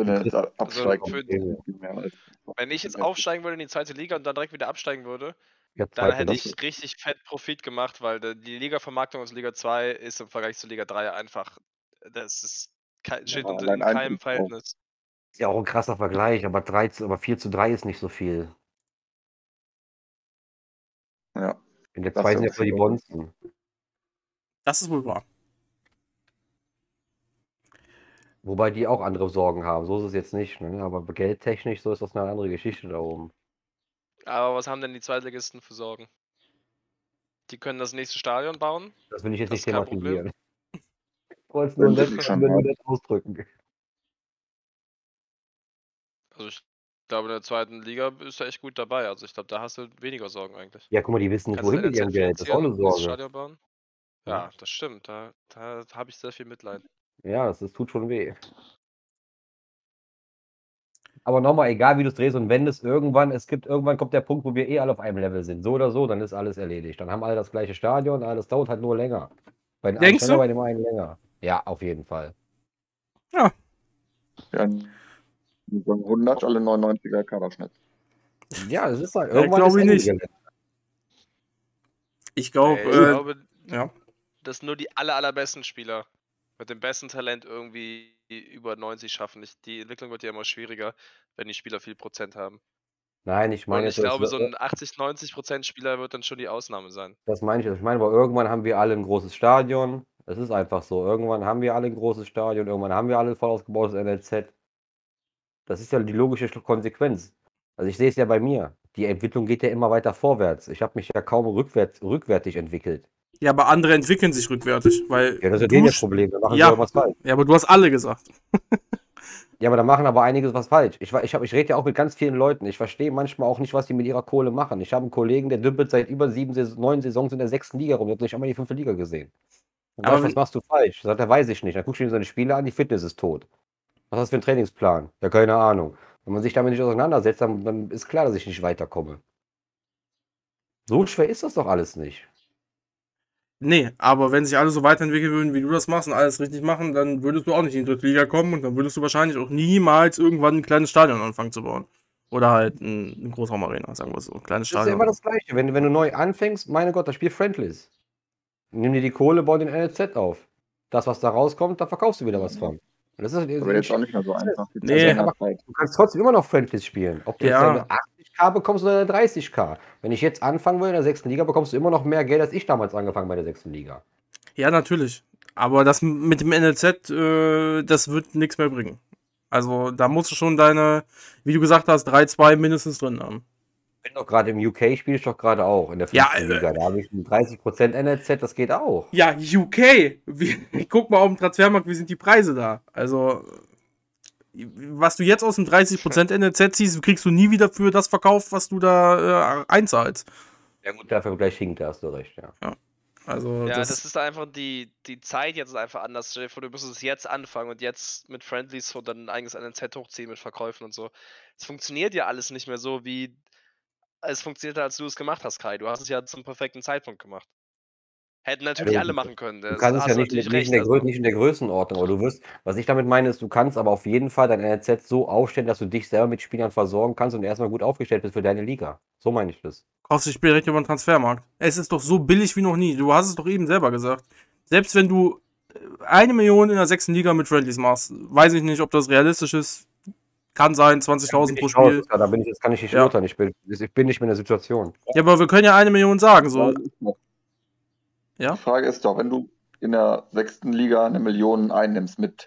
Wenn er jetzt absteigt. Also für, wenn ich jetzt aufsteigen würde in die zweite Liga und dann direkt wieder absteigen würde, ja, dann hätte ich richtig fett Profit gemacht, weil die Liga-Vermarktung aus Liga 2 ist im Vergleich zu Liga 3 einfach, das ist kein, steht ja, in keinem Verhältnis. Ist ja auch ein krasser Vergleich, aber, 3 zu, aber 4 zu 3 ist nicht so viel. Ja. In der 2 sind ja für die Bonzen. Das ist wohl wahr. Wobei die auch andere Sorgen haben. So ist es jetzt nicht. Ne? Aber geldtechnisch, so ist das eine andere Geschichte da oben. Aber was haben denn die Zweitligisten für Sorgen? Die können das nächste Stadion bauen. Das will ich jetzt das nicht thematisieren. Ich wollte es nur nett, ausdrücken. Also ich glaube, in der zweiten Liga ist er echt gut dabei. Also ich glaube, da hast du weniger Sorgen eigentlich. Ja, guck mal, die wissen nicht, wohin mit ihrem Geld. Das ist auch eine Sorge. Stadion bauen? Ja, das stimmt. Da, da habe ich sehr viel Mitleid. Ja, das, das tut schon weh. Aber nochmal, egal wie du es drehst und wendest, irgendwann, es gibt, irgendwann kommt der Punkt, wo wir eh alle auf einem Level sind. So oder so, dann ist alles erledigt. Dann haben alle das gleiche Stadion, alles dauert halt nur länger. Bei den Denkst einen du? bei dem einen länger. Ja, auf jeden Fall. Ja. Ja, 100 alle 99er Kaderschnitt. Ja, es ist halt irgendwann. Ja, glaube ich nicht. Ich, glaub, ich äh, glaube, ja. dass nur die aller, allerbesten Spieler mit dem besten Talent irgendwie über 90 schaffen. Ich, die Entwicklung wird ja immer schwieriger, wenn die Spieler viel Prozent haben. Nein, ich meine, Und ich glaube, so ein 80, 90 Prozent Spieler wird dann schon die Ausnahme sein. Das meine ich. Ich meine, aber irgendwann haben wir alle ein großes Stadion. Es ist einfach so. Irgendwann haben wir alle ein großes Stadion. Irgendwann haben wir alle ein voll ausgebautes NLZ. Das ist ja die logische Konsequenz. Also ich sehe es ja bei mir. Die Entwicklung geht ja immer weiter vorwärts. Ich habe mich ja kaum rückwärts, rückwärtig entwickelt. Ja, aber andere entwickeln sich rückwärtig, weil. Ja, das ist ja das Problem. Da machen ja, was falsch. Ja, aber du hast alle gesagt. ja, aber da machen aber einige was falsch. Ich, ich, ich rede ja auch mit ganz vielen Leuten. Ich verstehe manchmal auch nicht, was die mit ihrer Kohle machen. Ich habe einen Kollegen, der dümpelt seit über sieben, neun Saisons in der sechsten Liga rum. Der hat nicht einmal die fünfte Liga gesehen. Und aber was machst du falsch? Sagt er, weiß ich nicht. Dann guckst du dir seine Spiele an, die Fitness ist tot. Was hast du für einen Trainingsplan? Ja, keine Ahnung. Wenn man sich damit nicht auseinandersetzt, dann, dann ist klar, dass ich nicht weiterkomme. So schwer ist das doch alles nicht. Nee, aber wenn sich alle so weiterentwickeln würden, wie du das machst und alles richtig machen, dann würdest du auch nicht in die dritte Liga kommen und dann würdest du wahrscheinlich auch niemals irgendwann ein kleines Stadion anfangen zu bauen. Oder halt ein, eine Großraumarena, sagen wir so. Ein kleines Stadion. Das ist ja immer das Gleiche. Wenn, wenn du neu anfängst, meine Gott, das Spiel Friendlies. Nimm dir die Kohle, bau den NLZ auf. Das, was da rauskommt, da verkaufst du wieder was von. Das ist, aber jetzt auch nicht mehr so einfach. Nee. Du kannst trotzdem immer noch Friendlies spielen. Ob du ja. jetzt 80k bekommst oder 30k. Wenn ich jetzt anfangen will in der sechsten Liga, bekommst du immer noch mehr Geld, als ich damals angefangen bei der sechsten Liga. Ja, natürlich. Aber das mit dem NLZ, äh, das wird nichts mehr bringen. Also da musst du schon deine, wie du gesagt hast, 3-2 mindestens drin haben. Ich bin doch gerade im UK, spiele ich doch gerade auch in der fünften ja, Liga. Da habe ich 30% NLZ, das geht auch. Ja, UK. Wie, guck mal auf dem Transfermarkt, wie sind die Preise da? Also, was du jetzt aus dem 30% NLZ ziehst, kriegst du nie wieder für das verkauft, was du da äh, einzahlst. Ja gut, dafür gleich hinkt, da hast du recht, ja. ja. Also ja, das, das, ist einfach die, die Zeit jetzt ist einfach anders. Stell dir vor, du müsstest jetzt anfangen und jetzt mit Friendlies und dann ein eigenes NLZ hochziehen mit Verkäufen und so. Es funktioniert ja alles nicht mehr so, wie es funktioniert, als du es gemacht hast, Kai. Du hast es ja zum perfekten Zeitpunkt gemacht. Hätten natürlich also, alle machen können. Du kannst es ja nicht, nicht, in der, also. nicht in der Größenordnung, aber du wirst, was ich damit meine, ist, du kannst aber auf jeden Fall dein NLZ so aufstellen, dass du dich selber mit Spielern versorgen kannst und erstmal gut aufgestellt bist für deine Liga. So meine ich das. Kaufst du Spiel direkt über den Transfermarkt. Es ist doch so billig wie noch nie. Du hast es doch eben selber gesagt. Selbst wenn du äh, eine Million in der sechsten Liga mit Friendlies machst, weiß ich nicht, ob das realistisch ist. Kann sein, 20.000 pro Spiel. Ja, da bin ich, das kann ich nicht ja. urteilen. Ich bin, ich bin nicht mehr in der Situation. Ja, aber wir können ja eine Million sagen. So. Ja? Die Frage ist doch, wenn du in der sechsten Liga eine Million einnimmst mit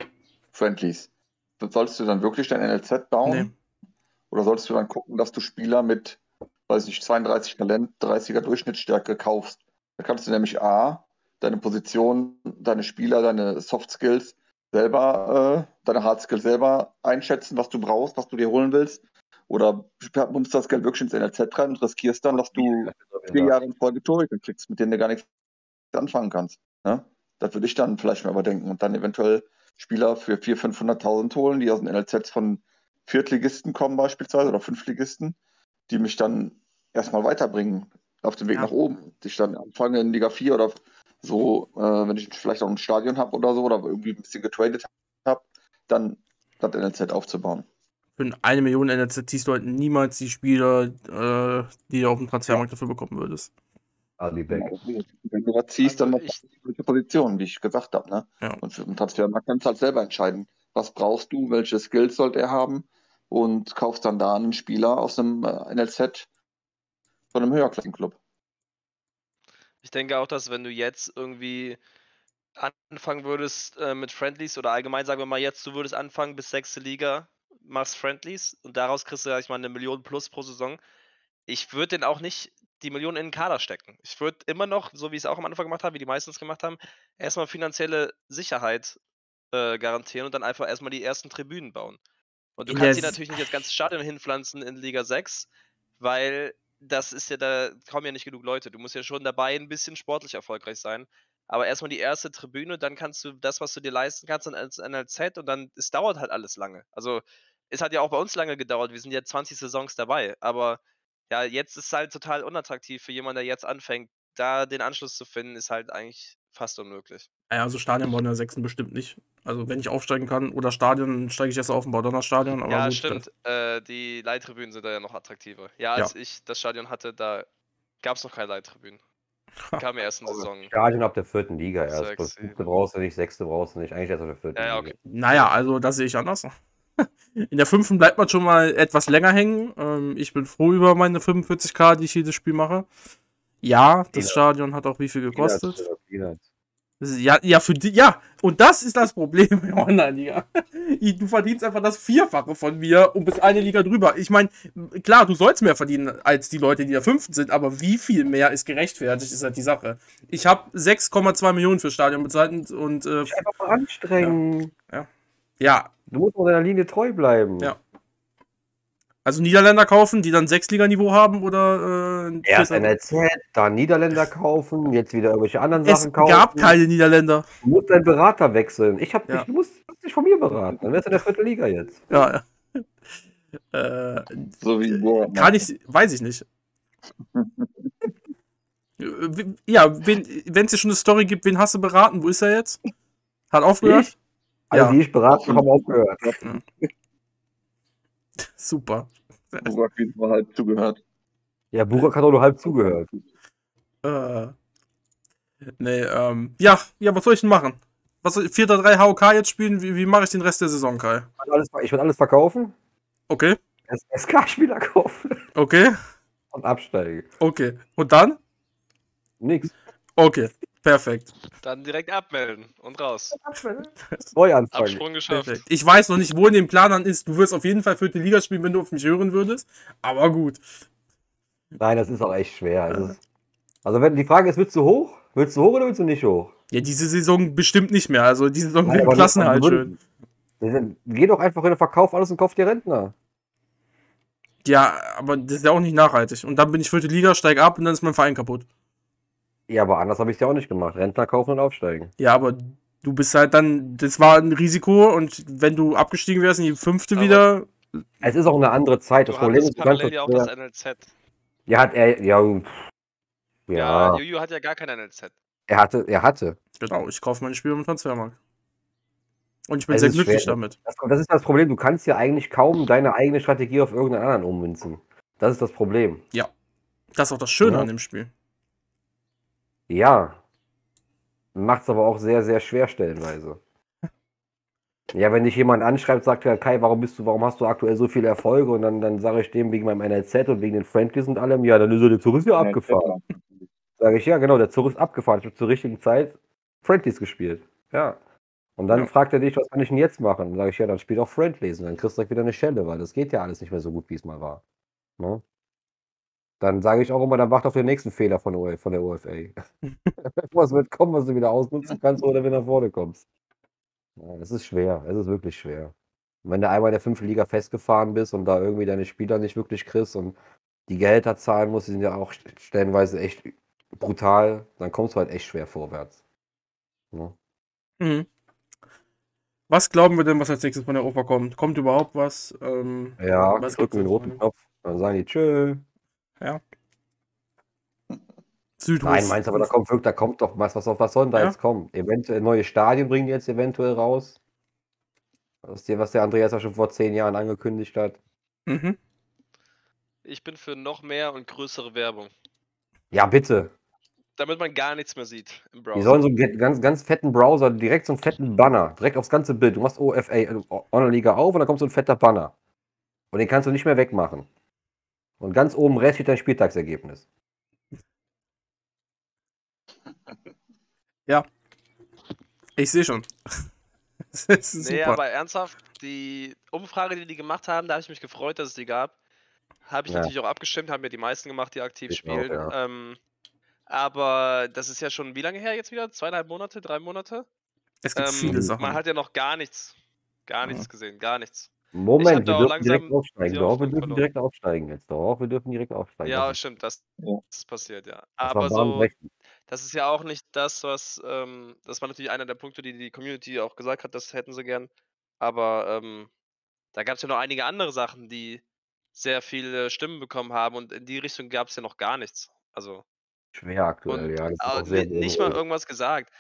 Friendlies, sollst du dann wirklich dein NLZ bauen? Nee. Oder sollst du dann gucken, dass du Spieler mit, weiß ich, 32 Talent, 30er Durchschnittsstärke kaufst? Da kannst du nämlich A, deine Position, deine Spieler, deine Soft Skills selber, äh, deine Hard Skills selber einschätzen, was du brauchst, was du dir holen willst. Oder nimmst das Geld wirklich ins NLZ rein und riskierst dann, dass du vier Jahre in Folge Torhüter kriegst, mit denen du gar nichts anfangen kannst. Ne? Das würde ich dann vielleicht mal überdenken und dann eventuell Spieler für 400.000, 500.000 holen, die aus den NLZs von Viertligisten kommen beispielsweise oder Fünftligisten, die mich dann erstmal weiterbringen auf dem Weg ja. nach oben. Ich dann anfange in Liga 4 oder so, äh, wenn ich vielleicht auch ein Stadion habe oder so oder irgendwie ein bisschen getradet habe, dann das NLZ aufzubauen. Für eine Million NLZ ziehst du halt niemals die Spieler, äh, die du auf dem Transfermarkt dafür bekommen würdest. I'll be back. Wenn du was ziehst, dann also machst du welche Position, wie ich gesagt habe. Ne? Ja. Und für den Transfermarkt kannst du halt selber entscheiden, was brauchst du, welche Skills sollte er haben und kaufst dann da einen Spieler aus einem äh, NLZ von einem höherklassigen Club. Ich denke auch, dass wenn du jetzt irgendwie anfangen würdest äh, mit Friendlies oder allgemein sagen wir mal jetzt, du würdest anfangen bis sechste Liga, machst Friendlies und daraus kriegst du, sag ich mal, eine Million plus pro Saison. Ich würde den auch nicht die Millionen in den Kader stecken. Ich würde immer noch, so wie ich es auch am Anfang gemacht habe, wie die meisten es gemacht haben, erstmal finanzielle Sicherheit äh, garantieren und dann einfach erstmal die ersten Tribünen bauen. Und du kannst sie natürlich nicht das ganze Stadion hinpflanzen in Liga 6, weil das ist ja, da kommen ja nicht genug Leute. Du musst ja schon dabei ein bisschen sportlich erfolgreich sein. Aber erstmal die erste Tribüne, dann kannst du das, was du dir leisten kannst, dann als NLZ und dann, es dauert halt alles lange. Also, es hat ja auch bei uns lange gedauert. Wir sind ja 20 Saisons dabei. Aber ja, jetzt ist es halt total unattraktiv für jemanden, der jetzt anfängt. Da den Anschluss zu finden, ist halt eigentlich fast unmöglich. Ja, also Stadion bauen der Sechsten bestimmt nicht. Also wenn ich aufsteigen kann oder Stadion, steige ich erst auf dem Baudonner-Stadion. Ja, gut, stimmt. Äh, die Leittribünen sind da ja noch attraktiver. Ja, als ja. ich das Stadion hatte, da gab es noch keine Leittribünen. Kam ja erst in der Saison. Stadion ab der vierten Liga erst. Sechs, Fünfte brauchst du nicht, sechste brauchst du nicht. Eigentlich erst ab der vierten ja, ja, okay. Liga. Naja, also das sehe ich anders. In der fünften bleibt man schon mal etwas länger hängen. Ähm, ich bin froh über meine 45k, die ich jedes Spiel mache. Ja, das. Stadion hat auch wie viel gekostet. Ja, ja, für die, ja, und das ist das Problem in Online-Liga. Du verdienst einfach das Vierfache von mir und bist eine Liga drüber. Ich meine, klar, du sollst mehr verdienen als die Leute, die da fünften sind, aber wie viel mehr ist gerechtfertigt, ist halt die Sache. Ich habe 6,2 Millionen fürs Stadion bezahlt und. Äh, einfach anstrengen. Ja. ja. ja. Du musst auch deiner Linie treu bleiben. Ja. Also Niederländer kaufen, die dann Sechsliganiveau haben oder äh, erst NLZ, dann Niederländer kaufen, jetzt wieder irgendwelche anderen es Sachen kaufen. Es gab keine Niederländer. Du musst deinen Berater wechseln. Ich hab ja. dich, du musst dich von mir beraten. Dann wärst du in der vierten Liga jetzt. Ja, ja. äh, so wie Boah, Kann ich, weiß ich nicht. ja, wenn es dir schon eine Story gibt, wen hast du beraten? Wo ist er jetzt? Hat aufgehört? Ich? Also ja. die ich beraten habe aufgehört. Super. Burak hat nur halb zugehört. Ja, Burak hat auch nur halb zugehört. Äh. Nee, ähm. Ja, ja, was soll ich denn machen? Was soll 4-3 HOK jetzt spielen? Wie, wie mache ich den Rest der Saison, Kai? Ich werde alles verkaufen. Okay. SK-Spieler kaufen. Okay. Und absteigen. Okay. Und dann? Nix. Okay. Perfekt. Dann direkt abmelden und raus. Neu anfangen. Absprung geschafft. Perfekt. Ich weiß noch nicht, wo in dem Plan dann ist. Du wirst auf jeden Fall für die Liga spielen, wenn du auf mich hören würdest. Aber gut. Nein, das ist auch echt schwer. Also, also wenn die Frage ist, willst du hoch? Willst du hoch oder willst du nicht hoch? Ja, diese Saison bestimmt nicht mehr. Also diese Saison wird Klassen halt schön. Geh doch einfach in den Verkauf alles und kauf dir Rentner. Ja, aber das ist ja auch nicht nachhaltig. Und dann bin ich für die Liga, steig ab und dann ist mein Verein kaputt. Ja, aber anders habe ich es ja auch nicht gemacht. Rentner kaufen und aufsteigen. Ja, aber du bist halt dann, das war ein Risiko und wenn du abgestiegen wärst in die fünfte aber wieder. Es ist auch eine andere Zeit. Das Problem ist, parallel ja auch das NLZ. Ja, hat er, ja. Ja, ja Juju hat ja gar kein NLZ. Er hatte, er hatte. Genau, ich kaufe meine Spiele im Transfermarkt. Und ich bin es sehr glücklich schwer. damit. Das, das, ist das Problem. Du kannst ja eigentlich kaum deine eigene Strategie auf irgendeinen anderen ummünzen. Das ist das Problem. Ja. Das ist auch das Schöne ja. an dem Spiel. Ja. Macht es aber auch sehr, sehr schwer stellenweise. Ja, wenn dich jemand anschreibt, sagt er, Kai, warum bist du, warum hast du aktuell so viele Erfolge? Und dann, dann sage ich dem wegen meinem NLZ und wegen den Friendlies und allem, ja, dann ist er der Zug ist ja abgefahren. Sage ich, ja, genau, der Zug ist abgefahren. Ich habe zur richtigen Zeit Friendlies gespielt. Ja. Und dann ja. fragt er dich, was kann ich denn jetzt machen? Dann sage ich, ja, dann spiel auch Friendlies und dann kriegst du direkt wieder eine Schelle, weil das geht ja alles nicht mehr so gut, wie es mal war. Ne? Dann sage ich auch immer, dann wacht auf den nächsten Fehler von, der, von der OFA. was wird kommen, was du wieder ausnutzen kannst oder wenn du nach vorne kommst. Ja, es ist schwer, es ist wirklich schwer. Und wenn du einmal in der fünften Liga festgefahren bist und da irgendwie deine Spieler nicht wirklich kriegst und die Gehälter zahlen musst, die sind ja auch stellenweise echt brutal, dann kommst du halt echt schwer vorwärts. Ja. Mhm. Was glauben wir denn, was als nächstes von der Oper kommt? Kommt überhaupt was? Ähm, ja, was drücken den roten Knopf, dann sagen die Tschö. Ja. Südhof. Nein, meinst du, aber da kommt, da kommt doch was, was, was soll denn da ja? jetzt kommen? Eventuell neue Stadien bringen die jetzt eventuell raus. Was der, was der Andreas ja schon vor zehn Jahren angekündigt hat. Mhm. Ich bin für noch mehr und größere Werbung. Ja, bitte. Damit man gar nichts mehr sieht im Browser. Die sollen so einen ganz, ganz fetten Browser, direkt so einen fetten Banner, direkt aufs ganze Bild. Du machst OFA, äh, Online-Liga auf und dann kommt so ein fetter Banner. Und den kannst du nicht mehr wegmachen. Und ganz oben rechts steht dein Spieltagsergebnis. Ja. Ich sehe schon. das ist nee, super. aber ernsthaft, die Umfrage, die die gemacht haben, da habe ich mich gefreut, dass es die gab. Habe ich ja. natürlich auch abgestimmt, haben mir die meisten gemacht, die aktiv ich spielen. Auch, ja. ähm, aber das ist ja schon wie lange her jetzt wieder? Zweieinhalb Monate, drei Monate? Es gibt ähm, viele Sachen. Man hat ja noch gar nichts, gar nichts ja. gesehen, gar nichts. Moment, wir dürfen direkt aufsteigen. Doch, wir dürfen direkt aufsteigen jetzt. Doch, wir dürfen direkt aufsteigen. Ja, das stimmt, das, ja. ist passiert, ja. Aber so, das ist ja auch nicht das, was, ähm, das war natürlich einer der Punkte, die die Community auch gesagt hat, das hätten sie gern. Aber ähm, da gab es ja noch einige andere Sachen, die sehr viele Stimmen bekommen haben und in die Richtung gab es ja noch gar nichts. Also. Schwer aktuell, und, ja. Das ist nicht mal irgendwas gesagt.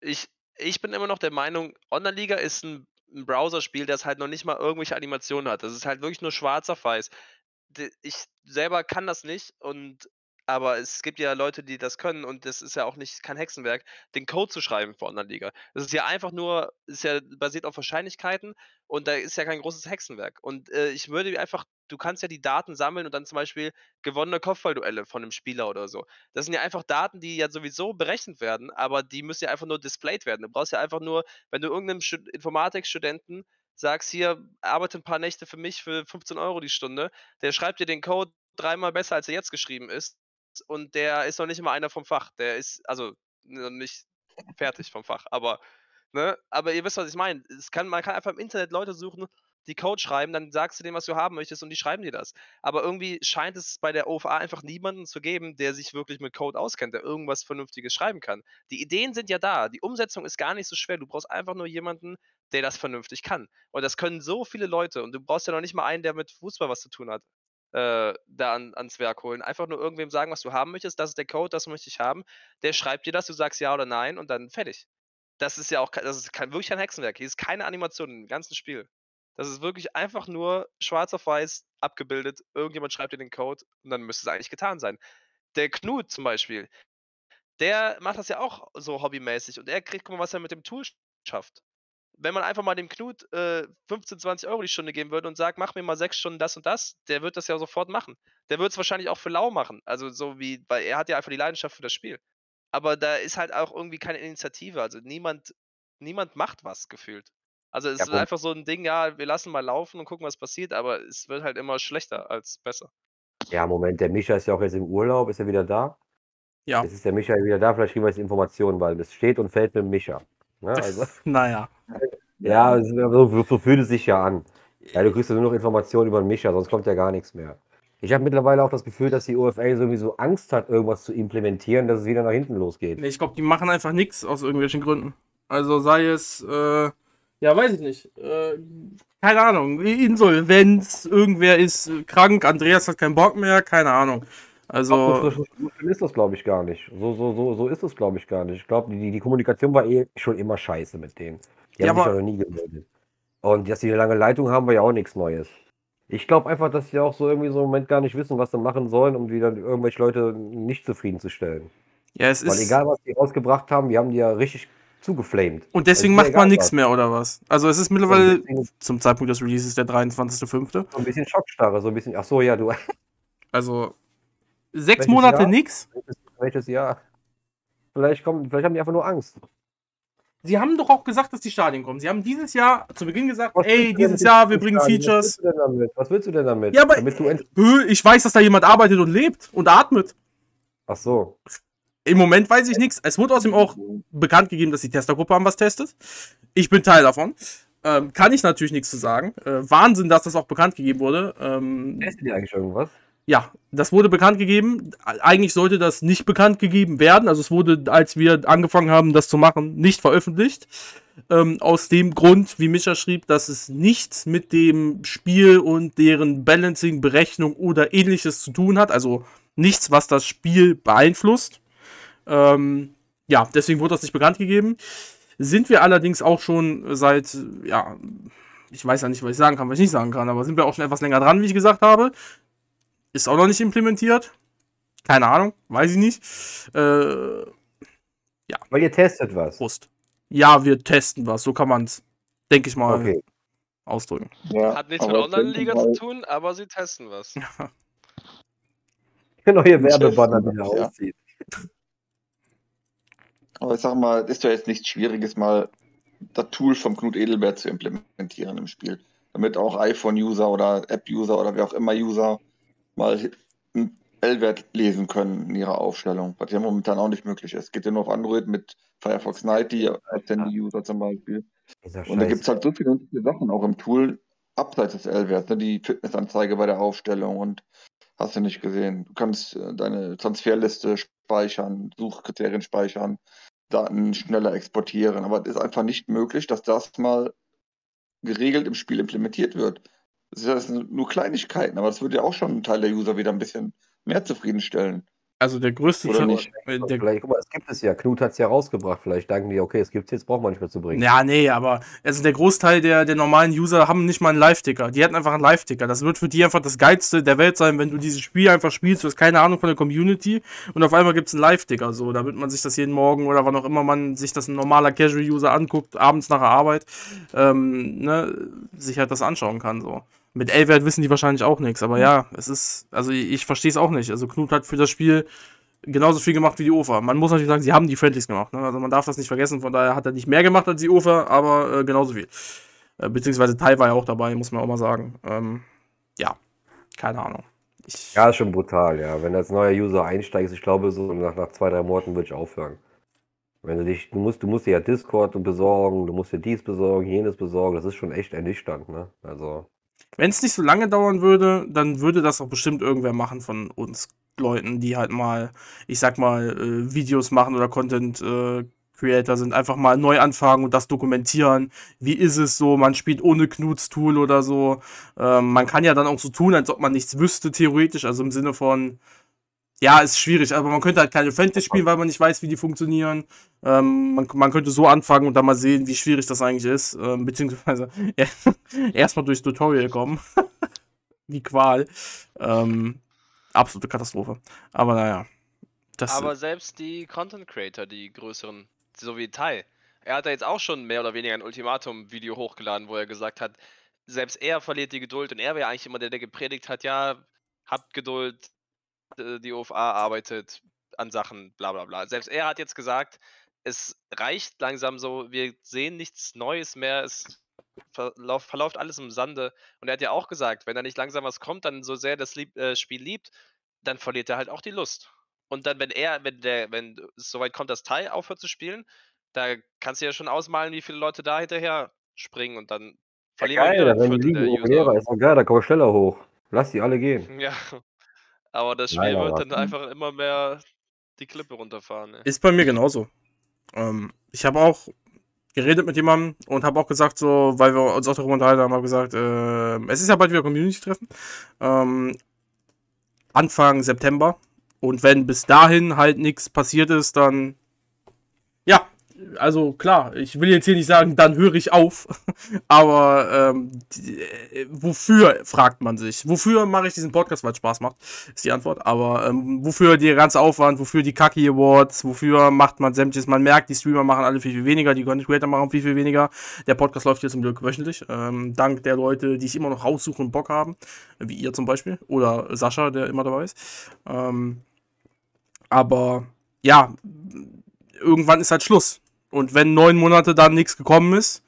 Ich, ich bin immer noch der Meinung, Online-Liga ist ein ein Browserspiel, das halt noch nicht mal irgendwelche Animationen hat. Das ist halt wirklich nur schwarz auf weiß. Ich selber kann das nicht und aber es gibt ja Leute, die das können und das ist ja auch nicht kein Hexenwerk, den Code zu schreiben für Online-Liga. Das ist ja einfach nur, ist ja basiert auf Wahrscheinlichkeiten und da ist ja kein großes Hexenwerk. Und äh, ich würde einfach, du kannst ja die Daten sammeln und dann zum Beispiel gewonnene Kopfballduelle von einem Spieler oder so. Das sind ja einfach Daten, die ja sowieso berechnet werden, aber die müssen ja einfach nur displayed werden. Du brauchst ja einfach nur, wenn du irgendeinem Informatikstudenten sagst, hier, arbeite ein paar Nächte für mich für 15 Euro die Stunde, der schreibt dir den Code dreimal besser, als er jetzt geschrieben ist und der ist noch nicht mal einer vom Fach. Der ist, also nicht fertig vom Fach, aber, ne, aber ihr wisst, was ich meine. Kann, man kann einfach im Internet Leute suchen, die Code schreiben, dann sagst du dem, was du haben möchtest und die schreiben dir das. Aber irgendwie scheint es bei der OFA einfach niemanden zu geben, der sich wirklich mit Code auskennt, der irgendwas Vernünftiges schreiben kann. Die Ideen sind ja da, die Umsetzung ist gar nicht so schwer. Du brauchst einfach nur jemanden, der das vernünftig kann. Und das können so viele Leute und du brauchst ja noch nicht mal einen, der mit Fußball was zu tun hat äh, da an, ans Werk holen. Einfach nur irgendwem sagen, was du haben möchtest, das ist der Code, das möchte ich haben. Der schreibt dir das, du sagst ja oder nein und dann fertig. Das ist ja auch, das ist kein, wirklich ein Hexenwerk. Hier ist keine Animation im ganzen Spiel. Das ist wirklich einfach nur schwarz auf weiß abgebildet. Irgendjemand schreibt dir den Code und dann müsste es eigentlich getan sein. Der Knut zum Beispiel, der macht das ja auch so hobbymäßig und er kriegt, guck mal, was er mit dem Tool schafft wenn man einfach mal dem Knut äh, 15, 20 Euro die Stunde geben würde und sagt, mach mir mal sechs Stunden das und das, der wird das ja sofort machen. Der wird es wahrscheinlich auch für lau machen. Also so wie, weil er hat ja einfach die Leidenschaft für das Spiel. Aber da ist halt auch irgendwie keine Initiative. Also niemand, niemand macht was gefühlt. Also es ja, ist gut. einfach so ein Ding, ja, wir lassen mal laufen und gucken, was passiert, aber es wird halt immer schlechter als besser. Ja, Moment, der Mischa ist ja auch jetzt im Urlaub, ist er wieder da? Ja. Jetzt ist der Micha wieder da, vielleicht kriegen wir jetzt Informationen, weil es steht und fällt mit dem Micha. Ne? Also, naja. Ja, so, so fühlt es sich ja an. Ja, du kriegst ja nur noch Informationen über den Mischer, sonst kommt ja gar nichts mehr. Ich habe mittlerweile auch das Gefühl, dass die UFA sowieso Angst hat, irgendwas zu implementieren, dass es wieder nach hinten losgeht. Nee, ich glaube, die machen einfach nichts aus irgendwelchen Gründen. Also sei es, äh, ja, weiß ich nicht. Äh, keine Ahnung, Insolvenz, irgendwer ist krank, Andreas hat keinen Bock mehr, keine Ahnung. Also. So, so, so ist das, glaube ich, gar nicht. So, so, so, so ist es, glaube ich, gar nicht. Ich glaube, die, die Kommunikation war eh schon immer scheiße mit denen. Die ja, haben sich ja noch nie gemeldet. Und dass sie eine lange Leitung haben, war ja auch nichts Neues. Ich glaube einfach, dass sie auch so irgendwie so im Moment gar nicht wissen, was sie machen sollen, um wieder irgendwelche Leute nicht zufriedenzustellen. Ja, es Weil ist. egal, was die rausgebracht haben, die haben die ja richtig zugeflamed. Und deswegen macht man nichts mehr, oder was? Also es ist mittlerweile zum Zeitpunkt des Releases der 23.05. So ein bisschen Schockstarre, so ein bisschen, ach so, ja, du. Also Sechs Welches Monate Jahr? nix? Welches Jahr? Vielleicht, kommen, vielleicht haben die einfach nur Angst. Sie haben doch auch gesagt, dass die Stadien kommen. Sie haben dieses Jahr zu Beginn gesagt, Was ey, dieses Jahr, wir bringen Stadien? Features. Was willst du denn damit? Was willst du denn damit? Ja, aber ich weiß, dass da jemand arbeitet und lebt und atmet. Ach so. Im Moment weiß ich nichts. Es wurde außerdem auch bekannt gegeben, dass die Testergruppe haben was testet. Ich bin Teil davon. Ähm, kann ich natürlich nichts zu sagen. Äh, Wahnsinn, dass das auch bekannt gegeben wurde. Ähm, Testen die eigentlich irgendwas? Ja, das wurde bekannt gegeben. Eigentlich sollte das nicht bekannt gegeben werden. Also es wurde, als wir angefangen haben, das zu machen, nicht veröffentlicht. Ähm, aus dem Grund, wie Micha schrieb, dass es nichts mit dem Spiel und deren Balancing, Berechnung oder ähnliches zu tun hat. Also nichts, was das Spiel beeinflusst. Ähm, ja, deswegen wurde das nicht bekannt gegeben. Sind wir allerdings auch schon seit, ja, ich weiß ja nicht, was ich sagen kann, was ich nicht sagen kann, aber sind wir auch schon etwas länger dran, wie ich gesagt habe. Ist auch noch nicht implementiert. Keine Ahnung, weiß ich nicht. Äh, ja. Weil ihr testet was. Prost. Ja, wir testen was, so kann man es, denke ich mal, okay. ausdrücken. Ja, Hat nichts mit Online-Liga zu tun, aber sie testen was. Neue Werbebanner wieder ja. aussieht. Aber ich sag mal, ist ja jetzt nichts Schwieriges, mal das Tool vom Knut Edelbert zu implementieren im Spiel. Damit auch iPhone-User oder App-User oder wer auch immer User mal einen L-Wert lesen können in ihrer Aufstellung, was ja momentan auch nicht möglich ist. Geht ja nur auf Android mit Firefox Nighty als Handy-User zum Beispiel. Und da gibt es halt so viele Sachen auch im Tool, abseits des L-Werts, ne? die Fitnessanzeige bei der Aufstellung und hast du nicht gesehen. Du kannst äh, deine Transferliste speichern, Suchkriterien speichern, Daten schneller exportieren. Aber es ist einfach nicht möglich, dass das mal geregelt im Spiel implementiert wird. Das sind nur Kleinigkeiten, aber das würde ja auch schon einen Teil der User wieder ein bisschen mehr zufriedenstellen. Also der größte Oder nicht? Der vielleicht, guck mal, es gibt es ja. Knut hat es ja rausgebracht. Vielleicht denken die, okay, es gibt es jetzt, braucht man nicht mehr zu bringen. Ja, nee, aber also der Großteil der, der normalen User haben nicht mal einen Live-Ticker. Die hätten einfach einen Live-Ticker. Das wird für die einfach das Geilste der Welt sein, wenn du dieses Spiel einfach spielst, du hast keine Ahnung von der Community und auf einmal gibt es einen Live-Ticker. So, damit man sich das jeden Morgen oder wann auch immer man sich das ein normaler Casual-User anguckt, abends nach der Arbeit, ähm, ne, sich halt das anschauen kann. So. Mit L-Wert wissen die wahrscheinlich auch nichts, aber ja, es ist, also ich, ich verstehe es auch nicht. Also Knut hat für das Spiel genauso viel gemacht wie die UFA. Man muss natürlich sagen, sie haben die Friendlies gemacht. Ne? Also man darf das nicht vergessen, von daher hat er nicht mehr gemacht als die UFA, aber äh, genauso viel. Äh, beziehungsweise Tai war ja auch dabei, muss man auch mal sagen. Ähm, ja, keine Ahnung. Ich ja, ist schon brutal, ja. Wenn als neuer User einsteigst, ich glaube, so nach, nach zwei, drei Monaten würde ich aufhören. Wenn du dich, du musst, du musst dir ja Discord besorgen, du musst dir dies besorgen, jenes besorgen, das ist schon echt ernüchternd, ne? Also. Wenn es nicht so lange dauern würde, dann würde das auch bestimmt irgendwer machen von uns Leuten, die halt mal, ich sag mal, äh, Videos machen oder Content äh, Creator sind, einfach mal neu anfangen und das dokumentieren. Wie ist es so? Man spielt ohne Knuts Tool oder so. Ähm, man kann ja dann auch so tun, als ob man nichts wüsste, theoretisch. Also im Sinne von, ja, ist schwierig, aber man könnte halt keine Fantasy spielen, weil man nicht weiß, wie die funktionieren. Ähm, man, man könnte so anfangen und dann mal sehen, wie schwierig das eigentlich ist. Ähm, beziehungsweise erstmal durchs Tutorial kommen. wie Qual. Ähm, absolute Katastrophe. Aber naja. Aber selbst die Content Creator, die größeren, so wie Tai, er hat da jetzt auch schon mehr oder weniger ein Ultimatum-Video hochgeladen, wo er gesagt hat, selbst er verliert die Geduld und er wäre eigentlich immer der, der gepredigt hat, ja, habt Geduld, die OFA arbeitet an Sachen, bla bla bla. Selbst er hat jetzt gesagt, es reicht langsam so, wir sehen nichts Neues mehr, es verlauf, verläuft alles im Sande. Und er hat ja auch gesagt, wenn da nicht langsam was kommt, dann so sehr das Lieb, äh, Spiel liebt, dann verliert er halt auch die Lust. Und dann, wenn er, wenn der, wenn es soweit kommt, dass Tai aufhört zu spielen, da kannst du ja schon ausmalen, wie viele Leute da hinterher springen und dann verlieren ja, geil, wir wieder wenn die User. Ist geil, da kommen wir schneller hoch. Lass die alle gehen. Ja. Aber das Spiel Nein, wird dann einfach immer mehr die Klippe runterfahren. Ey. Ist bei mir genauso. Ähm, ich habe auch geredet mit jemandem und habe auch gesagt, so, weil wir uns auch darüber unterhalten haben, habe gesagt, äh, es ist ja bald wieder Community-Treffen. Ähm, Anfang September. Und wenn bis dahin halt nichts passiert ist, dann also klar, ich will jetzt hier nicht sagen, dann höre ich auf, aber ähm, die, äh, wofür, fragt man sich. Wofür mache ich diesen Podcast, weil es Spaß macht, ist die Antwort. Aber ähm, wofür der ganze Aufwand, wofür die Kaki Awards, wofür macht man sämtliches? Man merkt, die Streamer machen alle viel, viel weniger, die Content Creator machen viel, viel weniger. Der Podcast läuft hier zum Glück wöchentlich, ähm, dank der Leute, die ich immer noch raussuche und Bock haben, wie ihr zum Beispiel, oder Sascha, der immer dabei ist. Ähm, aber ja, irgendwann ist halt Schluss. Und wenn neun Monate dann nichts gekommen ist,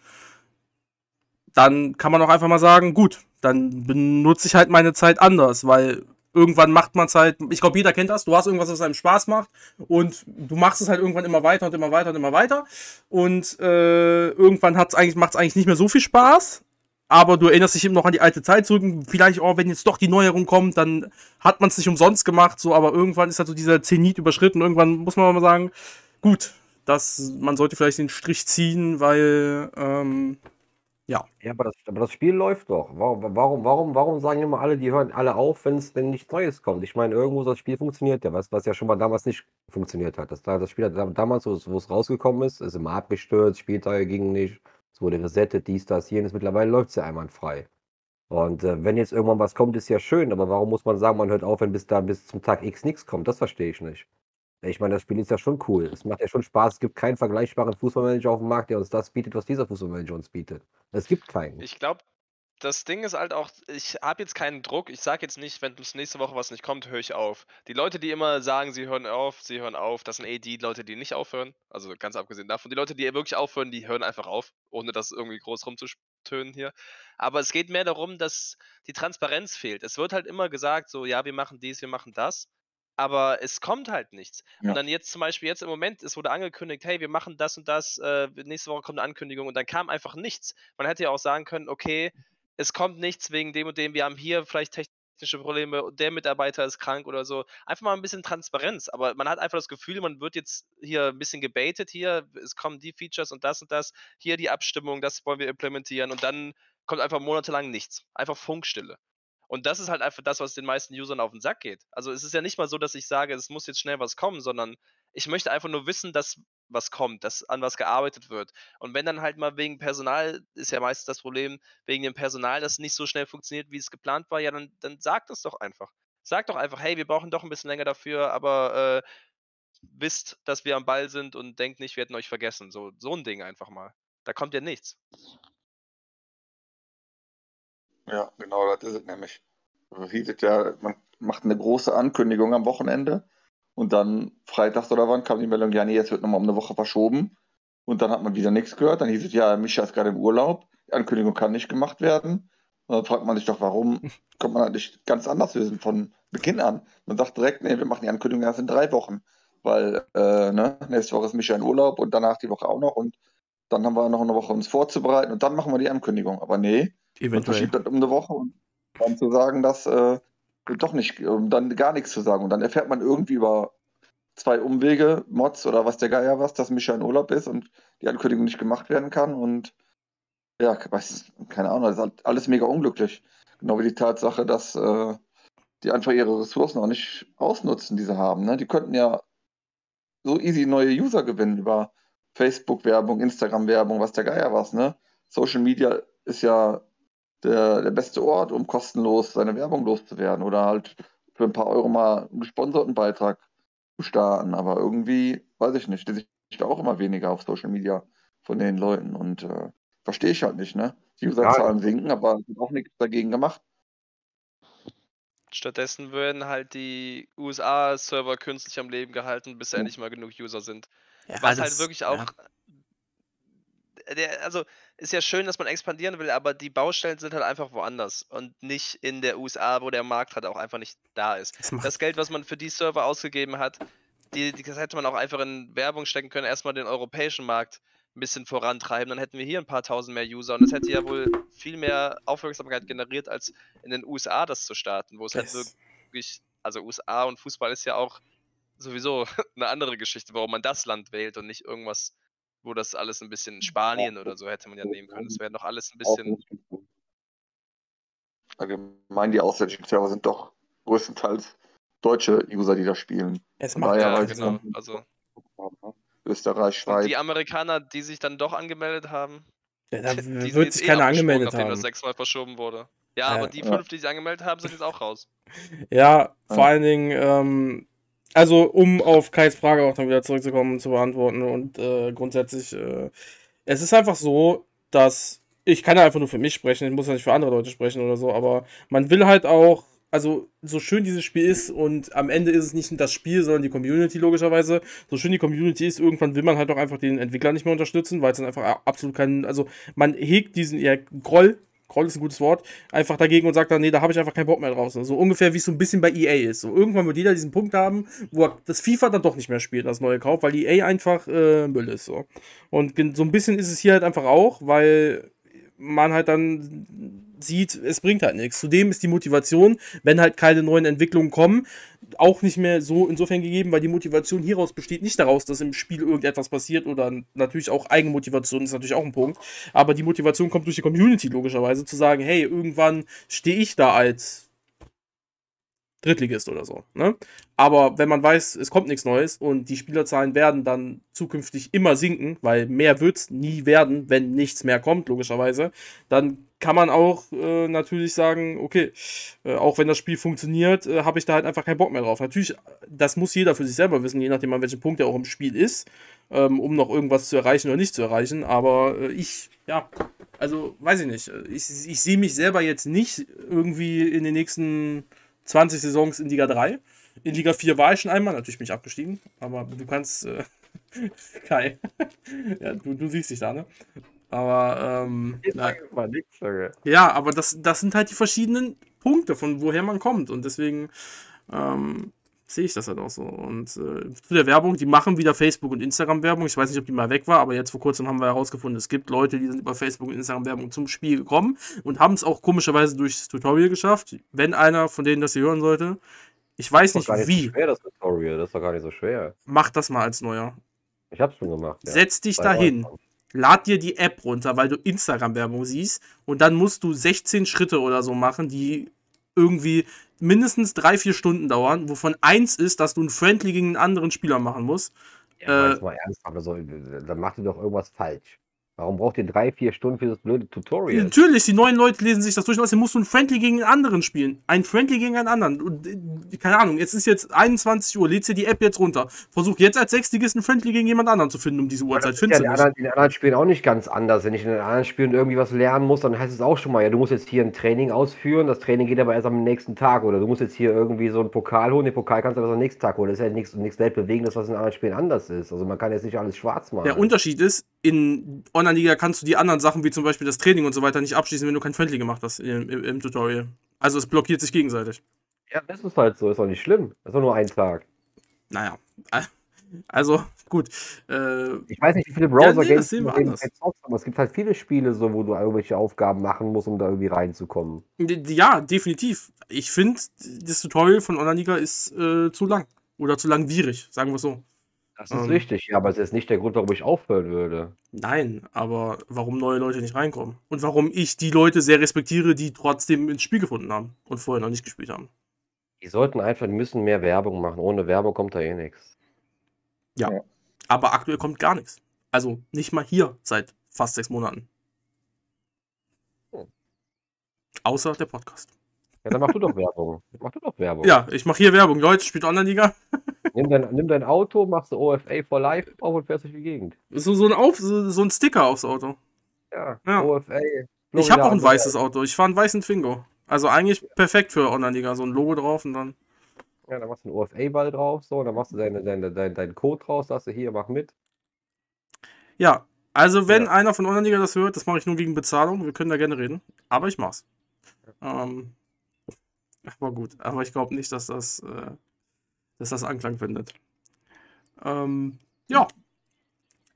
dann kann man auch einfach mal sagen, gut, dann benutze ich halt meine Zeit anders, weil irgendwann macht man es halt, ich glaube, jeder kennt das, du hast irgendwas, was einem Spaß macht und du machst es halt irgendwann immer weiter und immer weiter und immer weiter und äh, irgendwann macht es eigentlich nicht mehr so viel Spaß, aber du erinnerst dich eben noch an die alte Zeit zurück. Vielleicht, oh, wenn jetzt doch die Neuerung kommt, dann hat man es nicht umsonst gemacht, so, aber irgendwann ist halt so dieser Zenit überschritten. Irgendwann muss man mal sagen, gut, dass man sollte vielleicht den Strich ziehen, weil ähm, ja. Ja, aber das, aber das Spiel läuft doch. Warum, warum, warum, warum sagen immer alle, die hören alle auf, wenn es denn nichts Neues kommt? Ich meine, irgendwo das Spiel funktioniert ja, was, was ja schon mal damals nicht funktioniert hat. Das, das Spiel hat damals, wo es rausgekommen ist, ist immer abgestürzt, Spieltage gingen nicht, es wurde resettet, dies, das, jenes. Mittlerweile läuft es ja einwandfrei. Und äh, wenn jetzt irgendwann was kommt, ist ja schön, aber warum muss man sagen, man hört auf, wenn bis da bis zum Tag X nichts kommt? Das verstehe ich nicht. Ich meine, das Spiel ist ja schon cool. Es macht ja schon Spaß. Es gibt keinen vergleichbaren Fußballmanager auf dem Markt, der uns das bietet, was dieser Fußballmanager uns bietet. Es gibt keinen. Ich glaube, das Ding ist halt auch, ich habe jetzt keinen Druck. Ich sage jetzt nicht, wenn uns nächste Woche was nicht kommt, höre ich auf. Die Leute, die immer sagen, sie hören auf, sie hören auf, das sind eh die Leute, die nicht aufhören. Also ganz abgesehen davon. Die Leute, die wirklich aufhören, die hören einfach auf, ohne das irgendwie groß rumzutönen hier. Aber es geht mehr darum, dass die Transparenz fehlt. Es wird halt immer gesagt, so, ja, wir machen dies, wir machen das aber es kommt halt nichts. Ja. Und dann jetzt zum Beispiel, jetzt im Moment, es wurde angekündigt, hey, wir machen das und das, äh, nächste Woche kommt eine Ankündigung und dann kam einfach nichts. Man hätte ja auch sagen können, okay, es kommt nichts wegen dem und dem, wir haben hier vielleicht technische Probleme, der Mitarbeiter ist krank oder so. Einfach mal ein bisschen Transparenz, aber man hat einfach das Gefühl, man wird jetzt hier ein bisschen gebaitet, hier, es kommen die Features und das und das, hier die Abstimmung, das wollen wir implementieren und dann kommt einfach monatelang nichts. Einfach Funkstille. Und das ist halt einfach das, was den meisten Usern auf den Sack geht. Also es ist ja nicht mal so, dass ich sage, es muss jetzt schnell was kommen, sondern ich möchte einfach nur wissen, dass was kommt, dass an was gearbeitet wird. Und wenn dann halt mal wegen Personal, ist ja meistens das Problem, wegen dem Personal, das nicht so schnell funktioniert, wie es geplant war, ja, dann, dann sagt das doch einfach. Sagt doch einfach, hey, wir brauchen doch ein bisschen länger dafür, aber äh, wisst, dass wir am Ball sind und denkt nicht, wir hätten euch vergessen. So, so ein Ding einfach mal. Da kommt ja nichts. Ja, genau, das ist es nämlich. Hieß es ja, man macht eine große Ankündigung am Wochenende und dann freitags oder wann kam die Meldung, ja, nee, jetzt wird nochmal um eine Woche verschoben. Und dann hat man wieder nichts gehört. Dann hieß es, ja, Micha ist gerade im Urlaub, die Ankündigung kann nicht gemacht werden. Und dann fragt man sich doch, warum kommt man nicht ganz anders lösen von Beginn an. Man sagt direkt, nee, wir machen die Ankündigung erst in drei Wochen, weil äh, ne, nächste Woche ist Micha in Urlaub und danach die Woche auch noch und dann haben wir noch eine Woche uns vorzubereiten und dann machen wir die Ankündigung. Aber nee, Eventuell. man verschiebt das um eine Woche und dann zu sagen, dass äh, doch nicht, um dann gar nichts zu sagen. Und dann erfährt man irgendwie über zwei Umwege, Mods oder was der Geier was, dass Micha in Urlaub ist und die Ankündigung nicht gemacht werden kann. Und ja, weiß, keine Ahnung, das ist halt alles mega unglücklich. Genau wie die Tatsache, dass äh, die einfach ihre Ressourcen auch nicht ausnutzen, die sie haben. Ne? Die könnten ja so easy neue User gewinnen über Facebook-Werbung, Instagram-Werbung, was der Geier was. Ne? Social Media ist ja der, der beste Ort, um kostenlos seine Werbung loszuwerden oder halt für ein paar Euro mal einen gesponserten Beitrag zu starten. Aber irgendwie, weiß ich nicht, die sich auch immer weniger auf Social Media von den Leuten und äh, verstehe ich halt nicht, ne? Die Userzahlen ja. sinken, aber es wird auch nichts dagegen gemacht. Stattdessen werden halt die USA-Server künstlich am Leben gehalten, bis endlich mal genug User sind. Ja, Was halt wirklich auch. Ja. Der, also, ist ja schön, dass man expandieren will, aber die Baustellen sind halt einfach woanders und nicht in der USA, wo der Markt halt auch einfach nicht da ist. Das, das Geld, was man für die Server ausgegeben hat, die, die, das hätte man auch einfach in Werbung stecken können, erstmal den europäischen Markt ein bisschen vorantreiben, dann hätten wir hier ein paar tausend mehr User und das hätte ja wohl viel mehr Aufmerksamkeit generiert, als in den USA das zu starten, wo es halt wirklich, also USA und Fußball ist ja auch sowieso eine andere Geschichte, warum man das Land wählt und nicht irgendwas wo das alles ein bisschen Spanien oder so hätte man ja nehmen können. Das wäre noch alles ein bisschen. Allgemein, die ausländischen Server sind doch größtenteils deutsche User, die da spielen. Es macht ja, genau. Also, Österreich, Schweiz. die Amerikaner, die sich dann doch angemeldet haben. Ja, da die wird sich eh keiner angemeldet haben. das sechsmal verschoben wurde. Ja, ja aber die fünf, die sich angemeldet haben, sind jetzt auch raus. Ja, vor allen Dingen, ähm, also um auf Kais Frage auch dann wieder zurückzukommen und zu beantworten und äh, grundsätzlich, äh, es ist einfach so, dass ich kann ja einfach nur für mich sprechen, ich muss ja nicht für andere Leute sprechen oder so, aber man will halt auch, also so schön dieses Spiel ist und am Ende ist es nicht das Spiel, sondern die Community logischerweise, so schön die Community ist, irgendwann will man halt auch einfach den Entwickler nicht mehr unterstützen, weil es dann einfach absolut keinen, also man hegt diesen eher Groll Groll ist ein gutes Wort, einfach dagegen und sagt dann, nee, da habe ich einfach keinen Bock mehr drauf. So ungefähr wie es so ein bisschen bei EA ist. So irgendwann wird jeder diesen Punkt haben, wo er das FIFA dann doch nicht mehr spielt, das neue Kauf, weil EA einfach äh, Müll ist. So. Und so ein bisschen ist es hier halt einfach auch, weil man halt dann sieht, es bringt halt nichts. Zudem ist die Motivation, wenn halt keine neuen Entwicklungen kommen, auch nicht mehr so insofern gegeben, weil die Motivation hieraus besteht nicht daraus, dass im Spiel irgendetwas passiert oder natürlich auch Eigenmotivation ist natürlich auch ein Punkt, aber die Motivation kommt durch die Community logischerweise zu sagen, hey, irgendwann stehe ich da als Drittligist oder so. Ne? Aber wenn man weiß, es kommt nichts Neues und die Spielerzahlen werden dann zukünftig immer sinken, weil mehr wird es nie werden, wenn nichts mehr kommt, logischerweise, dann kann man auch äh, natürlich sagen, okay, äh, auch wenn das Spiel funktioniert, äh, habe ich da halt einfach keinen Bock mehr drauf. Natürlich, das muss jeder für sich selber wissen, je nachdem an welchem Punkt er auch im Spiel ist, ähm, um noch irgendwas zu erreichen oder nicht zu erreichen. Aber äh, ich, ja, also weiß ich nicht. Ich, ich sehe mich selber jetzt nicht irgendwie in den nächsten 20 Saisons in Liga 3. In Liga 4 war ich schon einmal, natürlich bin ich abgestiegen, aber du kannst, äh, Kai, ja, du, du siehst dich da, ne? Aber, ähm, na, ja, aber das, das sind halt die verschiedenen Punkte, von woher man kommt und deswegen, ähm, sehe ich das halt auch so. Und äh, zu der Werbung, die machen wieder Facebook und Instagram Werbung. Ich weiß nicht, ob die mal weg war, aber jetzt vor kurzem haben wir herausgefunden, es gibt Leute, die sind über Facebook und Instagram Werbung zum Spiel gekommen und haben es auch komischerweise durchs Tutorial geschafft. Wenn einer von denen das hier hören sollte, ich weiß nicht, nicht wie. So schwer, das Tutorial, das ist doch gar nicht so schwer. Mach das mal als neuer. Ich hab's schon gemacht. Ja. Setz dich dahin. Lad dir die App runter, weil du Instagram-Werbung siehst und dann musst du 16 Schritte oder so machen, die irgendwie mindestens drei, vier Stunden dauern, wovon eins ist, dass du ein Friendly gegen einen anderen Spieler machen musst. Ja, äh, mal ernsthaft, also, dann macht ihr doch irgendwas falsch. Warum braucht ihr drei, vier Stunden für das blöde Tutorial? Natürlich, die neuen Leute lesen sich das durch. Außerdem musst du ein Friendly gegen einen anderen spielen. Ein Friendly gegen einen anderen. Und, äh, keine Ahnung, jetzt ist jetzt 21 Uhr. Lädst dir die App jetzt runter. Versuch jetzt als Sechsligist ein Friendly gegen jemand anderen zu finden um diese Uhrzeit. Ja, ja, die, anderen, die anderen spielen auch nicht ganz anders. Wenn ich in den anderen Spielen irgendwie was lernen muss, dann heißt es auch schon mal, ja, du musst jetzt hier ein Training ausführen. Das Training geht aber erst am nächsten Tag. Oder du musst jetzt hier irgendwie so einen Pokal holen. Den Pokal kannst du aber am nächsten Tag holen. Das ist ja nichts, nichts Weltbewegendes, was in anderen Spielen anders ist. Also man kann jetzt nicht alles schwarz machen. Der Unterschied ist, in Online-Liga kannst du die anderen Sachen, wie zum Beispiel das Training und so weiter, nicht abschließen, wenn du kein Friendly gemacht hast im, im, im Tutorial. Also es blockiert sich gegenseitig. Ja, das ist halt so, ist doch nicht schlimm. Das ist doch nur ein Tag. Naja. Also, gut. Äh, ich weiß nicht, wie viele Browser-Games ja, nee, zockst, aber es gibt halt viele Spiele, so, wo du irgendwelche Aufgaben machen musst, um da irgendwie reinzukommen. Ja, definitiv. Ich finde, das Tutorial von Online-Liga ist äh, zu lang. Oder zu langwierig, sagen wir so. Das ist ähm, richtig, ja, aber es ist nicht der Grund, warum ich aufhören würde. Nein, aber warum neue Leute nicht reinkommen? Und warum ich die Leute sehr respektiere, die trotzdem ins Spiel gefunden haben und vorher noch nicht gespielt haben. Die sollten einfach, die müssen mehr Werbung machen. Ohne Werbung kommt da eh nichts. Ja, ja, aber aktuell kommt gar nichts. Also nicht mal hier seit fast sechs Monaten. Hm. Außer der Podcast. Ja, dann mach du doch Werbung. Mach du doch Werbung. Ja, ich mache hier Werbung. Leute, spielt Online-Liga. nimm, dein, nimm dein Auto, machst du OFA for Life auf und fährst durch die Gegend. So, so, ein, auf, so, so ein Sticker aufs Auto. Ja, ja. OFA. ich habe auch ein weißes Auto. Ich fahre einen weißen Twingo. Also eigentlich perfekt für Online-Liga. So ein Logo drauf und dann. Ja, dann machst du einen OFA-Ball drauf, so, dann machst du deine, deine, deine, deinen Code draus, sagst du hier, mach mit. Ja, also wenn ja. einer von Online-Liga das hört, das mache ich nur gegen Bezahlung. Wir können da gerne reden. Aber ich mach's. Ähm, aber gut, aber ich glaube nicht, dass das, äh, dass das Anklang findet. Ähm, ja.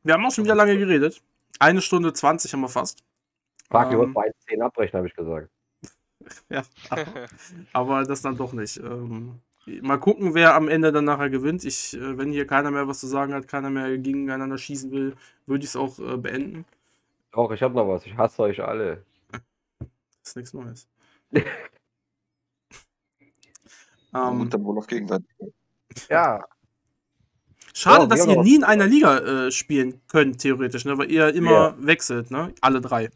Wir haben auch schon wieder lange geredet. Eine Stunde 20 haben wir fast. Frag ähm, bei 10 abbrechen, habe ich gesagt. ja, aber, aber, das dann doch nicht. Ähm, mal gucken, wer am Ende dann nachher gewinnt. Ich, äh, wenn hier keiner mehr was zu sagen hat, keiner mehr gegeneinander schießen will, würde ich es auch äh, beenden. Doch, ich habe noch was. Ich hasse euch alle. Das ist nichts Neues. Ähm, und dann wohl auf Gegenseitigkeit. Ja. Schade, oh, dass ihr nie in einer Liga äh, spielen könnt, theoretisch, ne? weil ihr immer yeah. wechselt, ne? Alle drei.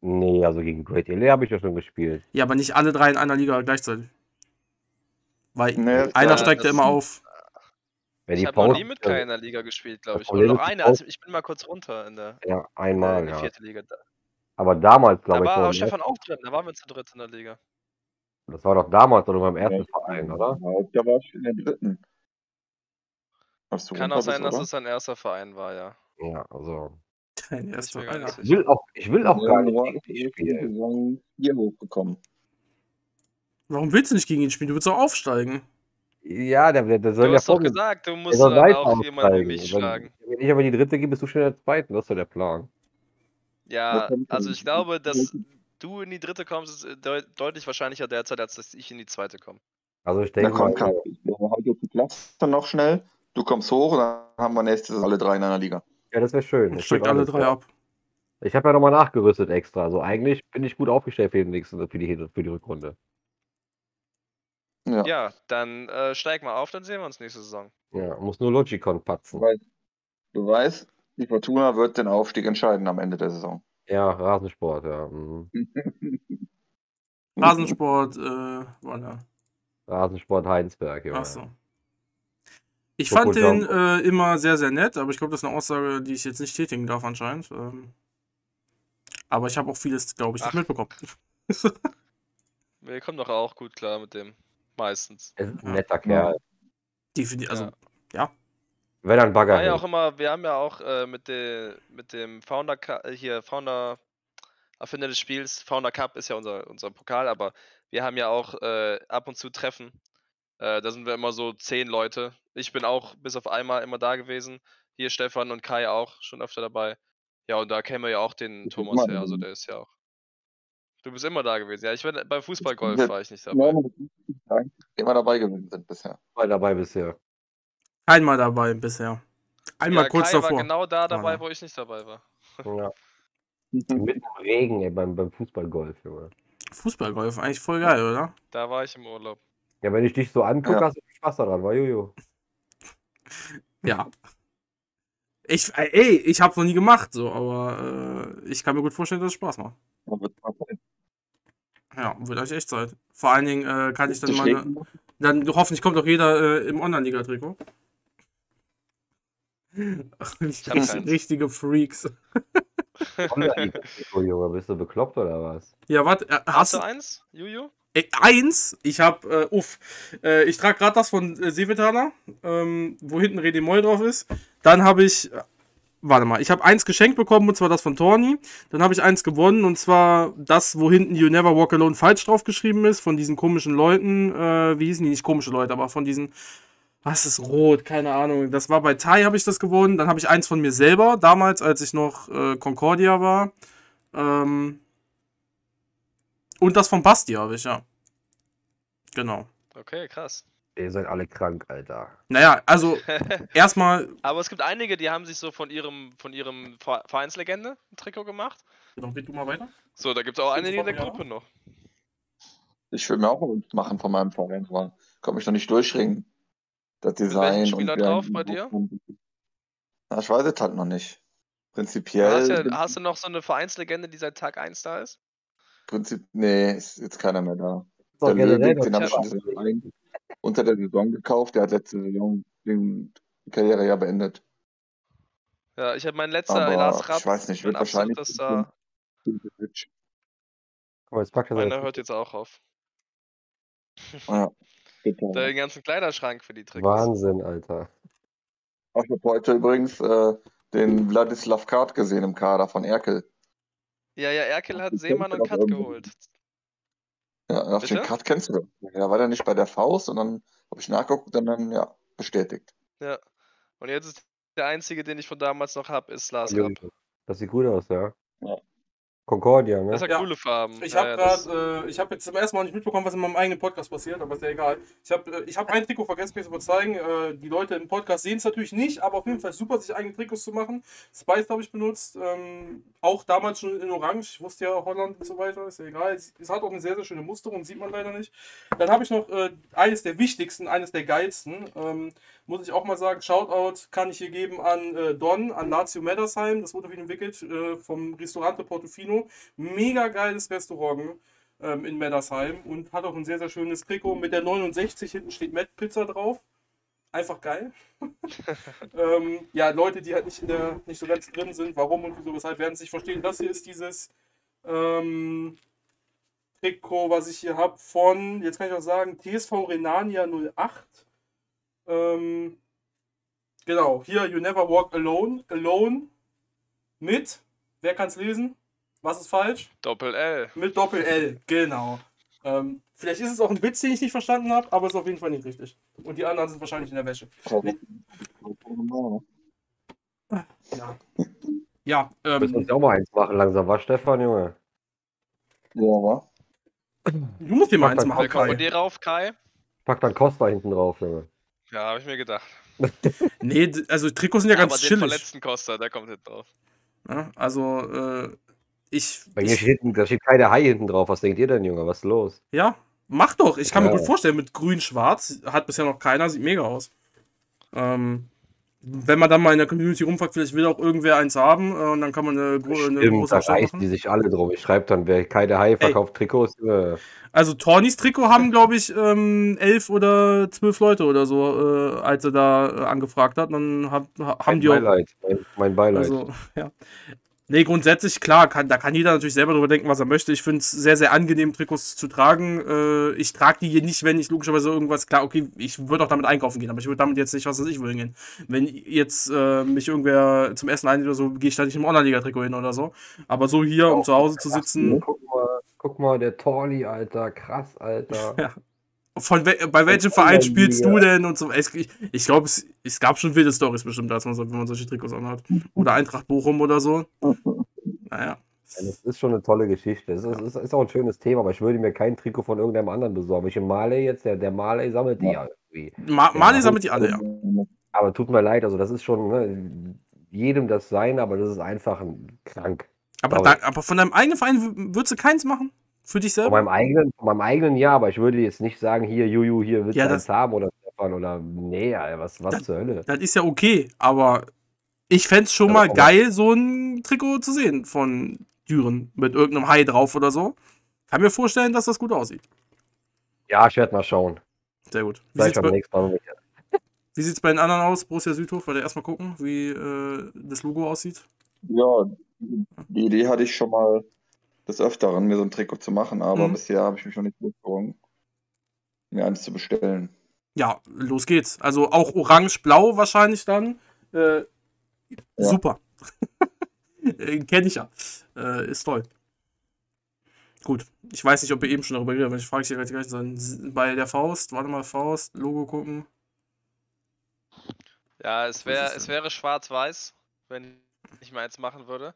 Nee, also gegen Great Elite habe ich ja schon gespielt. Ja, aber nicht alle drei in einer Liga gleichzeitig. Weil nee, einer ja, steigt ja immer auf. ich habe noch nie mit keiner Liga gespielt, glaube ich. Oder noch eine. Also ich bin mal kurz runter in der, ja, einmal, in der vierte Liga. Da. Aber damals, glaube ich. Da war auch Stefan auch drin, da waren wir zu dritt in der Liga. Das war doch damals oder beim ersten ja, Verein, oder? Ja, da war ich in der dritten. Kann auch sein, dass es sein erster Verein war, ja. Ja, also. Dein erster Verein. Ich will auch, ich will auch gar nicht gegen. Hier hochgekommen. Warum willst du nicht gegen ihn spielen? Du willst doch aufsteigen. Ja, der, der, der soll du ja hast doch gesagt, du musst dann auch jemanden wie mich schlagen. Wenn ich aber die dritte gebe, bist du schon der zweite. Das ist doch der Plan. Ja, also ich glaube, dass du in die dritte kommst, ist de deutlich wahrscheinlicher derzeit, als dass ich in die zweite komme. Also ich denke mal. Kann, halt die Klasse noch schnell, du kommst hoch, dann haben wir nächstes alle drei in einer Liga. Ja, das wäre schön. Steckt alle drei ab. Ich habe ja nochmal nachgerüstet extra. Also eigentlich bin ich gut aufgestellt für, den nächsten, für, die, für die Rückrunde. Ja, ja dann äh, steig mal auf, dann sehen wir uns nächste Saison. Ja, muss nur Logicon patzen. Du weißt, du weißt, die Fortuna wird den Aufstieg entscheiden am Ende der Saison. Ja, Rasensport, ja. Mhm. Rasensport, äh, voilà. Rasensport Heinsberg, ja. Achso. Ich fand den äh, immer sehr, sehr nett, aber ich glaube, das ist eine Aussage, die ich jetzt nicht tätigen darf anscheinend. Ähm, aber ich habe auch vieles, glaube ich, nicht mitbekommen. Wir kommen doch auch gut klar mit dem, meistens. Er ist ein netter Kerl. Die, also, ja. ja. Wenn ein Bagger. Ja, auch immer, wir haben ja auch äh, mit, de, mit dem Founder äh, hier, Founder, Erfinder des Spiels, Founder Cup ist ja unser, unser Pokal, aber wir haben ja auch äh, ab und zu Treffen äh, da sind wir immer so zehn Leute. Ich bin auch bis auf einmal immer da gewesen. Hier Stefan und Kai auch schon öfter dabei. Ja, und da kennen wir ja auch den Thomas her, also der ist ja auch. Du bist immer da gewesen. Ja, ich bin beim Fußballgolf war ich nicht dabei. Immer dabei gewesen sind bisher. Mal dabei bisher. Einmal dabei bisher. Einmal ja, kurz Kai davor. war genau da dabei, oh. wo ich nicht dabei war. Ja. Mit dem Regen ey, beim, beim Fußballgolf, Junge. Fußballgolf, eigentlich voll geil, oder? Da war ich im Urlaub. Ja, wenn ich dich so angucke, ja. hast du Spaß daran, war Jojo. Ja. Ich, ey, ich hab's noch nie gemacht, so, aber äh, ich kann mir gut vorstellen, dass es Spaß macht. Ja, wird euch echt Zeit. Vor allen Dingen äh, kann ich dann meine. Dann hoffentlich kommt auch jeder äh, im Online-Liga-Trikot. Richtige Freaks. Online-Trikot, Junge, bist du bekloppt oder was? Ja, warte, äh, hast, hast du eins, Juju? eins, ich habe, äh, uff, äh, ich trage gerade das von äh, Seevetaner, ähm, wo hinten Redi Moll drauf ist. Dann habe ich, äh, warte mal, ich habe eins geschenkt bekommen und zwar das von Torni. Dann habe ich eins gewonnen und zwar das, wo hinten You Never Walk Alone falsch drauf geschrieben ist, von diesen komischen Leuten, äh, wie hießen die, nicht komische Leute, aber von diesen, was ist rot, keine Ahnung. Das war bei Tai habe ich das gewonnen. Dann habe ich eins von mir selber, damals, als ich noch äh, Concordia war. Ähm, und das von Basti habe ich, ja. Genau. Okay, krass. Ihr seid alle krank, Alter. Naja, also erstmal. Aber es gibt einige, die haben sich so von ihrem, von ihrem Vereinslegende ein Trikot gemacht. Dann red du mal weiter. So, da gibt es auch einige in der Gruppe noch. Ich will mir auch machen von meinem Verein, aber komme ich noch nicht durchringen. Das Design. Ist Spieler drauf bei dir? Na, ich weiß es halt noch nicht. Prinzipiell. Hast, ja, hast du noch so eine Vereinslegende, die seit Tag 1 da ist? Prinzip, nee, ist jetzt keiner mehr da. Der Löwe, den habe ich schon unter der Saison gekauft. Der hat letzte Saison die Karriere ja beendet. Ja, ich habe mein letzter Aber Elas Rapp. Ich weiß nicht, wird wahrscheinlich. Dass da oh, jetzt packt er Meiner hört jetzt auch auf. Ja. Den ganzen Kleiderschrank für die Tricks. Wahnsinn, Alter. Ich habe heute übrigens äh, den Vladislav Kart gesehen im Kader von Erkel. Ja, ja, Erkel hat Seemann und Cut geholt. Ja, auf den Cut kennst du. Ja, war der nicht bei der Faust und dann habe ich nachgeguckt und dann, ja, bestätigt. Ja. Und jetzt ist der einzige, den ich von damals noch habe, ist Lars Rapp. Das sieht gut aus, ja. Ja. Concordia, ne? Das hat ja. coole Farben. Ich habe ja, gerade, äh, ich habe jetzt zum ersten Mal nicht mitbekommen, was in meinem eigenen Podcast passiert, aber ist ja egal. Ich habe äh, ich hab ein Trikot vergessen, mir zu zeigen. Äh, die Leute im Podcast sehen es natürlich nicht, aber auf jeden Fall super, sich eigene Trikots zu machen. Spice habe ich benutzt, ähm, auch damals schon in Orange. Ich wusste ja Holland und so weiter, ist ja egal. Es, es hat auch eine sehr, sehr schöne Musterung, sieht man leider nicht. Dann habe ich noch äh, eines der wichtigsten, eines der geilsten. Ähm, muss ich auch mal sagen, Shoutout kann ich hier geben an äh, Don, an Lazio Meddersheim. Das wurde auf ihn entwickelt äh, vom Ristorante Portofino. Mega geiles Restaurant ähm, in Meddersheim und hat auch ein sehr, sehr schönes Trikot mit der 69. Hinten steht Matt Pizza drauf. Einfach geil. ähm, ja, Leute, die halt nicht, in der, nicht so ganz drin sind, warum und wieso, weshalb, werden sich verstehen. Das hier ist dieses ähm, Trikot, was ich hier habe von, jetzt kann ich auch sagen, TSV Renania 08. Ähm, genau, hier You Never Walk Alone. Alone mit, wer kann es lesen? Was ist falsch? Doppel L. Mit Doppel L, genau. Ähm, vielleicht ist es auch ein Witz, den ich nicht verstanden habe, aber es ist auf jeden Fall nicht richtig. Und die anderen sind wahrscheinlich in der Wäsche. Ja. Ja, ähm. Müssen wir uns auch mal eins machen langsam, war Stefan, Junge? Ja, war. Du musst dir mal eins machen. Kai. Dir rauf, Kai? Pack dann Costa hinten drauf, Junge. Ja, habe ich mir gedacht. nee, also Trikots sind ja ganz Aber chillig. Aber den verletzten Costa, der kommt hinten drauf. Ja, also, äh, ich. Bei mir steht, da steht keine Hai hinten drauf. Was denkt ihr denn, Junge? Was ist los? Ja, mach doch. Ich kann ja. mir gut vorstellen, mit grün-schwarz hat bisher noch keiner, sieht mega aus. Ähm, wenn man dann mal in der Community rumfragt, vielleicht will auch irgendwer eins haben äh, und dann kann man eine, eine Stimmt, große da reißen die sich alle drum. Ich schreibe dann, wer keine Hai verkauft, Ey. Trikots. Äh. Also Tornis Trikot haben, glaube ich, ähm, elf oder zwölf Leute oder so, äh, als er da äh, angefragt hat. Dann hab, haben mein die Beileid, auch. Mein, mein Beileid. Also, ja. Nee, grundsätzlich, klar, kann, da kann jeder natürlich selber drüber denken, was er möchte. Ich finde es sehr, sehr angenehm, Trikots zu tragen. Äh, ich trage die hier nicht, wenn ich logischerweise irgendwas, klar, okay, ich würde auch damit einkaufen gehen, aber ich würde damit jetzt nicht, was weiß ich, wohin gehen. Wenn jetzt äh, mich irgendwer zum Essen einlädt oder so, gehe ich da nicht im Online-Liga-Trikot hin oder so. Aber so hier, um zu Hause zu sitzen. Guck mal, guck mal der Torli, Alter, krass, Alter. ja. Von we bei welchem Verein spielst du denn und so? Ich, ich glaube, es, es gab schon wilde Stories bestimmt, als man so, wenn man solche Trikots anhat. Oder Eintracht Bochum oder so. Naja. Ja, das ist schon eine tolle Geschichte. Es ist, ist, auch ein schönes Thema, aber ich würde mir kein Trikot von irgendeinem anderen besorgen. Ich im Marley jetzt, der, der Marley sammelt die ja irgendwie. Ma Marley sammelt die alle, ja. Aber tut mir leid, also das ist schon ne, jedem das sein, aber das ist einfach ein krank. Aber, da, aber von deinem eigenen Verein würdest du keins machen? Für dich selber? Von meinem eigenen, von meinem eigenen ja, aber ich würde jetzt nicht sagen, hier, Juju, hier willst ja, du das haben oder Stefan oder nee, was, was das, zur Hölle. Das ist ja okay, aber ich fände es schon mal geil, so ein Trikot zu sehen von Düren mit irgendeinem Hai drauf oder so. Kann mir vorstellen, dass das gut aussieht. Ja, ich werde mal schauen. Sehr gut. Wie sieht es bei den anderen aus? Borussia Südhof, weil der erstmal gucken, wie äh, das Logo aussieht. Ja, die Idee hatte ich schon mal des Öfteren, mir so ein Trikot zu machen, aber mhm. bisher habe ich mich noch nicht durchgerungen, mir eins zu bestellen. Ja, los geht's. Also auch orange-blau wahrscheinlich dann. Äh, ja. Super. Äh, Kenne ich ja. Äh, ist toll. Gut, ich weiß nicht, ob ihr eben schon darüber geredet habt, wenn ich frage ich hier gleich sein. Bei der Faust, warte mal, Faust, Logo gucken. Ja, es, wär, es wäre schwarz-weiß, wenn ich mal eins machen würde.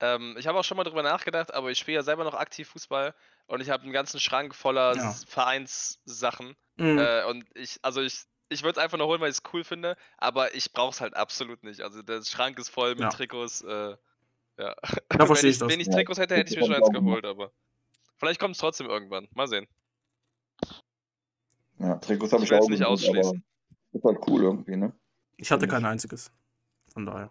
Ähm, ich habe auch schon mal drüber nachgedacht, aber ich spiele ja selber noch aktiv Fußball und ich habe einen ganzen Schrank voller ja. Vereinssachen. Mhm. Äh, und ich, also ich, ich würde es einfach nur holen, weil ich es cool finde, aber ich brauche es halt absolut nicht. Also der Schrank ist voll mit ja. Trikots. Äh, ja. Da verstehe ich das. Wenn ich Trikots hätte, hätte ich mir schon eins geholt, aber vielleicht kommt es trotzdem irgendwann. Mal sehen. Ja, Trikots habe ich, ich auch nicht ausschließen. Ist halt cool irgendwie, ne? Ich hatte kein einziges. Von daher.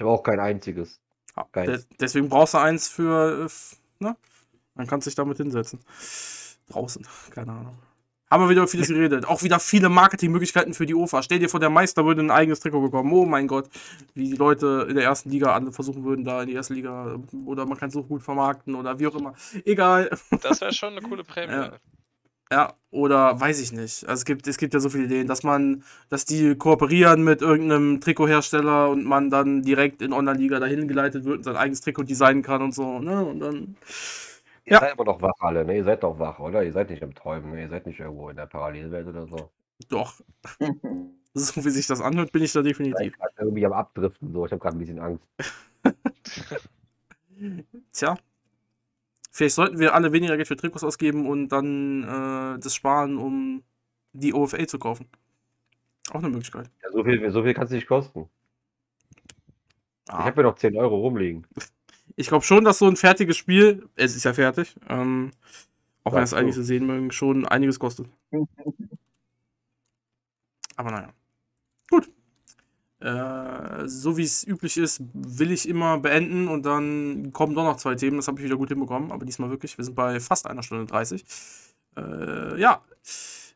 Ich habe auch kein einziges. Ja, de deswegen brauchst du eins für, äh, ne? Man kann sich damit hinsetzen. Draußen, keine Ahnung. Haben wir wieder vieles geredet. Auch wieder viele Marketingmöglichkeiten für die OFA. Stell dir vor, der Meister würde ein eigenes Trikot bekommen. Oh mein Gott, wie die Leute in der ersten Liga alle versuchen würden, da in die erste Liga oder man kann es so gut vermarkten oder wie auch immer. Egal. Das wäre schon eine coole Prämie. Ja. Ja, oder weiß ich nicht. Also es gibt, es gibt ja so viele Ideen, dass man, dass die kooperieren mit irgendeinem Trikothersteller und man dann direkt in Online-Liga dahin geleitet wird und sein eigenes Trikot designen kann und so, ne? Und dann. Ihr ja. seid aber doch wach alle, ne? Ihr seid doch wach, oder? Ihr seid nicht im Träumen, ne? Ihr seid nicht irgendwo in der Parallelwelt oder so. Doch. so wie sich das anhört, bin ich da definitiv. Ich bin irgendwie am Abdriften, so. Ich habe gerade ein bisschen Angst. Tja, Vielleicht sollten wir alle weniger Geld für Trikots ausgeben und dann äh, das sparen, um die OFA zu kaufen. Auch eine Möglichkeit. Ja, so viel, so viel kann es nicht kosten. Ah. Ich habe ja noch 10 Euro rumliegen. Ich glaube schon, dass so ein fertiges Spiel, es ist ja fertig, ähm, auch wenn es eigentlich so sehen mögen, schon einiges kostet. Aber naja. Gut. Äh, so wie es üblich ist, will ich immer beenden und dann kommen doch noch zwei Themen. Das habe ich wieder gut hinbekommen, aber diesmal wirklich. Wir sind bei fast einer Stunde 30. Äh, ja,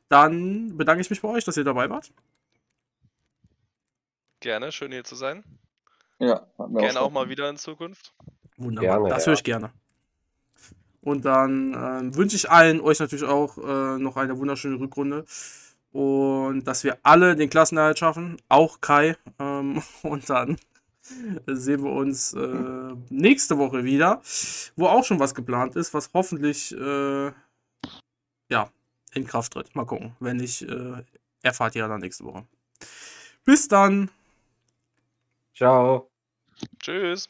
dann bedanke ich mich bei euch, dass ihr dabei wart. Gerne, schön hier zu sein. Ja, gerne auch, auch mal wieder in Zukunft. Wunderbar, gerne, das ja. höre ich gerne. Und dann äh, wünsche ich allen euch natürlich auch äh, noch eine wunderschöne Rückrunde und dass wir alle den Klassenerhalt schaffen, auch Kai. Ähm, und dann sehen wir uns äh, nächste Woche wieder, wo auch schon was geplant ist, was hoffentlich äh, ja, in Kraft tritt. Mal gucken. Wenn nicht, äh, erfahrt ihr dann nächste Woche. Bis dann. Ciao. Tschüss.